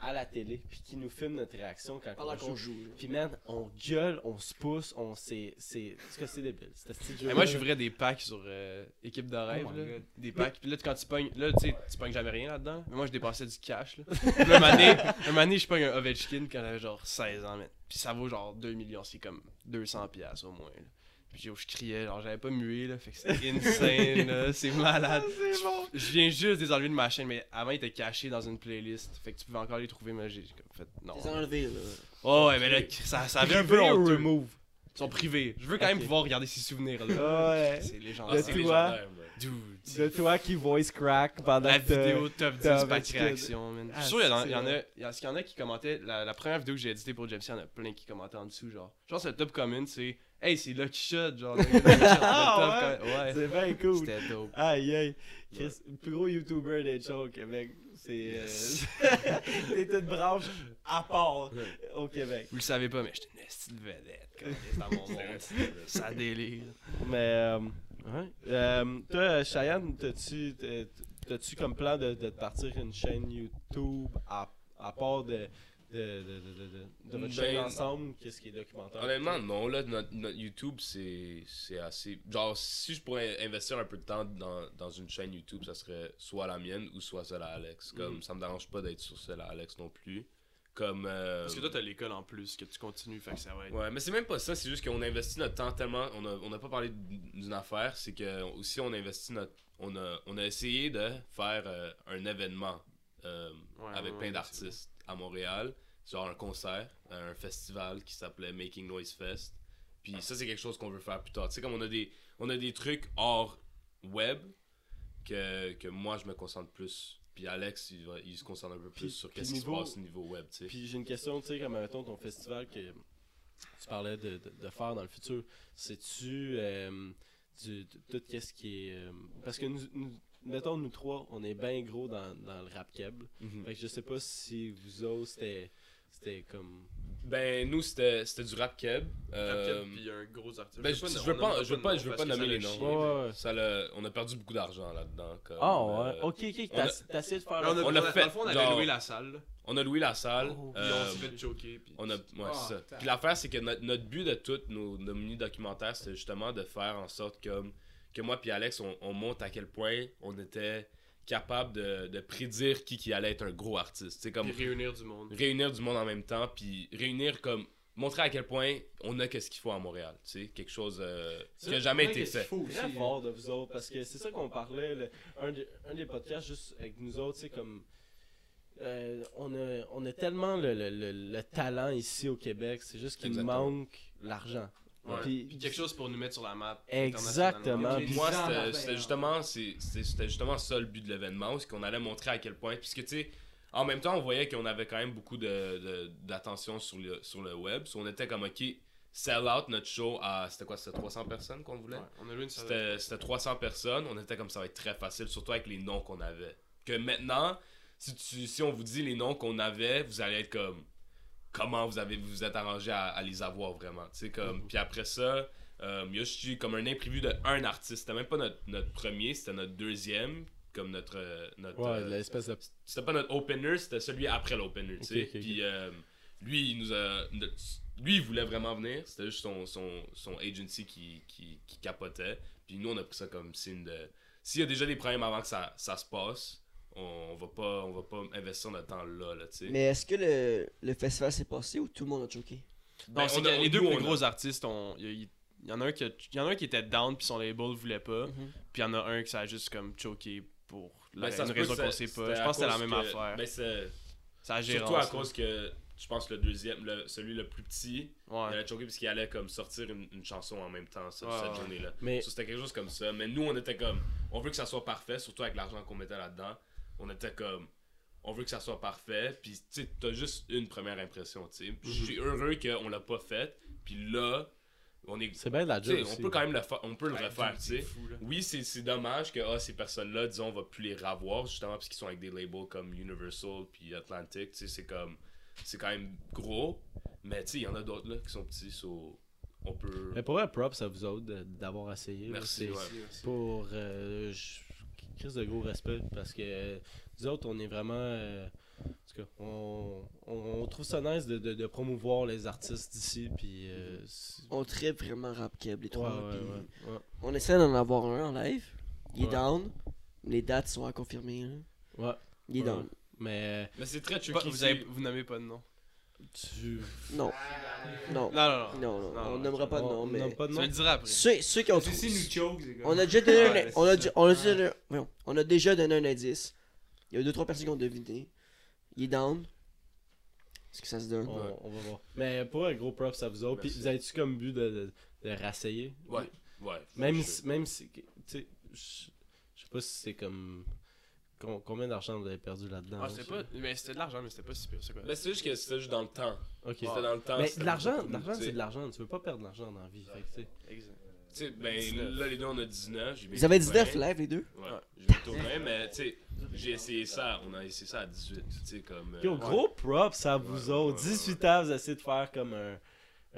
à la télé, puis qui nous filme notre réaction quand Pendant on qu'on joue. joue. Puis man, on gueule, on se pousse, on c'est c'est c'est c'est débile. C'était ce petit jeu. Et moi, j'ouvrais des packs sur euh, équipe de rêve, Oh là, des packs. Puis là, quand tu pognes, là, tu sais, tu pognes jamais rien là-dedans. Mais moi, je dépensais du cash, là. *laughs* Puis là, un donné, je pogne un Ovechkin quand j'avais genre 16 ans, man. Puis ça vaut genre 2 millions, c'est comme 200 piastres au moins, là. Puis yo, je criais, genre j'avais pas mué là, fait que c'était *laughs* insane là, c'est malade. Je- Je viens juste de les enlever de ma chaîne, mais avant ils étaient cachés dans une playlist, fait que tu pouvais encore les trouver, mais j'ai comme fait non. Les enlever, là. Oh ouais, mais là ça, ça avait un peu honteux. remove? Ils sont privés. Je veux quand même pouvoir regarder ces souvenirs là. Ouais. C'est Ah, légendaire. c'est légendaire, bro. Dude. De toi qui voice crack pendant La vidéo top 10 t'as par avec- réaction, man. Je Ah, suis sûr, il y en a, c'est il y en a, vrai. il y en a- est-ce qu'il y en a qui commentaient, la, la première vidéo que j'ai éditée pour Jepsy, il y en a plein qui commentaient en dessous, genre. Genre, c'est le top comment, c'est Hey, c'est Lucky Shot, genre. *laughs* Ah, ouais. C'est bien cool. C'était dope. Aïe aïe. Chris, le plus gros YouTuber des shows au Québec. C'est. Euh... T'es une branche à part au Québec. Vous le savez pas, mais j'étais une esti de vedette, comme dans mon *laughs* monde. Ça délire. Mais. Euh, ouais. Euh, toi, Cheyenne, t'as-tu t'as- t'as-tu comme plan de, partir une chaîne YouTube à, à part de. De, de, de, de, de, de votre chaîne Ben, ensemble, qu'est-ce qui est documentaire? Honnêtement, non, là, notre, notre YouTube, c'est c'est assez. Genre, si je pourrais investir un peu de temps dans, dans une chaîne YouTube, ça serait soit la mienne ou soit celle à Alex. Comme, ça me dérange pas d'être sur celle à Alex non plus. Comme. euh, Parce que toi, t'as l'école en plus, que tu continues, fait que ça va être. Ouais, mais c'est même pas ça, c'est juste qu'on investit notre temps tellement. On a, on a pas parlé d'une affaire, c'est que aussi on investit notre. On a, on a essayé de faire euh, un événement euh, Ouais, avec ouais, plein ouais, d'artistes à Montréal, genre un concert, un festival qui s'appelait Making Noise Fest. Puis ça, c'est quelque chose qu'on veut faire plus tard. Tu sais, comme on a des, on a des trucs hors web que, que moi je me concentre plus. Puis Alex, il, se concentre un peu plus Puis- sur qu'est-ce qui se passe au niveau web, tu sais. Puis j'ai une question, tu sais, comme mettons ton festival que tu parlais de, de, de faire dans le futur, c'est-tu euh, du- tout qu'est-ce qui est. euh, parce que nous, nous- mettons, nous trois, on est bien gros dans, dans le rap keb. Mhm. Fait que je sais pas si vous autres, c'était c'était comme. Ben, nous, c'était c'était du rap keb. Euh, Puis il y a un gros artiste. ben, je, je veux pas, je veux pas, je veux pas nommer les noms. Ouais, ouais. Ça on a perdu beaucoup d'argent là-dedans. Ah ouais, euh, ok, ok, on t'as essayé de faire. on a, un- on a dans fait, le fond, on avait genre- loué la salle, On a loué la salle. Oh, puis euh, on s'est fait choquer. Puis... on a, ouais, c'est ça. Puis l'affaire, c'est que notre, notre but de tous nos, nos mini-documentaires, c'était justement de faire en sorte comme, que moi puis Alex, on, on montre à quel point on était capable de, de prédire qui, qui allait être un gros artiste. C'est comme Puis réunir du monde. réunir du monde en même temps, puis réunir comme montrer à quel point on a qu'est-ce qu'il faut à Montréal, tu sais, quelque chose euh, qui a jamais été fait. C'est très fort de vous autres parce que c'est ça qu'on parlait le- un, des- un des podcasts juste avec nous autres c'est comme euh, on, a, on a tellement le, le- le- le talent ici au Québec c'est juste qu'il manque l'argent Ouais. Puis- Puis quelque chose pour nous mettre sur la map. Exactement. Les Moi, c'était- justement, justement ça le but de l'événement, c'est qu'on allait montrer à quel point, puisque tu sais, en même temps, on voyait qu'on avait quand même beaucoup de- de- d'attention sur le, sur le web, so on était comme, ok, sell out notre show à, c'était quoi, c'était 300 personnes qu'on voulait? Ouais, on a loué une c'était 300 personnes, on était comme ça va être très facile, surtout avec les noms qu'on avait. Que maintenant, si, tu, si on vous dit les noms qu'on avait, vous allez être comme comment vous avez vous, êtes arrangé à, à les avoir vraiment. Tu sais, comme, Puis après ça, euh, il y a juste eu comme un imprévu de un artiste. C'était même pas notre, notre premier, c'était notre deuxième. Comme notre. euh, notre ouais euh, l'espèce de c'était pas notre opener, c'était celui après l'opener. Puis euh, lui, il nous a. lui, il voulait vraiment venir. C'était juste son, son, son agency qui, qui, qui capotait. Puis nous, on a pris ça comme signe de. S'il y a déjà des problèmes avant que ça, ça se passe, on, va pas on va pas investir notre temps là, là tu sais. Mais est-ce que le, le festival s'est passé ou tout le monde a choqué? Non, Ben, on que a- les deux plus a- gros artistes, ont- il y, en a un qui a- y en a un qui était down puis son label voulait pas, Mhm. puis il y en a un qui ça a juste comme choqué pour la, Ben, ça une raison que qu'on sait pas. Je pense que c'était la même que- affaire. Ben, c'est- ça surtout à cause que je pense le deuxième, le, celui le plus petit, il allait choquer parce qu'il allait comme sortir une, une chanson en même temps cette, Ouais, cette ouais. journée-là. mais c'était quelque chose comme ça. Mais nous, on était comme, on veut que ça soit parfait, surtout avec l'argent qu'on mettait là-dedans. On était comme, on veut que ça soit parfait. Puis, tu sais, t'as juste une première impression, tu sais. Puis, Je suis heureux qu'on l'a pas fait. Puis là, on est. c'est bien de la job on peut quand même le, on peut le refaire, tu sais. là. Oui, c'est c'est dommage que ah, ces personnes-là, disons, on va plus les revoir, justement, parce qu'ils sont avec des labels comme Universal puis Atlantic. Tu sais, c'est comme. C'est quand même gros. Mais, tu sais, il y en a d'autres, là, qui sont petits, so, on peut. mais pour vrai props à vous autres d'avoir essayé là. Merci, pour euh, je- crise de gros respect parce que euh, nous autres on est vraiment euh, en tout cas, on, on, on trouve ça nice de, de, de promouvoir les artistes d'ici puis euh, On tripe vraiment rap keb, les trois. ouais, puis ouais, ouais. On essaie d'en avoir un en live. Il est Ouais. down. Les dates sont à confirmer. là. Ouais, Il est Ouais. down. mais Mais c'est très tricky. vous, avez, vous nommez pas de nom. Tu Non. Non. Non, non, non. Non, non, Non, on non, nommera pas de nom, on mais. pas de Tu nom vas le diras après. Ceux, ceux qui ont trouvé. On a déjà donné, un, Ouais, on a, ça. on, a déjà donné, voyons, on a déjà donné un indice. Il y a deux trois personnes qui ont deviné. Il est down. Est-ce que ça se donne? on, on va voir mais pour un gros props à vous autres puis vous avez-tu comme but de, de, de rasseyer Ouais, ouais. même si, même si tu sais je- sais pas si c'est comme. Com- Combien d'argent vous avez perdu là-dedans? Ah, c'était pas. Mais c'était de l'argent, mais c'était pas si pire. C'est quoi? Ben, c'est juste que c'était juste dans le temps. Ok. C'était dans le temps. Mais de l'argent, beaucoup, de l'argent, tu sais. c'est de l'argent. Tu veux pas perdre de l'argent dans la vie. Fait que. Exact. Tu sais, ben là, les deux, on a 19. j'ai Vous avez bientôt 19 20. live, les deux? Ouais, j'ai bientôt 20, mais tu sais, j'ai essayé ça. On a essayé ça à 18. Tu sais, comme. euh, Yo, gros props à vous Ouais, autres. ouais, ouais, 18 ans, vous essayez de faire comme un.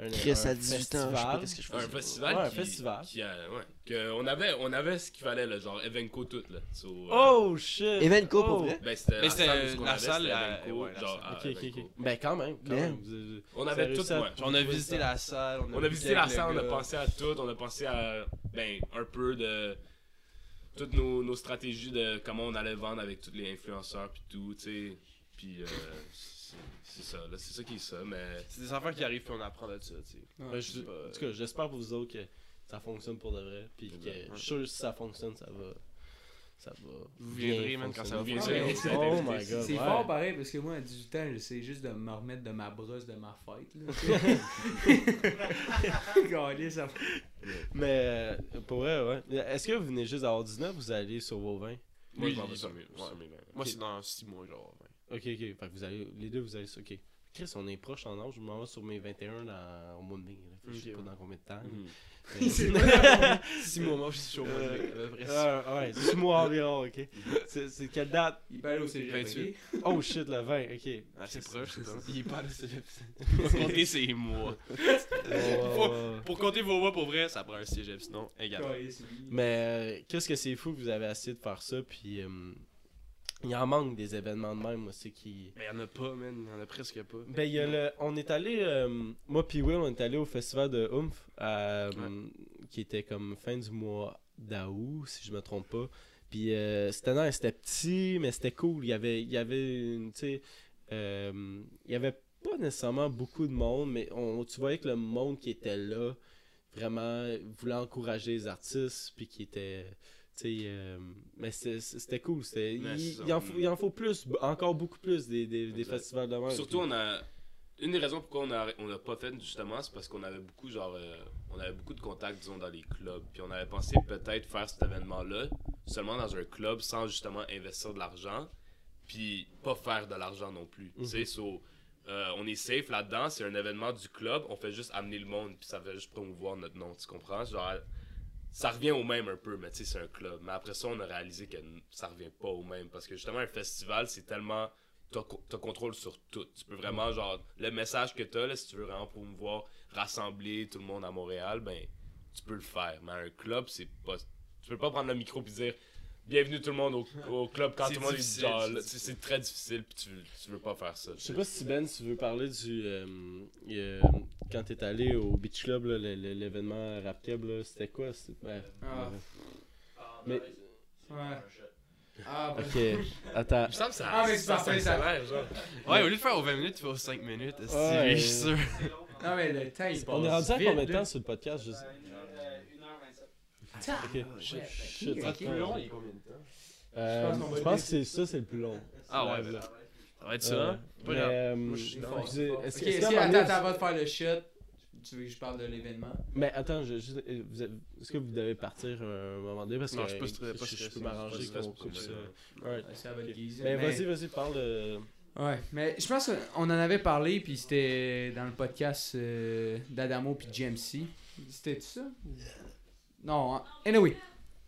Un Chris un à 18 ans, je sais pas festival. qu'est-ce que je Un fais. festival. Ouais, un qui, festival. Qui a, ouais, que on, avait, on avait ce qu'il fallait, là, genre Evenco tout. Là, So, euh, Oh shit! Evenco, pour Oh. vrai? Ben, c'était Mais la c'était salle où on la allait, salle, c'était à- Evenco, ouais, la genre, salle. à Ok, ok, Evenco. ok. Ben, quand même. Quand même. Vous On avait tout, ouais. On a visité la salle. On a visité la salle, on a pensé à tout, on a pensé à ben, un peu de toutes nos, nos stratégies de comment on allait vendre avec tous les influenceurs puis tout, tu sais. Puis euh, c'est ça, là, c'est ça qui est ça, mais C'est des affaires qui arrivent puis on apprend de ça, tu sais. Ben, je- c'est pas- en tout cas, j'espère pour vous autres que ça fonctionne pour de vrai. Puis que je suis sûr que si ça fonctionne, ça va. Ça va. Vous viendrez, man, quand ça va fonctionner. Oh *laughs* my god. C'est ouais. fort pareil parce que moi à 18 ans, j'essaie juste de me remettre de ma brosse de ma fête. Là. *laughs* *laughs* Ça Mais euh, pour vrai, ouais. Est-ce que vous venez juste d'avoir 19 vous allez sur vos 20 moi Oui, je m'en vais sur mes- ouais. Moi, c'est dans 6 mois, genre. Ok, ok. Fait que vous allez. Les deux, vous allez. Ok. Chris, on est proche en âge. Je m'en vais sur mes 21 dans, au mois de mai. Je sais pas dans combien de temps. Mhm. *laughs* Mais- *laughs* 6 mois, moi, je suis. Euh, peu près. Ah, ouais, 6 mois environ, ok. C'est c'est quelle date? Il aller au cégep. 28. ok? Oh shit, le 20, ok. Ah, c'est proche, c'est ça. *laughs* Il est pas allé Pour compter ses mois. Pour compter vos mois, pour vrai, ça prend un cégep, sinon, égal. Calais, c'est lui. Mais euh, qu'est-ce que c'est fou que vous avez essayé de faire ça, puis euh, il en manque des événements de même, moi, c'est qui. Mais y'en a pas, man. Y'en a presque pas. Ben, il y a le, on est allé, euh, moi puis Will, on est allé au festival de Oomph, euh, qui était comme fin du mois d'août, si je me trompe pas. Puis euh, c'était nice, c'était petit, mais c'était cool. Il y avait, il y avait, une- tu sais, euh, il y avait pas nécessairement beaucoup de monde, mais on, tu voyais que le monde qui était là, vraiment, voulait encourager les artistes, puis qui était, euh, mais c'était cool. c'était- Il, en faut, il en faut plus, encore beaucoup plus des, des, festivals de même. Surtout, on a. Une des raisons pourquoi on a, on l'a pas fait, justement, c'est parce qu'on avait beaucoup, genre, euh, on avait beaucoup de contacts, disons, dans les clubs. Puis on avait pensé peut-être faire cet événement-là seulement dans un club sans justement investir de l'argent. Puis pas faire de l'argent non plus. Tu sais, so, euh, on est safe là-dedans, c'est un événement du club, on fait juste amener le monde, puis ça fait juste promouvoir notre nom, tu comprends? Genre, ça revient au même un peu, mais tu sais, c'est un club. Mais après ça, on a réalisé que ça revient pas au même. Parce que justement, un festival, c'est tellement. T'as contrôle sur tout. Tu peux vraiment, genre, le message que t'as, là, si tu veux vraiment promouvoir, rassembler tout le monde à Montréal, ben, tu peux le faire. Mais un club, c'est pas. Tu peux pas prendre le micro et dire Bienvenue tout le monde au, au club quand C'est tout le monde est genre. c'est là, C'est c'est très difficile, puis tu, tu veux pas faire ça. Je sais pas si Ben, tu veux parler du. euh, euh, quand t'es allé au Beach Club, l'événement Rap Keb, là, c'était quoi c'était- ouais, Ah. ouais. Mais. Ouais. Ah, bah. Ok, attends. Il me semble que ça, Ah, mais c'est parfait, ça ça- accélère, genre. Ouais, au lieu de faire aux 20 minutes, tu vas aux 5 minutes. Je suis sûr. Non, mais le temps, il passe. On est rendu à combien de temps sur le podcast je sais- Attends. Ok, shit, shit, il est combien de temps Euh, Je pense je que c'est ça, c'est le plus long. Ah ouais, là. Ça va être Euh, ça. hein? Pas mais, grave. euh, Moi, je suis vous- d'accord. est-ce que- est-ce moment attends, avant de faire le shot, tu veux que je parle de l'événement? Mais attends, je, je- euh, est-ce que vous devez partir euh, un moment donné parce Non, que je suis pas stressé, pas je, je peux m'arranger je qu'on coupe ça. Mais vas-y, vas-y, parle de. Ouais, mais je pense qu'on en avait parlé, puis c'était dans le podcast euh, d'Adamo puis GMC. C'était ça? Non, hein. anyway.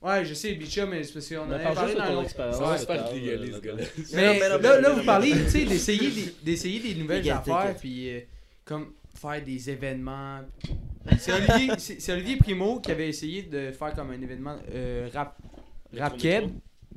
Ouais, je sais, Bicha, mais c'est parce qu'on en Mais avait parlé dans l'autre. Ouais, c'est pas ce gars-là. *laughs* Mais là, là, vous parlez, tu sais, d'essayer des, d'essayer des nouvelles affaires, puis euh, comme faire des événements. C'est Olivier, *laughs* c'est c'est Olivier Primo qui avait essayé de faire comme un événement euh, rap, rap keb.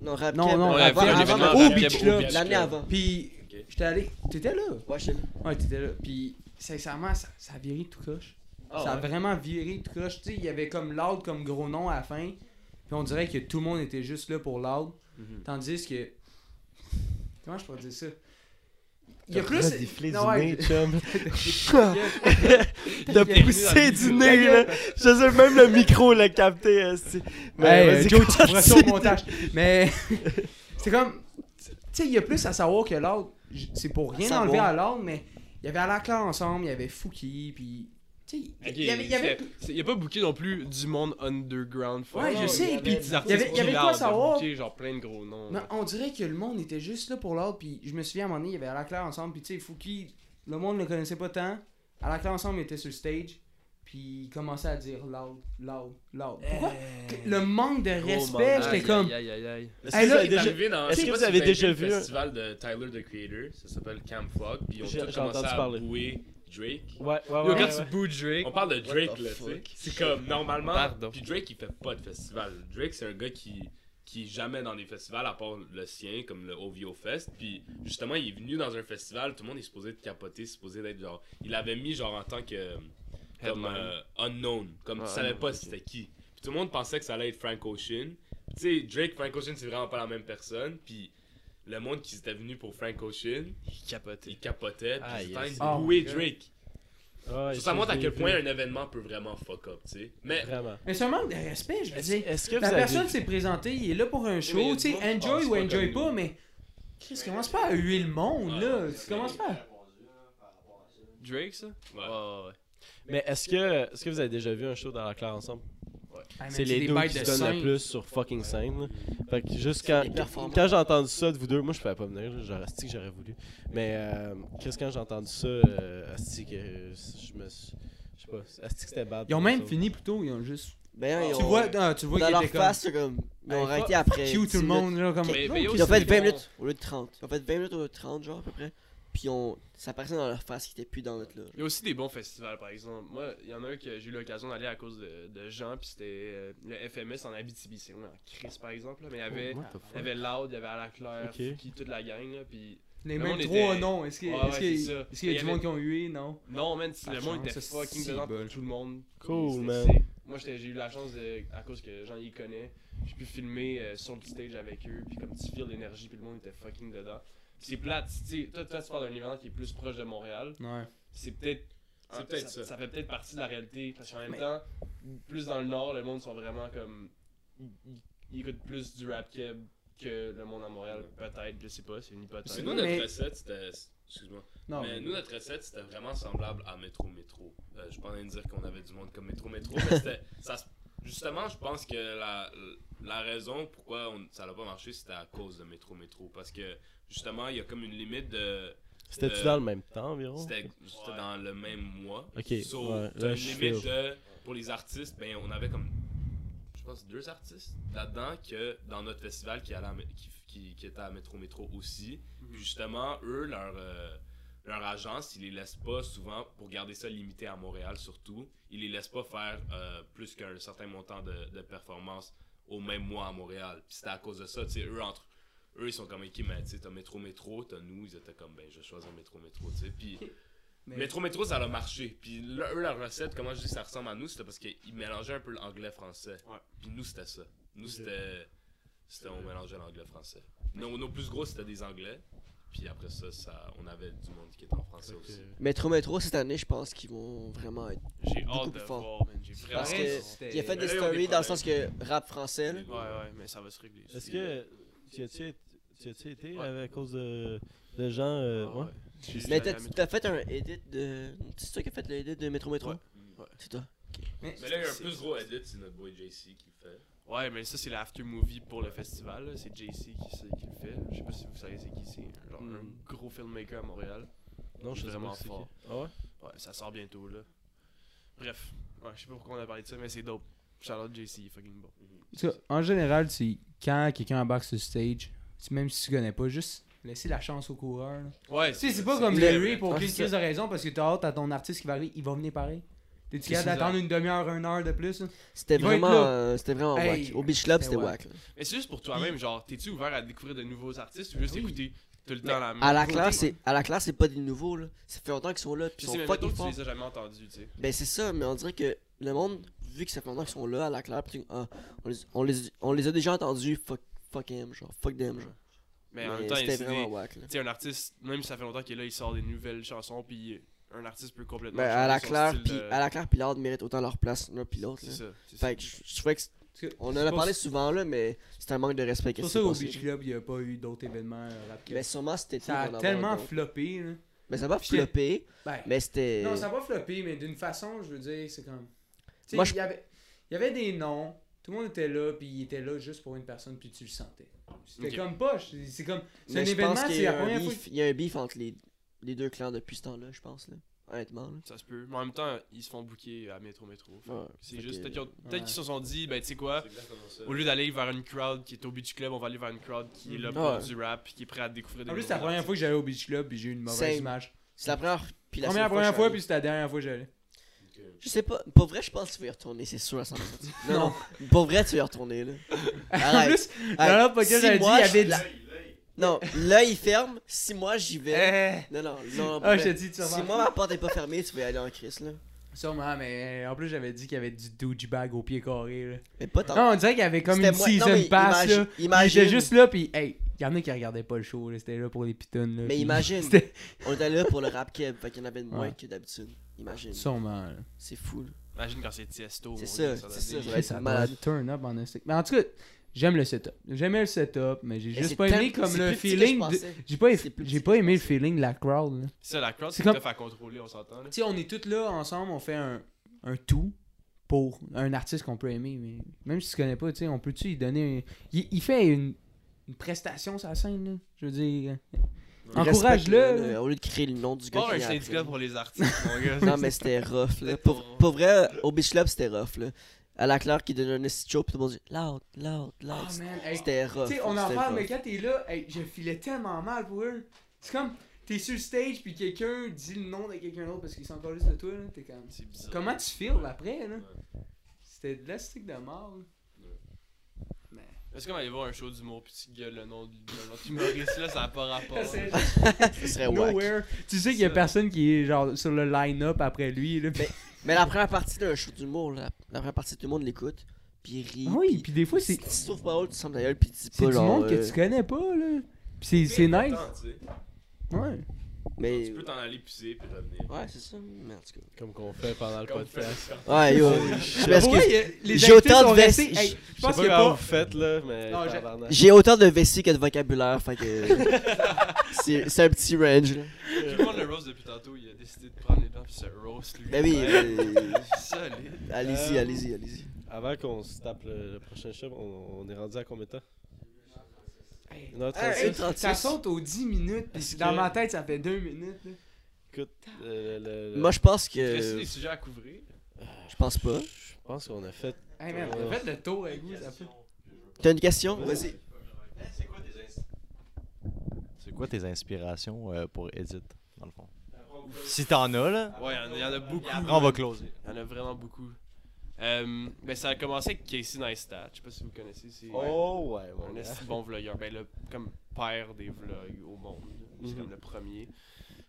Non, Rap Non, Keb, non, avant- Ouais, Rap Keb, un avant- événement au Rap Beach Club. L'année avant. Puis j'étais allé. T'étais là? Ouais, je sais. Ouais, t'étais là. Puis sincèrement, ça, ça a viré tout croche. Ah, ça a ouais. vraiment viré tout croche. Tu sais, il y avait comme Loud comme gros nom à la fin. Puis on dirait que tout le monde était juste là pour Loud. Mhm. Tandis que. Comment je pourrais dire ça? Il y a plus. reniflé Non, du ouais, nez, je- *laughs* chum. *laughs* T'as poussé du nez, là. Je sais même le micro l'a capté. Mais Hey, vas-y, euh, Joe, tu au montage. Mais *laughs* c'est comme. Tu sais, il y a plus à savoir que l'autre. C'est pour rien enlever à l'autre, mais il y avait à la classe ensemble, il y avait Fouki, puis il y avait. il y avait- c'est- c'est- il a pas booké non plus du monde underground. fuck. Ouais, je sais, il y puis avait des artistes il y avait qui quoi savoir? booké, genre plein de gros noms. Non, on dirait que le monde était juste là pour l'autre. Puis je me souviens à un moment donné, il y avait à la claire ensemble. Puis tu sais, Fouki, le monde ne le connaissait pas tant. À la claire ensemble, il était sur le stage. Puis il commençait à dire loud, loud, loud. Pourquoi Le manque de respect, j'étais comme. Aïe, aïe, aïe. Est-ce Hey, que déjà- arrivé dans- sais que vous avez déjà le vu un- festival de Tyler the Creator, ça s'appelle Camp Frog, puis ils ont tous commencé entendu à parler. bouer Drake. Ouais, ouais, Yo, ouais. quand ouais. tu boues Drake. On parle de Drake là, tu sais. C'est comme normalement. Pardon. Puis Drake il fait pas de festival. Drake c'est un gars qui qui est jamais dans des festivals à part le sien comme le OVO Fest. Puis justement il est venu dans un festival, tout le monde est supposé de capoter, supposé d'être genre. Il avait mis genre en tant que comme euh, unknown, comme Ah, tu savais pas c'était qui. Puis tout le monde pensait que ça allait être Frank Ocean. Tu sais Drake Frank Ocean c'est vraiment pas la même personne. Puis le monde qui était venu pour Frank Ocean, Il capotait. il capotait. Puis Ah, en yes. de Oh. Drake. Ça, montre à quel point un événement peut vraiment fuck up, tu sais. Mais Vraiment. Mais c'est un manque de respect, je veux dire. est-ce que vous La personne s'est présentée, il est là pour un show, tu sais, enjoy ou enjoy pas, mais. Chris, commence pas à huer le monde, là. Tu commences pas. Drake, ça? Ouais. Mais est-ce que, est-ce que vous avez déjà vu un show dans la claire ensemble? C'est les deux qui de se donnent le plus sur fucking scène. là. Fait que juste quand, quand j'ai entendu ça de vous deux, moi je pouvais pas venir, là, asti que j'aurais voulu. Mais euh, qu'est-ce quand j'ai entendu ça, euh, asti que je me suis- je sais pas, asti que c'était bad. Ils ont pour même ça. fini plus tôt, ils ont juste. Ben, ils Tu ont- vois, non, tu vois dans qu'ils leur étaient face, c'est comme. Ils ont Hey, arrêté fuck après. Cute tout 10 le minutes. monde, là, comme. Mais- mais Ils aussi ont fait des 20 bons- minutes au lieu de 30. Ils ont fait 20 minutes au lieu de 30, genre, à peu près. Puis on... ça paraissait dans leur face qu'ils étaient plus dans notre là. Il y a aussi des bons festivals, par exemple. Moi, il y en a un que j'ai eu l'occasion d'aller à cause de, de Jean, puis c'était euh, le FMS en Abitibi. C'est loin en Chris, par exemple. là, Mais il y avait, What the il y avait Loud, il y avait À la Claire, toute la gang. Là, puis... Les Le mêmes monde trois était- noms. Est-ce qu'il Ouais, ça. est-ce qu'il y a du avait- monde qui ont hué Non? Non, man, Pas le de monde était fucking dedans pour tout le monde. Cool, man. Moi, j'ai eu la chance, de, à cause que Jean y connaît, j'ai pu filmer euh, sur le stage avec eux, puis comme tu files l'énergie, puis le monde était fucking dedans. C'est plate, tu sais, toi, toi, tu parles d'un événement qui est plus proche de Montréal. Ouais. c'est peut-être C'est ah, peut-être ça, ça. ça fait peut-être partie de la réalité parce qu'en même Mais- temps plus dans le nord le monde sont vraiment comme ils, écoutent plus du rap keb que le monde à Montréal peut-être je sais pas c'est une hypothèse C'est nous, Mais- notre recette, c'était. Excuse-moi. Non. mais nous, notre recette, c'était vraiment semblable à Métro Métro. Euh, je suis pas en train de dire qu'on avait du monde comme Métro Métro, mais c'était. *laughs* Justement, je pense que la, la raison pourquoi on- ça n'a pas marché, c'était à cause de Métro Métro. Parce que, justement, il y a comme une limite de. C'était-tu Euh, dans le même temps environ? C'était dans le même mois. Ok, So, ouais, t'as là, une limite de. Pour les artistes, ben, on avait comme. Je pense deux artistes là-dedans que dans notre festival qui, allait à qui, qui, qui était à Métro Métro aussi. Puis justement, eux, leur, euh, leur agence, ils les laissent pas souvent, pour garder ça limité à Montréal surtout, ils les laissent pas faire euh, plus qu'un certain montant de, de performance au même mois à Montréal. Puis c'était à cause de ça, tu sais, eux, entre eux, ils sont comme, ok, mais tu sais, t'as Métro Métro, t'as nous, ils étaient comme, ben, je vais choisir Métro Métro, tu sais. Puis *laughs* Mais- Métro Métro, ça a marché. Puis là, eux, leur recette, comment je dis ça ressemble à nous, c'était parce qu'ils mélangeaient un peu l'anglais-français. Ouais. Puis nous, c'était ça. Nous, c'était. C'était, on mélangeait l'anglais-français. Nos, nos plus gros, c'était des anglais. Puis après ça, ça, on avait du monde qui était en français aussi. Métro Métro, cette année, je pense qu'ils vont vraiment être. j'ai Beaucoup hâte de fort. voir man j'ai vraiment Parce hâte que de voir. c'était- Il a fait Mais des là, stories dans le sens que rap français, là. ouais ouais mais ça va se régler Est-ce que été, tu as-tu été Ouais. à cause de, de gens euh, Ah, ouais? Mais t'as fait un edit de. C'est toi qui as fait le edit de Métro Métro? Ouais. Ouais. C'est toi. Mais- Mais là, il y a un c'est- plus gros edit, c'est notre boy JC qui le fait. Ouais, mais ça, c'est l'after movie pour le festival. là. C'est JC qui, c'est- qui le fait. Je sais pas si vous savez c'est qui c'est. Genre Hmm. un gros filmmaker à Montréal. Non, je sais Vraiment pas c'est qui. fort. Ah ouais? Ouais, ça sort bientôt là. Bref, ouais, je sais pas pourquoi on a parlé de ça, mais c'est dope. Charlotte JC, il est fucking bon. Parce que, en général, c'est quand quelqu'un embarque sur le stage, même si tu connais pas, juste laisser la chance au coureur. là. Ouais, Tu sais, c'est pas comme Le- Larry pour c'est crise de raison parce que t'as hâte à ton artiste qui va arriver, il va venir pareil. T'es-tu capable d'attendre une demi-heure, une heure de plus? C'était vraiment, euh, c'était vraiment Hey, wack. Au Beach Club, c'était c'était wack. Mais c'est juste pour toi-même, genre, t'es-tu ouvert à découvrir de nouveaux artistes ou juste Oui. écouter tout le Mais temps la même À la classe, c'est à la classe, c'est pas des nouveaux là. Ça fait longtemps qu'ils sont là, puis sont que tu les as jamais entendus, tu sais. Ben c'est ça, mais on dirait que le monde, vu que ça fait longtemps qu'ils sont là à la claire, puis ah, on, les, on, les, on les a déjà entendus, fuck, fuck them, genre, fuck them, genre. Mais en même Mais temps, il y a c'était vraiment wack là. Tu sais, un artiste, même si ça fait longtemps qu'il est là, il sort des nouvelles chansons, puis un artiste peut complètement. Ben, à la claire, puis de- à la claire, puis l'autre mérite autant leur place l'un puis l'autre. C'est ça. Fait que je je trouvais que on en a parlé souvent là, mais c'est un manque de respect. C'est que pour c'est ça au Beach. Club, il n'y a pas eu d'autres événements euh, rap Mais sûrement c'était Ça a tellement floppé. là. Mais ça va flopper, Ben, mais c'était. Non, ça va flopper, mais d'une façon, je veux dire, c'est comme. Tu sais, Moi, je- il y avait, il y avait des noms, tout le monde était là, puis il était là juste pour une personne, puis tu le sentais. C'était comme poche. C'est comme. C'est Mais un je événement, pense qu'il c'est y, la a un première fois. beef- il y a un beef entre les, les deux clans depuis ce temps-là, je pense. Là. Honnêtement. Là. Ça se peut. Mais en même temps, ils se font booker à Métro Métro. Ouais, C'est juste. Peut-être qu'ils ont- Ouais. se sont dit, ben tu sais quoi, au lieu d'aller vers une crowd qui est au beach club, on va aller vers une crowd qui est là Mhm. pour Ouais. du rap, qui est prêt à découvrir des En plus, c'est la première fois que j'allais au Beach Club, puis j'ai eu une mauvaise image. C'est la première. Puis la Première, première fois, je puis c'était la dernière fois que j'allais. Je sais pas. Pour vrai, je pense que tu vas y retourner, c'est sûr à 100%. non, non. *laughs* Pour vrai, tu vas y retourner. Là. En Arrête. plus, Hey, dans si j'avais dit, moi, il avait de la- Non, là, il ferme. Si moi, j'y vais. Non, non, non. Ah, je te dis, tu vas Si moi, ma porte est pas fermée, tu vas y aller en crise, là. Sûrement, mais en plus, j'avais dit qu'il y avait du douchebag au pied carré. Là. Mais pas tant. Non, on dirait qu'il y avait comme une moi- season pass. imagine- là. imagine- Il était juste là, puis hey, il y en a qui regardaient pas le show. là, C'était là pour les pitons. Là, Mais imagine. *laughs* On était là pour le rap keb, fait qu'il y en avait de moins Ouais. que d'habitude. Imagine. sûrement. C'est fou, là. Imagine quand c'est Tiesto. C'est ça, c'est ça, ça va être malade. turn up en. Mais en tout cas, j'aime le setup. J'aimais le setup, mais j'ai juste pas aimé comme le feeling. J'ai pas, j'ai pas aimé le feeling de la crowd. ça, la crowd, C'est tough à contrôler, on s'entend. là. Tu sais, on est tous là ensemble, on fait un, un tout pour un artiste qu'on peut aimer. Mais même si tu connais pas, tu sais, on peut-tu lui donner. un- Il, il fait une, une prestation sur la scène, là? Je veux dire. Encourage-le. Au lieu de créer le nom du gars Pas un syndicat pour les artistes, mon gars. Non, mais c'était rough, là. Pour, vrai, au Beach Club, c'était rough, là. À la Claire qui donnait un esti show, pis tout le monde dit loud, loud, loud. Ah, hey, C'était rough. Tu sais, on en parle, mais quand t'es là, hey, je filais tellement mal pour eux. C'est comme, t'es sur le stage, puis quelqu'un dit le nom de quelqu'un d'autre parce qu'ils sont encore juste de toi, là. T'es comme. C'est bizarre. Comment tu files après, là? C'était de l'astique de mort, là. Qu'on va aller voir un show d'humour puis tu gueules le nom d'un autre humoriste là, ça n'a pas rapport. *laughs* C'est- Ce serait. Nowhere. Tu sais qu'il y a personne qui est genre sur le line-up après lui, là. Mais- Mais la première partie d'un show d'humour, là, la première partie, tout le monde l'écoute, puis il rit. Oui, puis des fois, c'est. si tu trouves pas drôle, tu sens ta gueule, puis tu dis C'est pas du genre. monde que euh, tu connais pas, là. Puis c'est c'est nice. important, tu sais. Ouais. Mais. Tu peux t'en aller pisser puis revenir. Ouais, c'est ça. Mais en tout Comme qu'on fait pendant le podcast. cas. Ouais, yo. J'ai autant de vestes- Hey, je pense y pas vous faites là, mais. J'ai- autant de vessie que de vocabulaire, fait que. *laughs* c'est c'est un petit range, là. Tout le monde le roast depuis tantôt, il a décidé de prendre les dents puis se roast lui. Ben oui, mais- Solide. allez-y, Euh, allez-y, allez-y. Avant qu'on se tape le, le prochain show, on, on est rendu à combien de temps? Hey, Une heure Hey, 36. hey, Ça saute aux 10 minutes, puis Est-ce dans que- ma tête, ça fait 2 minutes, là. Écoute, euh, le- le- Moi, je pense que. des sujets à couvrir. Je pense pas. je pense qu'on a fait. Hey man, on a fait le tour avec vous. T'as une question? Vas-y. C'est quoi tes inspirations euh, pour Edit, dans le fond? Si t'en as, là, Ouais, il y en a- il y, en a beaucoup. après on va closer. Il y en a vraiment beaucoup. Euh, ben ça a commencé avec Casey Neistat, je sais pas si vous connaissez, c'est Oh ouais, un ouais. bon vlogueur, ben le comme père des vlogs au monde, c'est Mhm. comme le premier.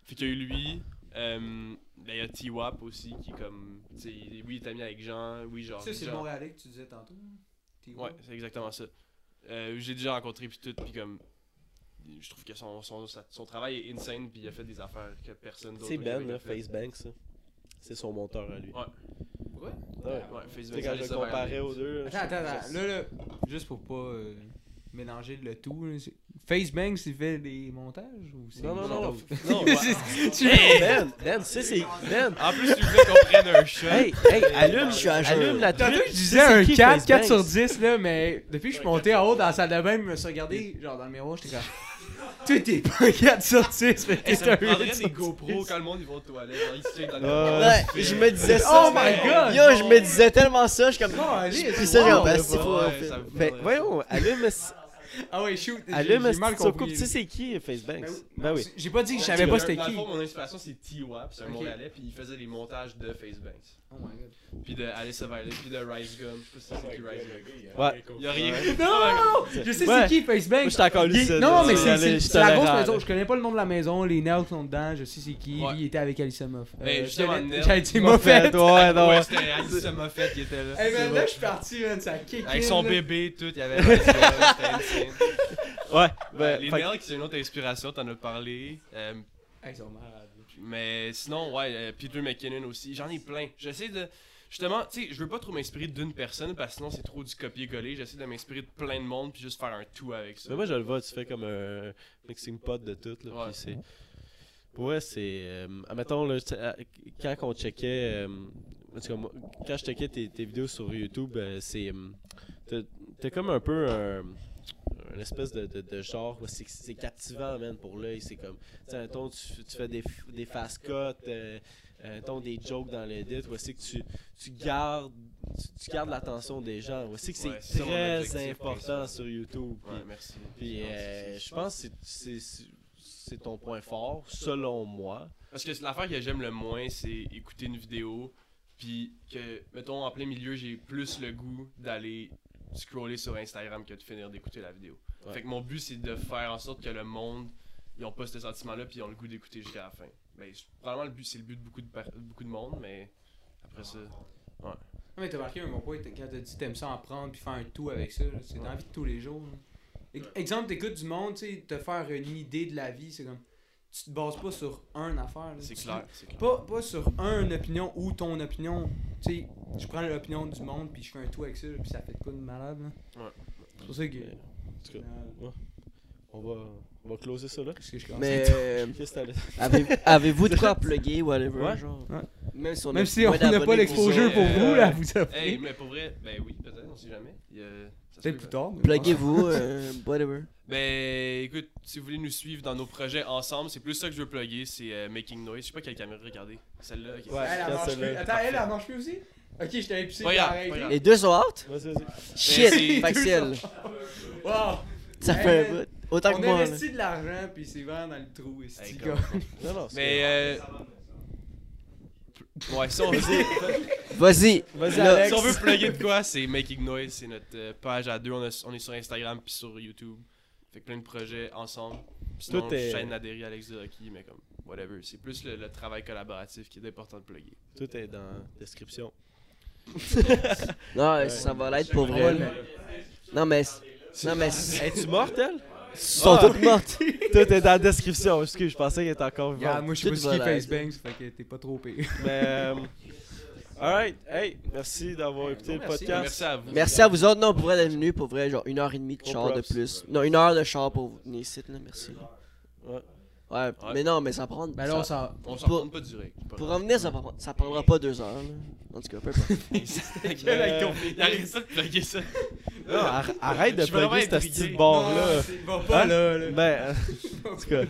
Fait qu'il y a eu lui, euh, ben il y a T-Wap aussi qui est comme, tu sais, oui il est ami avec Jean, oui genre. Ça, c'est le Montréalais que tu disais tantôt. T'es Ouais, c'est exactement ça. Euh, j'ai déjà rencontré puis tout, puis comme, je trouve que son, son, travail est insane puis il a fait des affaires que personne d'autre. C'est Ben, là. Facebank, ça. C'est son monteur à lui. Ouais. Ouais. Ouais. Ouais, sais, quand je le comparais aux deux. Attends, attends, attends. Là, là, juste pour pas euh, mélanger le tout. là, c'est- Facebang, c'est fait des montages ou c'est. Non, non, non. *laughs* tu Ben, Ben, tu sais, c'est. Ben, En plus, tu voulais qu'on prenne un shot. hey, hey, allume, Je suis à allume la truite. je Tu disais un qui 4, 4 sur Facebank? 10, là, mais depuis que je suis monté en haut dans la salle de bain, je me suis regardé, genre dans le miroir, j'étais comme. Toi, t'es *laughs* pas un 4 sur 10, mais t'es ça un me prendrait 8 des sur GoPro 10. quand le monde ils vont aux toilettes. Ouais. Je me disais ça. Oh my god! Yo, je me disais tellement ça, je suis comme. Non, allez, Puis ça, Ben, faudrait voyons, allume. *laughs* Ah ouais, shoot. Allume, j'ai mal Steve compris. Tu sais, c'est qui Facebank Ben oui. Ben oui. J'ai pas dit que je savais pas c'était qui. mon inspiration, c'est T-Wap, c'est un. Montréalais, puis il faisait les montages de Facebanks. Oh my god. Puis de Alice Violet, puis de Rise Gum. Je sais pas si c'est qui Rise Gum. Ouais. Il y a rien. *laughs* Non! Je sais c'est qui Facebang. Moi, j'étais encore lucide, Non, mais C'est la grosse maison. Je connais pas le nom de la maison. Les nails sont dedans. Je sais c'est qui. Il était avec Alissa Moff. Ben, Euh, justement. J'allais dire Moffett, ouais, non. Ouais, c'était Alice Moffett qui était là. Hey man, là, je suis parti, man. Ça kick Avec son bébé, tout, il y avait *laughs* *laughs* Ouais, ben. Les fait- Nelks, c'est une autre inspiration, t'en as parlé. Euh, Hey, Ils sont malades. Mais sinon, ouais, euh, Peter McKinnon aussi. J'en ai plein. J'essaie de. Justement, tu sais, je veux pas trop m'inspirer d'une personne parce que sinon c'est trop du copier-coller. J'essaie de m'inspirer de plein de monde puis juste faire un tout avec ça. Mais moi, je le vois, tu fais comme un mixing pot de tout, là. Ouais. Puis c'est. Vrai, c'est. Euh, admettons, là, quand on checkait. euh, en tout cas, moi, quand je checkais tes, tes vidéos sur YouTube, euh, c'est. euh, T'as comme un peu un. Une espèce de, de, de genre, c'est captivant, man, pour l'œil. C'est comme. Tu sais, mettons, tu, tu fais des, des fast cuts, euh, euh, mettons, des jokes dans l'edit. Voici que tu, tu gardes. Tu, tu gardes l'attention des gens. Voici que c'est Ouais, très important sur YouTube. Puis- Ouais, merci. puis C'est euh, gentil, je pense que c'est ton point fort, selon moi. Parce que l'affaire que j'aime le moins, c'est écouter une vidéo, puis que, mettons, en plein milieu, j'ai plus le goût d'aller scroller sur Instagram que de finir d'écouter la vidéo. Ouais. Fait que mon but, c'est de faire en sorte que le monde, ils ont pas ce sentiment-là, puis ils ont le goût d'écouter jusqu'à la fin. Ben, probablement, le but, c'est le but de beaucoup de, beaucoup de monde, mais après ça. Non, mais t'as marqué un bon point quand t'as dit t'aimes ça en prendre puis faire un tout avec ça. C'est dans la vie de tous les jours. là. Exemple, t'écoutes du monde, tu sais, te faire une idée de la vie, c'est comme. Tu te bases pas sur un affaire. là. C'est clair. Pas, pas sur un opinion ou ton opinion. Tu sais, je prends l'opinion du monde puis je fais un tout avec ça, puis ça fait de quoi de malade. Là. Ouais. C'est pour ça que. Euh, on va, on va closer ça là. qu'est-ce que je commence? Mais euh, *laughs* avez- *laughs* avez-vous de quoi plugger, whatever, Ouais. genre? Ouais. Même si on Même a si on moins n'a pas l'exposure pour Euh, vous, là, vous offrez. Hey, mais pour vrai, ben oui, peut-être, on sait jamais. Peut-être peut, plus ben. tard. Pluguez-vous, euh, whatever. Ben écoute, si vous voulez nous suivre dans nos projets ensemble, c'est plus ça que je veux plugger, c'est euh, Making Noise. Je sais pas quelle caméra regarder. Celle-là. ok. Ouais. Elle, elle plus. Attends, elle, elle marche plus aussi? Ok, je t'avais grave. Les deux sont out? Vas-y, vas-y. Shit, c'est- facile. Wow! Ça Hey, fait un man, bout. Autant On que moi. investit de l'argent, puis c'est vraiment dans le trou, ici, Hey. *laughs* Non, non, c'est- Mais euh... Ouais, si on, veut, Vas-y. Vas-y, si on veut plugger de *laughs* quoi, c'est Making Noise, c'est notre euh, page à deux. On, a- on est sur Instagram puis sur YouTube. Fait que plein de projets ensemble. Puis Sinon, Tout est- chaîne adhérée Alex de Hockey, mais comme, whatever. C'est plus le, le travail collaboratif qui est important de plugger. Tout est dans la description. *laughs* Non, ça va l'être pour vrai. Non, mais. Non, mais. Es-tu morte, elle? Ils sont Ah. toutes mortes. *laughs* Tout est dans la description. Excuse, je pensais qu'elle était encore vivante. moi, je sais pas ce qui. Facebangs, fait que t'es pas trop pire. *laughs* Mais. euh, Alright, hey, merci d'avoir écouté le Merci. podcast. Merci à vous. Merci à vous autres. Non, pour vrai d'être venus. Pour vrai, genre une heure et demie de char de plus. Non, une heure de char pour venir ici, là. Merci. Ouais. Ouais, mais non, mais ça prend. Ben là, on ça- s'en. On s'en Pour- pas direct. Pour revenir, ça, prend- ça prendra pas deux heures, là. En tout cas, peu importe. *laughs* Arrête ça de plugger ça. Non, ar- arrête de plugger ce intrigué. style bar-là. c'est va pas Hein? là, là. Ben, euh, en tout *laughs* cas.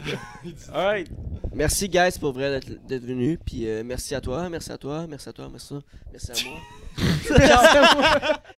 Alright. Merci, guys, pour vrai d'être venus. Puis euh, merci à toi, merci à toi, merci à toi, merci à toi. Merci à moi. *laughs*